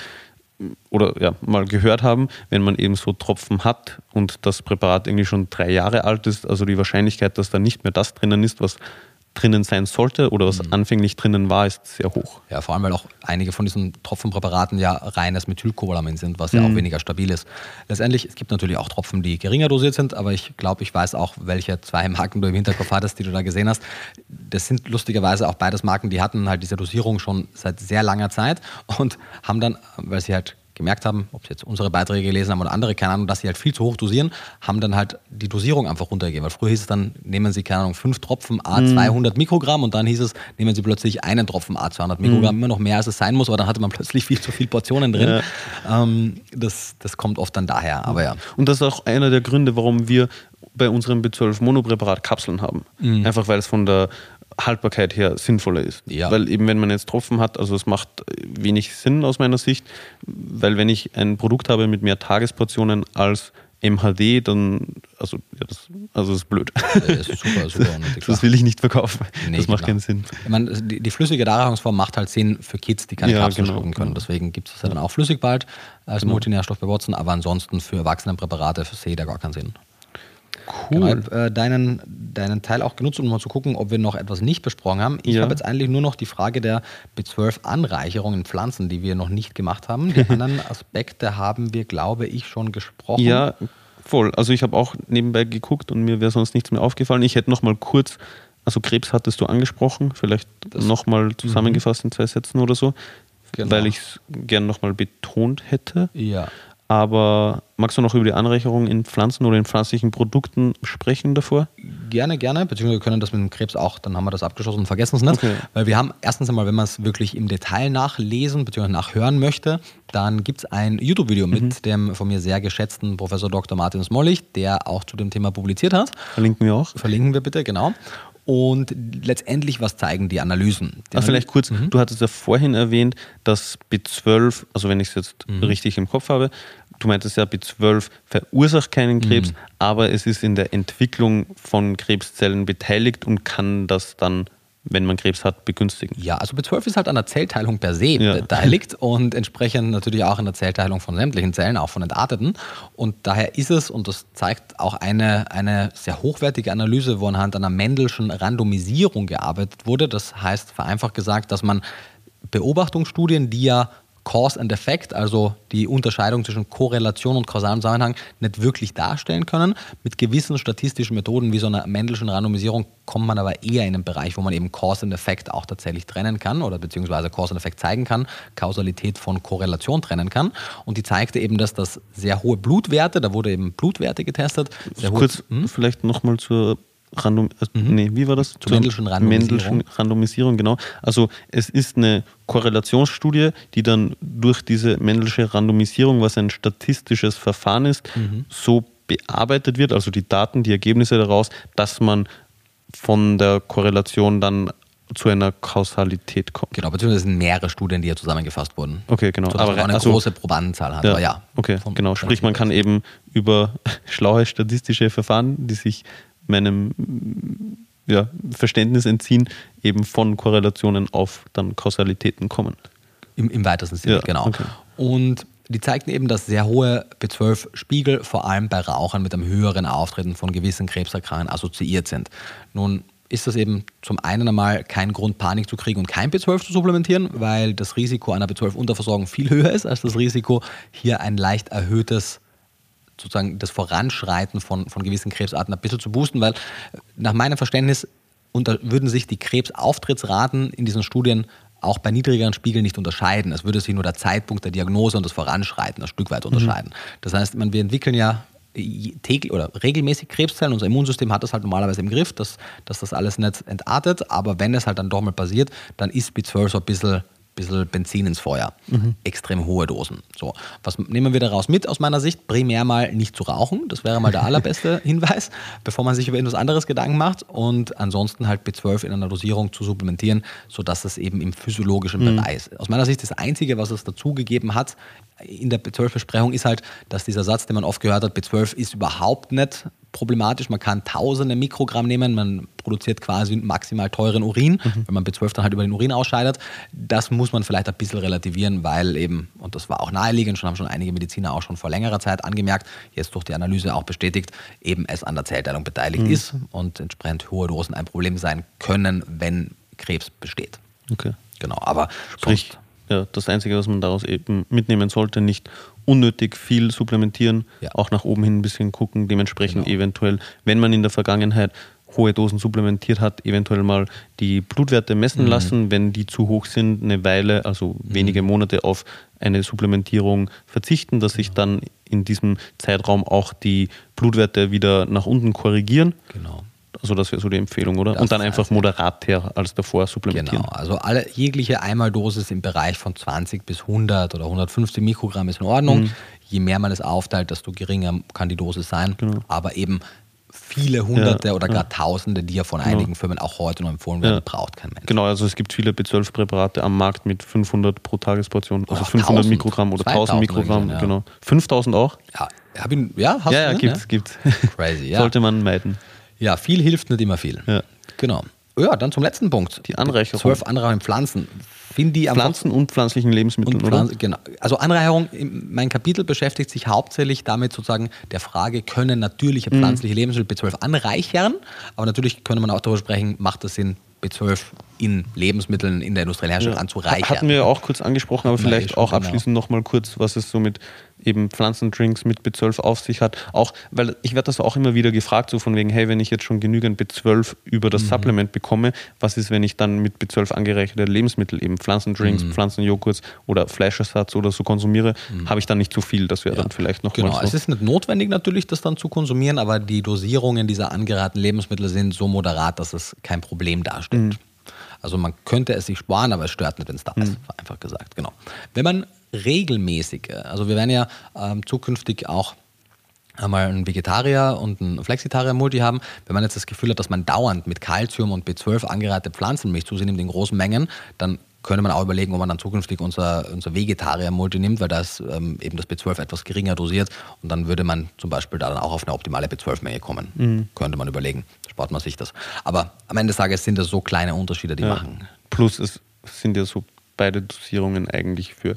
oder ja, mal gehört haben, wenn man eben so Tropfen hat und das Präparat irgendwie schon drei Jahre alt ist, also die Wahrscheinlichkeit, dass da nicht mehr das drinnen ist, was drinnen sein sollte oder was mhm. anfänglich drinnen war, ist sehr hoch. Ja, vor allem, weil auch einige von diesen Tropfenpräparaten ja reines Methylcobalamin sind, was ja mhm. auch weniger stabil ist. Letztendlich, es gibt natürlich auch Tropfen, die geringer dosiert sind, aber ich glaube, ich weiß auch, welche zwei Marken du im Hinterkopf hattest, die du da gesehen hast. Das sind lustigerweise auch beides Marken, die hatten halt diese Dosierung schon seit sehr langer Zeit und haben dann, weil sie halt gemerkt haben, ob sie jetzt unsere Beiträge gelesen haben oder andere, keine Ahnung, dass sie halt viel zu hoch dosieren, haben dann halt die Dosierung einfach runtergegeben. Weil früher hieß es dann, nehmen Sie, keine Ahnung, fünf Tropfen A200 mhm. Mikrogramm und dann hieß es, nehmen Sie plötzlich einen Tropfen A200 Mikrogramm, mhm. immer noch mehr als es sein muss, aber dann hatte man plötzlich viel zu viele Portionen drin. Ja. Ähm, das, das kommt oft dann daher, aber ja. Und das ist auch einer der Gründe, warum wir bei unserem B12 Monopräparat Kapseln haben. Mhm. Einfach weil es von der Haltbarkeit her sinnvoller ist. Ja. Weil eben wenn man jetzt Tropfen hat, also es macht wenig Sinn aus meiner Sicht, weil wenn ich ein Produkt habe mit mehr Tagesportionen als MHD, dann, also, ja, das, also das ist blöd. Das ist super, super unnötig. Das will ich nicht verkaufen. Nee, das macht genau. keinen Sinn. Ich meine, die, die flüssige Darreichungsform macht halt Sinn für Kids, die keine ja, Kapseln genau, schlucken können. Genau. Deswegen gibt es ja dann auch flüssig bald als genau. Multinährstoff bei Watson, aber ansonsten für Erwachsenenpräparate sehe ich da gar keinen Sinn. Cool. Genau, äh, deinen, deinen Teil auch genutzt, um mal zu gucken, ob wir noch etwas nicht besprochen haben. Ich ja. habe jetzt eigentlich nur noch die Frage der B12-Anreicherung in Pflanzen, die wir noch nicht gemacht haben. Die anderen Aspekte haben wir, glaube ich, schon gesprochen. Ja, voll. Also ich habe auch nebenbei geguckt und mir wäre sonst nichts mehr aufgefallen. Ich hätte noch mal kurz, also Krebs hattest du angesprochen, vielleicht nochmal mhm. zusammengefasst in zwei Sätzen oder so, genau. weil ich es gern nochmal betont hätte. Ja. Aber magst du noch über die Anreicherung in Pflanzen oder in pflanzlichen Produkten sprechen davor? Gerne, gerne. Beziehungsweise wir können das mit dem Krebs auch, dann haben wir das abgeschlossen und vergessen es nicht. Okay. Weil wir haben erstens einmal, wenn man es wirklich im Detail nachlesen bzw. nachhören möchte, dann gibt es ein YouTube-Video mhm. mit dem von mir sehr geschätzten Professor Dr. Martin Smollig, der auch zu dem Thema publiziert hat. Verlinken wir auch. Verlinken wir bitte, genau. Und letztendlich, was zeigen die Analysen? Die ah, vielleicht kurz, mhm. du hattest ja vorhin erwähnt, dass B12, also wenn ich es jetzt mhm. richtig im Kopf habe, du meintest ja, B12 verursacht keinen Krebs, mhm. aber es ist in der Entwicklung von Krebszellen beteiligt und kann das dann wenn man Krebs hat, begünstigen. Ja, also B12 ist halt an der Zellteilung per se ja. beteiligt und entsprechend natürlich auch an der Zellteilung von sämtlichen Zellen, auch von entarteten. Und daher ist es, und das zeigt auch eine, eine sehr hochwertige Analyse, wo anhand einer Mendelschen Randomisierung gearbeitet wurde. Das heißt, vereinfacht gesagt, dass man Beobachtungsstudien, die ja Cause and Effect, also die Unterscheidung zwischen Korrelation und kausalem Zusammenhang, nicht wirklich darstellen können. Mit gewissen statistischen Methoden wie so einer Mendelschen Randomisierung kommt man aber eher in einen Bereich, wo man eben Cause and Effect auch tatsächlich trennen kann oder beziehungsweise Cause and Effect zeigen kann, Kausalität von Korrelation trennen kann. Und die zeigte eben, dass das sehr hohe Blutwerte, da wurde eben Blutwerte getestet. Sehr Kurz hm? vielleicht nochmal zur Random, äh, mhm. nee, wie war das? Zur Mendelschen Randomisierung. Mendelschen Randomisierung, genau. Also es ist eine Korrelationsstudie, die dann durch diese Mendelsche Randomisierung, was ein statistisches Verfahren ist, mhm. so bearbeitet wird, also die Daten, die Ergebnisse daraus, dass man von der Korrelation dann zu einer Kausalität kommt. Genau, beziehungsweise sind mehrere Studien, die ja zusammengefasst wurden. Okay, genau. Aber man eine also, große Probandenzahl hat. Ja, ja. Okay, genau. Sprich, man kann eben über schlaue statistische Verfahren, die sich meinem ja, Verständnis entziehen, eben von Korrelationen auf dann Kausalitäten kommen. Im, im weitesten Sinne, ja, genau. Okay. Und die zeigten eben, dass sehr hohe B12-Spiegel vor allem bei Rauchern mit einem höheren Auftreten von gewissen Krebserkrankungen assoziiert sind. Nun ist das eben zum einen einmal kein Grund, Panik zu kriegen und kein B12 zu supplementieren, weil das Risiko einer B12-Unterversorgung viel höher ist als das Risiko, hier ein leicht erhöhtes sozusagen das Voranschreiten von, von gewissen Krebsarten ein bisschen zu boosten, weil nach meinem Verständnis unter, würden sich die Krebsauftrittsraten in diesen Studien auch bei niedrigeren Spiegeln nicht unterscheiden. Es würde sich nur der Zeitpunkt der Diagnose und das Voranschreiten ein Stück weit unterscheiden. Mhm. Das heißt, man, wir entwickeln ja täglich oder regelmäßig Krebszellen. Unser Immunsystem hat das halt normalerweise im Griff, dass, dass das alles nicht entartet. Aber wenn es halt dann doch mal passiert, dann ist B12 so ein bisschen bisschen Benzin ins Feuer. Mhm. Extrem hohe Dosen. So, was nehmen wir daraus mit aus meiner Sicht? Primär mal nicht zu rauchen. Das wäre mal der allerbeste Hinweis, bevor man sich über etwas anderes Gedanken macht. Und ansonsten halt B12 in einer Dosierung zu supplementieren, sodass es eben im physiologischen mhm. Bereich ist. Aus meiner Sicht das Einzige, was es dazugegeben hat in der B12-Besprechung, ist halt, dass dieser Satz, den man oft gehört hat, B12 ist überhaupt nicht problematisch. Man kann tausende Mikrogramm nehmen, man produziert quasi maximal teuren Urin, mhm. wenn man B12 dann halt über den Urin ausscheidet. Das muss man vielleicht ein bisschen relativieren, weil eben, und das war auch naheliegend, schon haben schon einige Mediziner auch schon vor längerer Zeit angemerkt, jetzt durch die Analyse auch bestätigt, eben es an der Zellteilung beteiligt mhm. ist und entsprechend hohe Dosen ein Problem sein können, wenn Krebs besteht. Okay. Genau, aber Sprich, ja, das Einzige, was man daraus eben mitnehmen sollte, nicht unnötig viel supplementieren, ja. auch nach oben hin ein bisschen gucken, dementsprechend genau. eventuell, wenn man in der Vergangenheit hohe Dosen supplementiert hat, eventuell mal die Blutwerte messen mhm. lassen, wenn die zu hoch sind, eine Weile, also mhm. wenige Monate auf eine Supplementierung verzichten, dass sich dann in diesem Zeitraum auch die Blutwerte wieder nach unten korrigieren. Genau. Also das wäre so die Empfehlung, oder? Das und dann einfach moderater als davor supplementieren. Genau, also alle, jegliche Einmaldosis im Bereich von 20 bis 100 oder 150 Mikrogramm ist in Ordnung. Mhm. Je mehr man es aufteilt, desto geringer kann die Dosis sein. Genau. Aber eben viele Hunderte ja, oder gar ja. Tausende, die ja von genau. einigen Firmen auch heute noch empfohlen werden, ja. braucht kein Mensch. Genau, also es gibt viele B12-Präparate am Markt mit 500 pro Tagesportion, also 500 1000, Mikrogramm oder 1000 Mikrogramm, gesehen, genau. 5000 auch? Ja, hab ihn, ja, hast ja, du, ja, gibt's, gibt's. Crazy, ja. Sollte man meiden. Ja, viel hilft nicht immer viel. Ja. Genau. Ja, dann zum letzten Punkt. Die Anreicherung. Zwölf Anreicherungen Pflanzen. die Pflanzen und pflanzlichen Lebensmitteln, und Pflanzen, Genau. Also Anreicherung, mein Kapitel beschäftigt sich hauptsächlich damit sozusagen der Frage, können natürliche mhm. pflanzliche Lebensmittel B12 anreichern? Aber natürlich könnte man auch darüber sprechen, macht es Sinn, B12 in Lebensmitteln in der industriellen Herstellung ja. anzureichern. Hatten wir auch kurz angesprochen, aber vielleicht auch genau. abschließend genau. nochmal kurz, was es so mit eben Pflanzendrinks mit B12 auf sich hat. Auch, weil ich werde das auch immer wieder gefragt, so von wegen, hey, wenn ich jetzt schon genügend B12 über das mhm. Supplement bekomme, was ist, wenn ich dann mit B12 angereicherte Lebensmittel, eben Pflanzendrinks, mhm. Pflanzenjoghurts oder Fleischersatz oder so konsumiere, mhm. habe ich dann nicht zu viel. Das wäre ja. dann vielleicht noch Genau, so. es ist nicht notwendig natürlich, das dann zu konsumieren, aber die Dosierungen dieser angeratenen Lebensmittel sind so moderat, dass es kein Problem darstellt. Mhm. Also man könnte es sich sparen, aber es stört nicht, wenn es da ist, einfach gesagt. Genau. Wenn man regelmäßig, also wir werden ja ähm, zukünftig auch einmal einen Vegetarier und einen Flexitarier-Multi haben, wenn man jetzt das Gefühl hat, dass man dauernd mit Kalzium und B12 angereihte Pflanzenmilch zu sich nimmt in großen Mengen, dann könnte man auch überlegen, ob man dann zukünftig unser, unser Vegetarier-Multi nimmt, weil das ähm, eben das B12 etwas geringer dosiert und dann würde man zum Beispiel da dann auch auf eine optimale B12-Menge kommen. Mhm. Könnte man überlegen, spart man sich das. Aber am Ende des Tages sind das so kleine Unterschiede, die ja. machen. Plus es sind ja so beide Dosierungen eigentlich für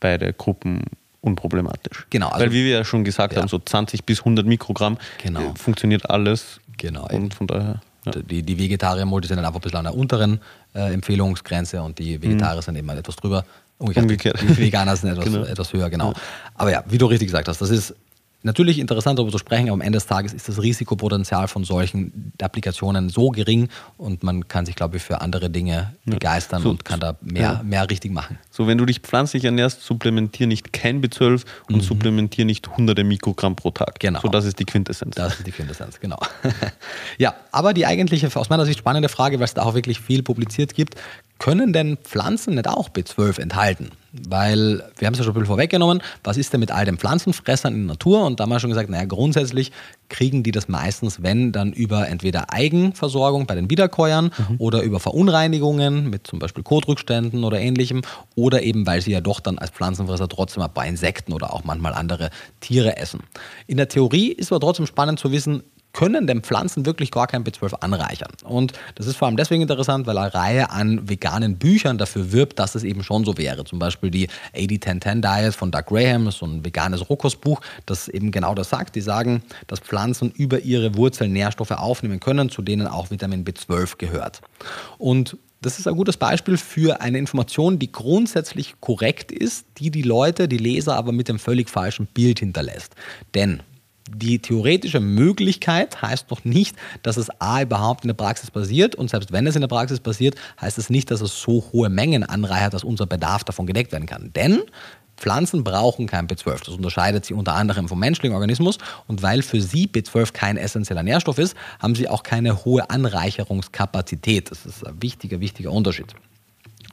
beide Gruppen unproblematisch. Genau. Also, Weil wie wir ja schon gesagt ja. haben, so 20 bis 100 Mikrogramm genau. Äh, funktioniert alles. Genau. Und von daher. Ja. Die, die Vegetarier-Multi sind dann einfach ein bisschen an der unteren äh, Empfehlungsgrenze und die Vegetarier mhm. sind eben etwas drüber. Umgekehrt. Umgekehrt. Die Veganer sind etwas, genau. etwas höher, genau. Ja. Aber ja, wie du richtig gesagt hast, das ist natürlich interessant darüber zu sprechen, aber am Ende des Tages ist das Risikopotenzial von solchen Applikationen so gering und man kann sich, glaube ich, für andere Dinge begeistern so, und kann da mehr, ja. mehr richtig machen. So, wenn du dich pflanzlich ernährst, supplementier nicht kein B12 und mhm. supplementier nicht hunderte Mikrogramm pro Tag. Genau. So, das ist die Quintessenz. Das ist die Quintessenz, genau. ja, aber die eigentliche, aus meiner Sicht spannende Frage, weil es da auch wirklich viel publiziert gibt, können denn Pflanzen nicht auch B12 enthalten? Weil wir haben es ja schon ein bisschen vorweggenommen, was ist denn mit all den Pflanzenfressern in der Natur? Und da haben wir schon gesagt, naja, grundsätzlich kriegen die das meistens, wenn, dann über entweder Eigenversorgung bei den Wiederkäuern mhm. oder über Verunreinigungen mit zum Beispiel Kotrückständen oder ähnlichem oder eben, weil sie ja doch dann als Pflanzenfresser trotzdem ein paar Insekten oder auch manchmal andere Tiere essen. In der Theorie ist aber trotzdem spannend zu wissen, können denn Pflanzen wirklich gar kein B12 anreichern? Und das ist vor allem deswegen interessant, weil eine Reihe an veganen Büchern dafür wirbt, dass es eben schon so wäre. Zum Beispiel die 80-10-10 Diet von Doug Graham, so ein veganes Rohkostbuch, das eben genau das sagt. Die sagen, dass Pflanzen über ihre Wurzeln Nährstoffe aufnehmen können, zu denen auch Vitamin B12 gehört. Und das ist ein gutes Beispiel für eine Information, die grundsätzlich korrekt ist, die die Leute, die Leser aber mit dem völlig falschen Bild hinterlässt. Denn die theoretische Möglichkeit heißt noch nicht, dass es A überhaupt in der Praxis passiert und selbst wenn es in der Praxis passiert, heißt es nicht, dass es so hohe Mengen anreichert, dass unser Bedarf davon gedeckt werden kann. Denn Pflanzen brauchen kein B12. Das unterscheidet sie unter anderem vom menschlichen Organismus. Und weil für sie B12 kein essentieller Nährstoff ist, haben sie auch keine hohe Anreicherungskapazität. Das ist ein wichtiger, wichtiger Unterschied.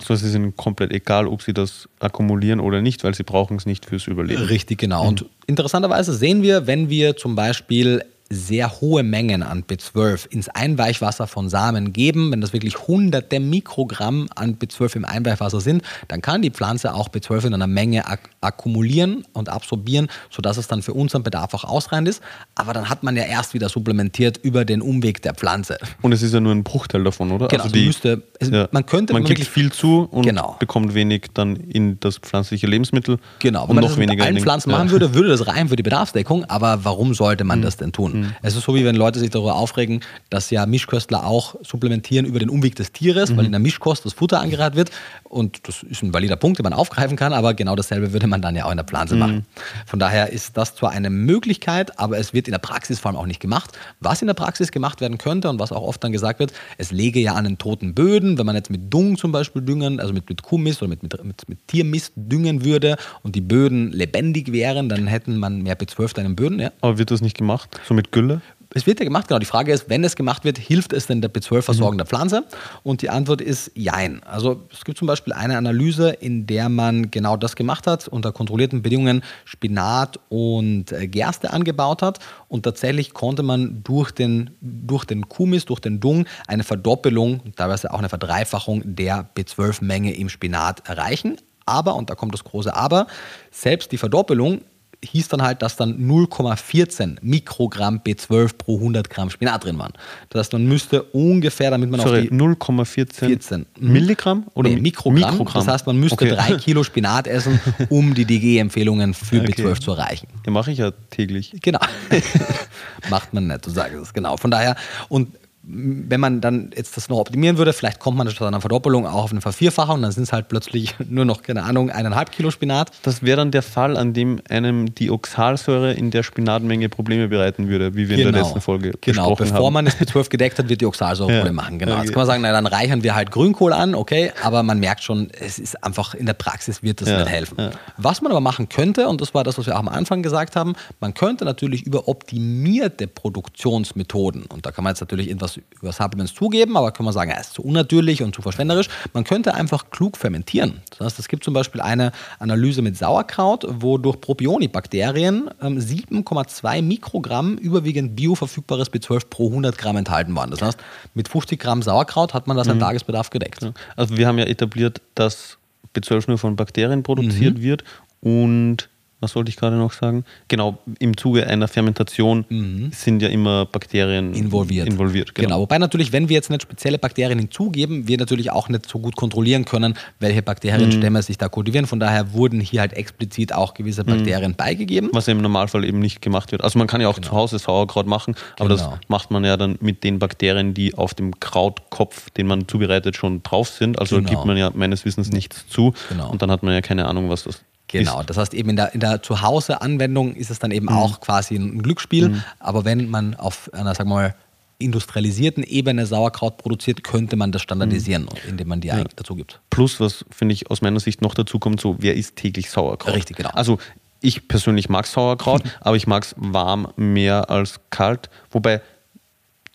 So, es ist ihnen komplett egal, ob sie das akkumulieren oder nicht, weil sie brauchen es nicht fürs Überleben. Richtig, genau. Mhm. Und interessanterweise sehen wir, wenn wir zum Beispiel sehr hohe Mengen an B12 ins Einweichwasser von Samen geben, wenn das wirklich hunderte Mikrogramm an B12 im Einweichwasser sind, dann kann die Pflanze auch B12 in einer Menge ak akkumulieren und absorbieren, sodass es dann für unseren Bedarf auch ausreichend ist. Aber dann hat man ja erst wieder supplementiert über den Umweg der Pflanze. Und es ist ja nur ein Bruchteil davon, oder? Genau, also die, müsste, es, ja, man könnte man kriegt viel zu und genau. bekommt wenig dann in das pflanzliche Lebensmittel. Genau, wenn man noch das mit allen Pflanzen ja. machen würde, würde das rein für die Bedarfsdeckung. Aber warum sollte man mhm. das denn tun? Mhm. Es ist so, wie wenn Leute sich darüber aufregen, dass ja Mischköstler auch supplementieren über den Umweg des Tieres, mhm. weil in der Mischkost das Futter angereiht wird. Und das ist ein valider Punkt, den man aufgreifen kann, aber genau dasselbe würde man dann ja auch in der Pflanze machen. Mhm. Von daher ist das zwar eine Möglichkeit, aber es wird in der Praxis vor allem auch nicht gemacht. Was in der Praxis gemacht werden könnte und was auch oft dann gesagt wird, es lege ja an den toten Böden, wenn man jetzt mit Dung zum Beispiel düngen, also mit, mit Kuhmist oder mit, mit, mit, mit Tiermist düngen würde und die Böden lebendig wären, dann hätten man mehr B12 in den Böden. Ja. Aber wird das nicht gemacht? So mit Gülle? Es wird ja gemacht, genau. Die Frage ist, wenn es gemacht wird, hilft es denn der B12-Versorgung mhm. der Pflanze? Und die Antwort ist Jein. Also es gibt zum Beispiel eine Analyse, in der man genau das gemacht hat, unter kontrollierten Bedingungen Spinat und äh, Gerste angebaut hat. Und tatsächlich konnte man durch den, durch den Kumis, durch den Dung, eine Verdoppelung, teilweise auch eine Verdreifachung der B12-Menge im Spinat erreichen. Aber, und da kommt das große Aber, selbst die Verdoppelung hieß dann halt, dass dann 0,14 Mikrogramm B12 pro 100 Gramm Spinat drin waren. Das heißt, man müsste ungefähr, damit man Sorry, auf die 0,14 mhm. Milligramm oder nee, Mikrogramm. Mikrogramm. Das heißt, man müsste okay. drei Kilo Spinat essen, um die DG-Empfehlungen für okay. B12 zu erreichen. Ja, mache ich ja täglich. Genau. Macht man nicht, du sagst es, genau. Von daher, und wenn man dann jetzt das noch optimieren würde, vielleicht kommt man statt einer Verdoppelung auch auf eine Vervierfachung, dann sind es halt plötzlich nur noch, keine Ahnung, eineinhalb Kilo Spinat. Das wäre dann der Fall, an dem einem die Oxalsäure in der Spinatmenge Probleme bereiten würde, wie wir genau. in der genau. letzten Folge genau. besprochen Bevor haben. man es mit 12 gedeckt hat, wird die Oxalsäure ja. Probleme machen. Genau. Okay. Jetzt kann man sagen, na, dann reichern wir halt Grünkohl an, okay, aber man merkt schon, es ist einfach, in der Praxis wird das ja. nicht helfen. Ja. Was man aber machen könnte, und das war das, was wir auch am Anfang gesagt haben, man könnte natürlich über optimierte Produktionsmethoden, und da kann man jetzt natürlich etwas über Supplements zugeben, aber kann man sagen, er ist zu unnatürlich und zu verschwenderisch. Man könnte einfach klug fermentieren. Das heißt, es gibt zum Beispiel eine Analyse mit Sauerkraut, wo durch Propionibakterien 7,2 ähm, Mikrogramm überwiegend bioverfügbares B12 pro 100 Gramm enthalten waren. Das heißt, mit 50 Gramm Sauerkraut hat man das mhm. Tagesbedarf gedeckt. Also wir haben ja etabliert, dass B12 nur von Bakterien produziert mhm. wird und was wollte ich gerade noch sagen? Genau, im Zuge einer Fermentation mhm. sind ja immer Bakterien involviert. involviert genau. genau. wobei natürlich, wenn wir jetzt nicht spezielle Bakterien hinzugeben, wir natürlich auch nicht so gut kontrollieren können, welche Bakterienstämme mhm. sich da kultivieren. Von daher wurden hier halt explizit auch gewisse mhm. Bakterien mhm. beigegeben. Was im Normalfall eben nicht gemacht wird. Also man kann ja auch genau. zu Hause Sauerkraut machen, aber genau. das macht man ja dann mit den Bakterien, die auf dem Krautkopf, den man zubereitet, schon drauf sind. Also genau. gibt man ja meines Wissens nichts zu genau. und dann hat man ja keine Ahnung, was das Genau, das heißt eben in der, in der Zuhause-Anwendung ist es dann eben mhm. auch quasi ein Glücksspiel. Mhm. Aber wenn man auf einer, sagen wir mal, industrialisierten Ebene Sauerkraut produziert, könnte man das standardisieren, mhm. indem man die ja. dazu gibt. Plus, was finde ich aus meiner Sicht noch dazu kommt, so wer isst täglich Sauerkraut? Richtig, genau. Also ich persönlich mag Sauerkraut, aber ich mag es warm mehr als kalt. Wobei,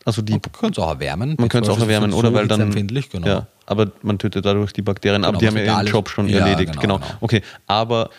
also die. Man könnte es auch erwärmen. Man könnte es auch erwärmen, oder? So weil dann. Empfindlich, genau. Ja, aber man tötet dadurch die Bakterien, genau, aber die haben ja ihren Job schon ja, erledigt. Genau, genau. genau, Okay, aber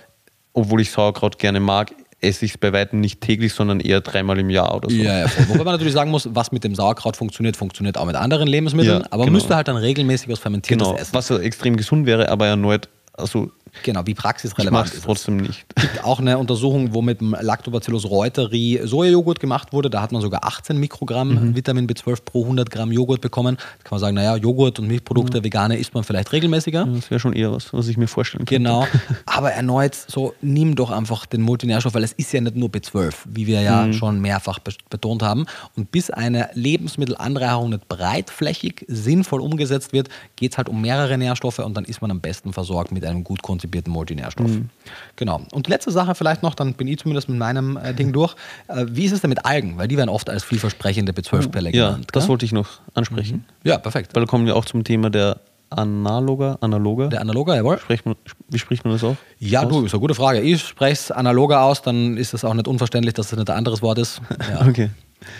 obwohl ich Sauerkraut gerne mag, esse ich es bei weitem nicht täglich, sondern eher dreimal im Jahr oder so. Ja, ja voll. Wobei man natürlich sagen muss, was mit dem Sauerkraut funktioniert, funktioniert auch mit anderen Lebensmitteln, ja, aber man genau. müsste halt dann regelmäßig was Fermentiertes genau. essen. Was extrem gesund wäre, aber erneut, also Genau, wie praxisrelevant ich ist trotzdem es. nicht. Es gibt auch eine Untersuchung, wo mit dem Lactobacillus reuteri Sojajoghurt gemacht wurde. Da hat man sogar 18 Mikrogramm mhm. Vitamin B12 pro 100 Gramm Joghurt bekommen. Da kann man sagen, naja, Joghurt und Milchprodukte, mhm. vegane isst man vielleicht regelmäßiger. das wäre schon eher was, was ich mir vorstellen könnte. Genau, aber erneut, so nimm doch einfach den Multinährstoff, weil es ist ja nicht nur B12, wie wir ja mhm. schon mehrfach betont haben. Und bis eine Lebensmittelanreicherung nicht breitflächig sinnvoll umgesetzt wird, geht es halt um mehrere Nährstoffe und dann ist man am besten versorgt mit einem gut konzipierten Multinährstoff. Mhm. Genau. Und letzte Sache vielleicht noch, dann bin ich zumindest mit meinem äh, Ding durch. Äh, wie ist es denn mit Algen? Weil die werden oft als vielversprechende B12-Pelle ja, genannt. Ja, das wollte ich noch ansprechen. Mhm. Ja, perfekt. Weil da kommen wir auch zum Thema der Analoga, Analoga. Der Analoga, jawohl. Spricht man, wie spricht man das auch? Ja, aus? du, ist eine gute Frage. Ich spreche es Analoga aus, dann ist es auch nicht unverständlich, dass es nicht ein anderes Wort ist. Ja. okay.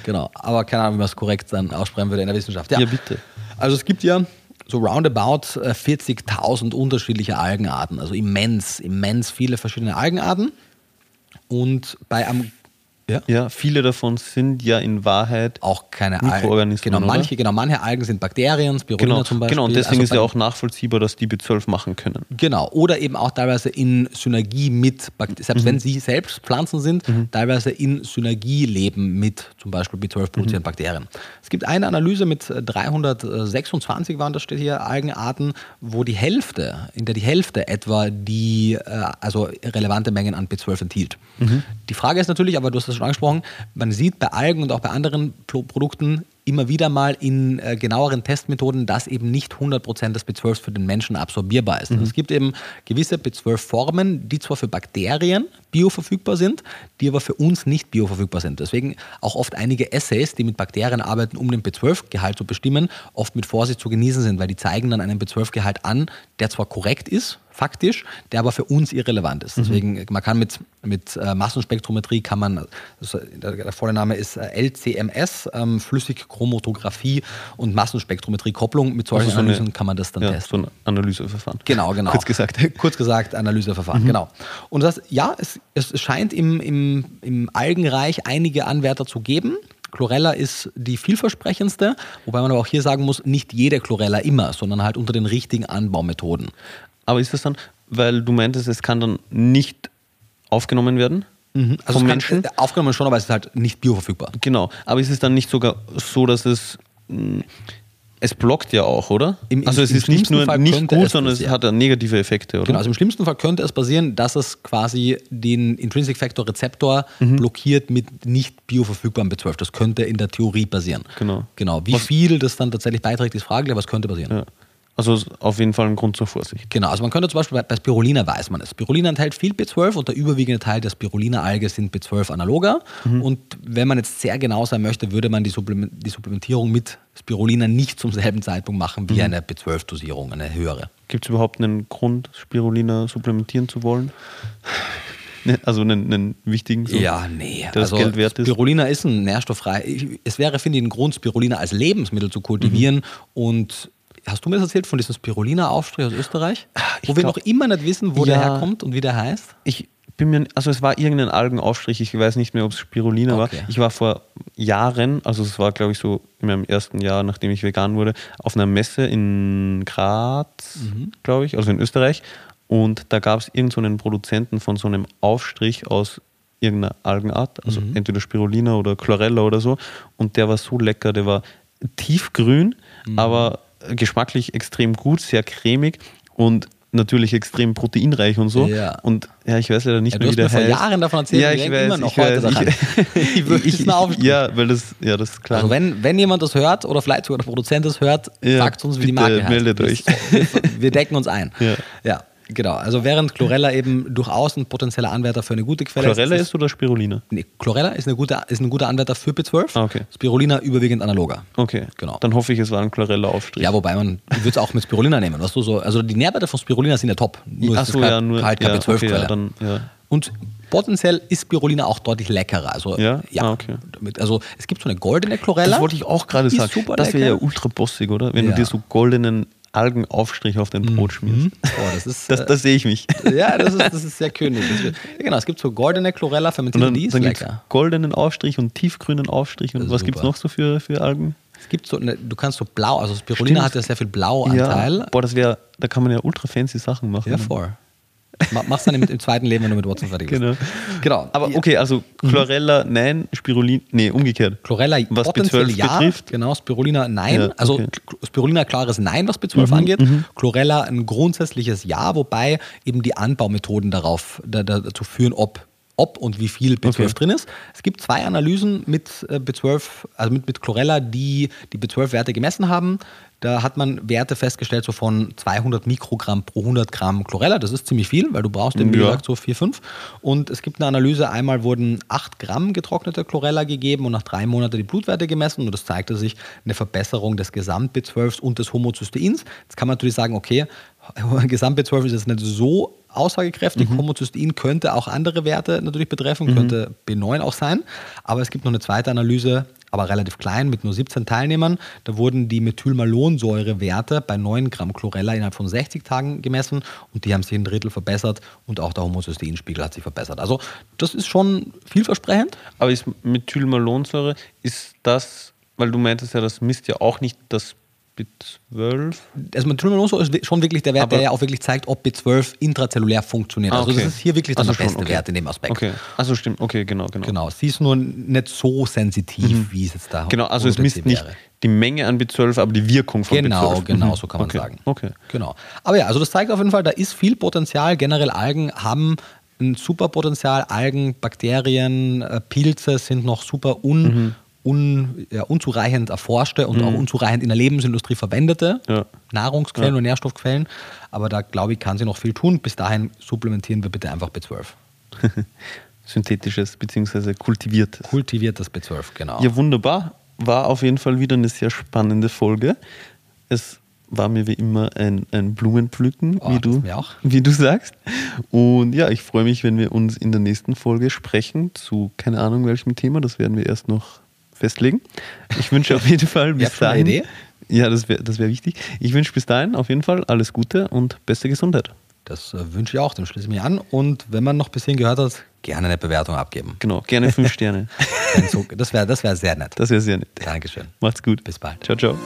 Genau, aber keine Ahnung, wie man es korrekt dann aussprechen würde in der Wissenschaft. Ja, ja bitte. Also es gibt ja so roundabout 40.000 äh, unterschiedliche Algenarten, also immens, immens viele verschiedene Algenarten. Und bei am Ja. ja. Viele davon sind ja in Wahrheit Auch keine Mikroorganismen, Genau, oder? manche, genau, manche Algen sind Bakterien, Spirulina Genau, zum Beispiel. genau, und deswegen Also ist ja auch nachvollziehbar, dass die B12 machen können. Genau, oder eben auch teilweise in Synergie mit, Bakt- Mhm. selbst wenn sie selbst Pflanzen sind, teilweise in Synergie leben mit zum Beispiel B12-produzierenden Mhm. Bakterien. Es gibt eine Analyse mit äh, 326 waren das steht hier, Algenarten, wo die Hälfte, in der die Hälfte etwa die, äh, also relevante Mengen an B12 enthielt. Mhm. Die Frage ist natürlich, aber du hast das schon angesprochen, man sieht bei Algen und auch bei anderen Pro- Produkten immer wieder mal in äh, genaueren Testmethoden, dass eben nicht 100% des B12 für den Menschen absorbierbar ist. Es gibt eben gewisse B12-Formen, die zwar für Bakterien bioverfügbar sind, die aber für uns nicht bioverfügbar sind. Deswegen auch oft einige Essays, die mit Bakterien arbeiten, um den B12-Gehalt zu bestimmen, oft mit Vorsicht zu genießen sind, weil die zeigen dann einen B12-Gehalt an, der zwar korrekt ist, faktisch, der aber für uns irrelevant ist. Deswegen, man kann mit, mit äh, Massenspektrometrie kann man, also der, der volle Name ist äh, LCMS, ähm, Flüssigchromatographie und Massenspektrometrie-Kopplung. Mit solchen Also so eine- Analysen kann man das dann Ja, testen. so ein Analyseverfahren. Genau, genau. Kurz gesagt. Kurz gesagt, Analyseverfahren, genau. Und das, ja, es, es scheint im, im, im Algenreich einige Anwärter zu geben. Chlorella ist die vielversprechendste, wobei man aber auch hier sagen muss, nicht jede Chlorella immer, sondern halt unter den richtigen Anbaumethoden. Aber ist das dann, weil du meintest, es kann dann nicht aufgenommen werden Also vom es kann, Menschen? äh, aufgenommen schon, aber es ist halt nicht bioverfügbar. Genau. Aber ist es dann nicht sogar so, dass es mh, es blockt ja auch, oder? Im- im- also es im ist nicht nur Fall nicht gut, sondern es hat ja negative Effekte, oder? Genau, also im schlimmsten Fall könnte es passieren, dass es quasi den Intrinsic Factor Rezeptor Mhm. blockiert mit nicht bioverfügbarem B12. Das könnte in der Theorie passieren. Genau. Genau. Wie Was- viel das dann tatsächlich beiträgt, ist fraglich, aber es könnte passieren. ja. Also auf jeden Fall ein Grund zur Vorsicht. Genau, also man könnte zum Beispiel bei, bei Spirulina weiß man es. Spirulina enthält viel B12 und der überwiegende Teil der Spirulina-Alge sind B12-Analoga. Mhm. Und wenn man jetzt sehr genau sein möchte, würde man die, Supplement, die Supplementierung mit Spirulina nicht zum selben Zeitpunkt machen Mhm. wie eine B12-Dosierung, eine höhere. Gibt es überhaupt einen Grund, Spirulina supplementieren zu wollen? Ne, Also einen, einen wichtigen, so, Ja, nee. der das also Geld wert ist? Spirulina ist ein nährstofffrei. Es wäre, finde ich, ein Grund, Spirulina als Lebensmittel zu kultivieren. Mhm. Und hast du mir das erzählt von diesem Spirulina-Aufstrich aus Österreich? Ah, ich Wo wir glaub- noch immer nicht wissen, wo der Ja. herkommt und wie der heißt? Ich bin mir, also es war irgendein Algenaufstrich, ich weiß nicht mehr, ob es Spirulina Okay. war. Ich war vor Jahren, also es war glaube ich so in meinem ersten Jahr, nachdem ich vegan wurde, auf einer Messe in Graz, Mhm. glaube ich, also in Österreich. Und da gab es irgendeinen so Produzenten von so einem Aufstrich aus irgendeiner Algenart, also Mhm. entweder Spirulina oder Chlorella oder so. Und der war so lecker, der war tiefgrün, Mhm. aber geschmacklich extrem gut, sehr cremig und natürlich extrem proteinreich und so. Ja. Und ja, ich weiß leider nicht Ja, mehr, wie der mir vor heißt. Jahren davon erzählt ja, ich weiß, immer noch ich heute weiß, daran. Ich, Ich würde diesen Aufstrich. Ja, weil das, ja, das ist klar. Also wenn, wenn jemand das hört oder vielleicht sogar der Produzent das hört, Ja, sagt uns, wie die Marke heißt. meldet euch. Wir, wir decken uns ein. Ja. ja, genau. Also während Chlorella eben durchaus ein potenzieller Anwärter für eine gute Quelle Chlorella ist, ist oder Spirulina? Nee, Chlorella ist, eine gute, ist ein guter Anwärter für B12. Ah, okay. Spirulina überwiegend analoger. Okay, Genau. Dann hoffe ich, es war ein Chlorella-Aufstrich. Ja, wobei man würde es auch mit Spirulina nehmen. Weißt du, so, also die Nährwerte von Spirulina sind ja top. Nur Ach so, ist ja, nur halt keine ja, okay, B12-Quelle. ja, dann, ja. Und potenziell ist Spirulina auch deutlich leckerer. Also, Ja? Ah, okay. Also es gibt so eine goldene Chlorella. Das wollte ich auch gerade sagen. super das wäre ja ultra bossig, oder? Wenn Ja. du dir so goldenen Algenaufstrich auf dein Brot schmierst. Boah, das ist, Das, äh, das sehe ich mich. ja, das ist, das ist sehr könig. Das wird, ja, genau, es gibt so goldene Chlorella fermentierte, dann, die ist dann es lecker. goldenen Aufstrich und tiefgrünen Aufstrich. Und was gibt es noch so für, für Algen? Es gibt so, eine, du kannst so blau, also Spirulina Stimmt. hat ja sehr viel Blauanteil. Ja. Boah, das wäre, da kann man ja ultra fancy Sachen machen. Ja, voll. Ma- Mach's dann im, im zweiten Leben, wenn du mit Watson fertig bist. Genau. Genau. Aber okay, also Chlorella, nein, Spirulin, nee, umgekehrt. Chlorella Was potenziell B12 ja, betrifft? genau, Spirulina nein. Ja, Also okay. K- Spirulina klares Nein, was B12 Mhm, angeht. Chlorella ein grundsätzliches Ja, wobei eben die Anbaumethoden darauf da, da, dazu führen, ob ob und wie viel B12 Okay. drin ist. Es gibt zwei Analysen mit äh, B12, also mit, mit Chlorella, die die B12-Werte gemessen haben. Da hat man Werte festgestellt so von 200 Mikrogramm pro 100 Gramm Chlorella. Das ist ziemlich viel, weil du brauchst eben, wie Ja. gesagt, so 4, 5. Und es gibt eine Analyse, einmal wurden 8 Gramm getrockneter Chlorella gegeben und nach drei Monaten die Blutwerte gemessen und es zeigte sich eine Verbesserung des Gesamt-B12s und des Homozysteins. Jetzt kann man natürlich sagen, okay, Gesamt B12 ist jetzt nicht so aussagekräftig. Mhm. Homozystein könnte auch andere Werte natürlich betreffen, mhm. könnte B9 auch sein. Aber es gibt noch eine zweite Analyse, aber relativ klein, mit nur 17 Teilnehmern. Da wurden die Methylmalonsäurewerte bei 9 Gramm Chlorella innerhalb von 60 Tagen gemessen und die haben sich ein Drittel verbessert und auch der Homocysteinspiegel hat sich verbessert. Also das ist schon vielversprechend. Aber ist Methylmalonsäure, ist das, weil du meintest ja, das misst ja auch nicht das B12? Also Methylmalonsäure ist schon wirklich der Wert, Aber der ja auch wirklich zeigt, ob B12 intrazellulär funktioniert. Ah, okay. Also das ist hier wirklich also der beste okay. Wert in dem Aspekt. Okay. Also stimmt, okay, genau, genau. Genau, sie ist nur nicht so sensitiv, mhm. wie es jetzt da Genau, also es misst nicht die Menge an B12, aber die Wirkung von genau, B12. Genau, genau, so kann man okay. sagen. Okay. Genau. Aber ja, also das zeigt auf jeden Fall, da ist viel Potenzial. Generell Algen haben ein super Potenzial. Algen, Bakterien, äh, Pilze sind noch super un mhm un, ja, unzureichend erforschte und mhm. auch unzureichend in der Lebensindustrie verwendete ja. Nahrungsquellen ja. und Nährstoffquellen. Aber da glaube ich, kann sie noch viel tun. Bis dahin supplementieren wir bitte einfach B12. Synthetisches bzw. kultiviertes. Kultiviertes B12, genau. Ja, wunderbar. War auf jeden Fall wieder eine sehr spannende Folge. Es war mir wie immer ein, ein Blumenpflücken, oh, wie, du, wie du sagst. Und ja, ich freue mich, wenn wir uns in der nächsten Folge sprechen zu keine Ahnung welchem Thema. Das werden wir erst noch festlegen. Ich wünsche auf jeden Fall bis dahin. Idee? Ja, das wäre das wär wichtig. Ich wünsche bis dahin auf jeden Fall alles Gute und beste Gesundheit. Das äh, wünsche ich auch, dem schließe ich mich an. Und wenn man noch ein bisschen gehört hat, gerne eine Bewertung abgeben. Genau, gerne fünf Sterne. das wäre das wär sehr nett. Das wäre sehr nett. Dankeschön. Macht's gut. Bis bald. Ciao, ciao.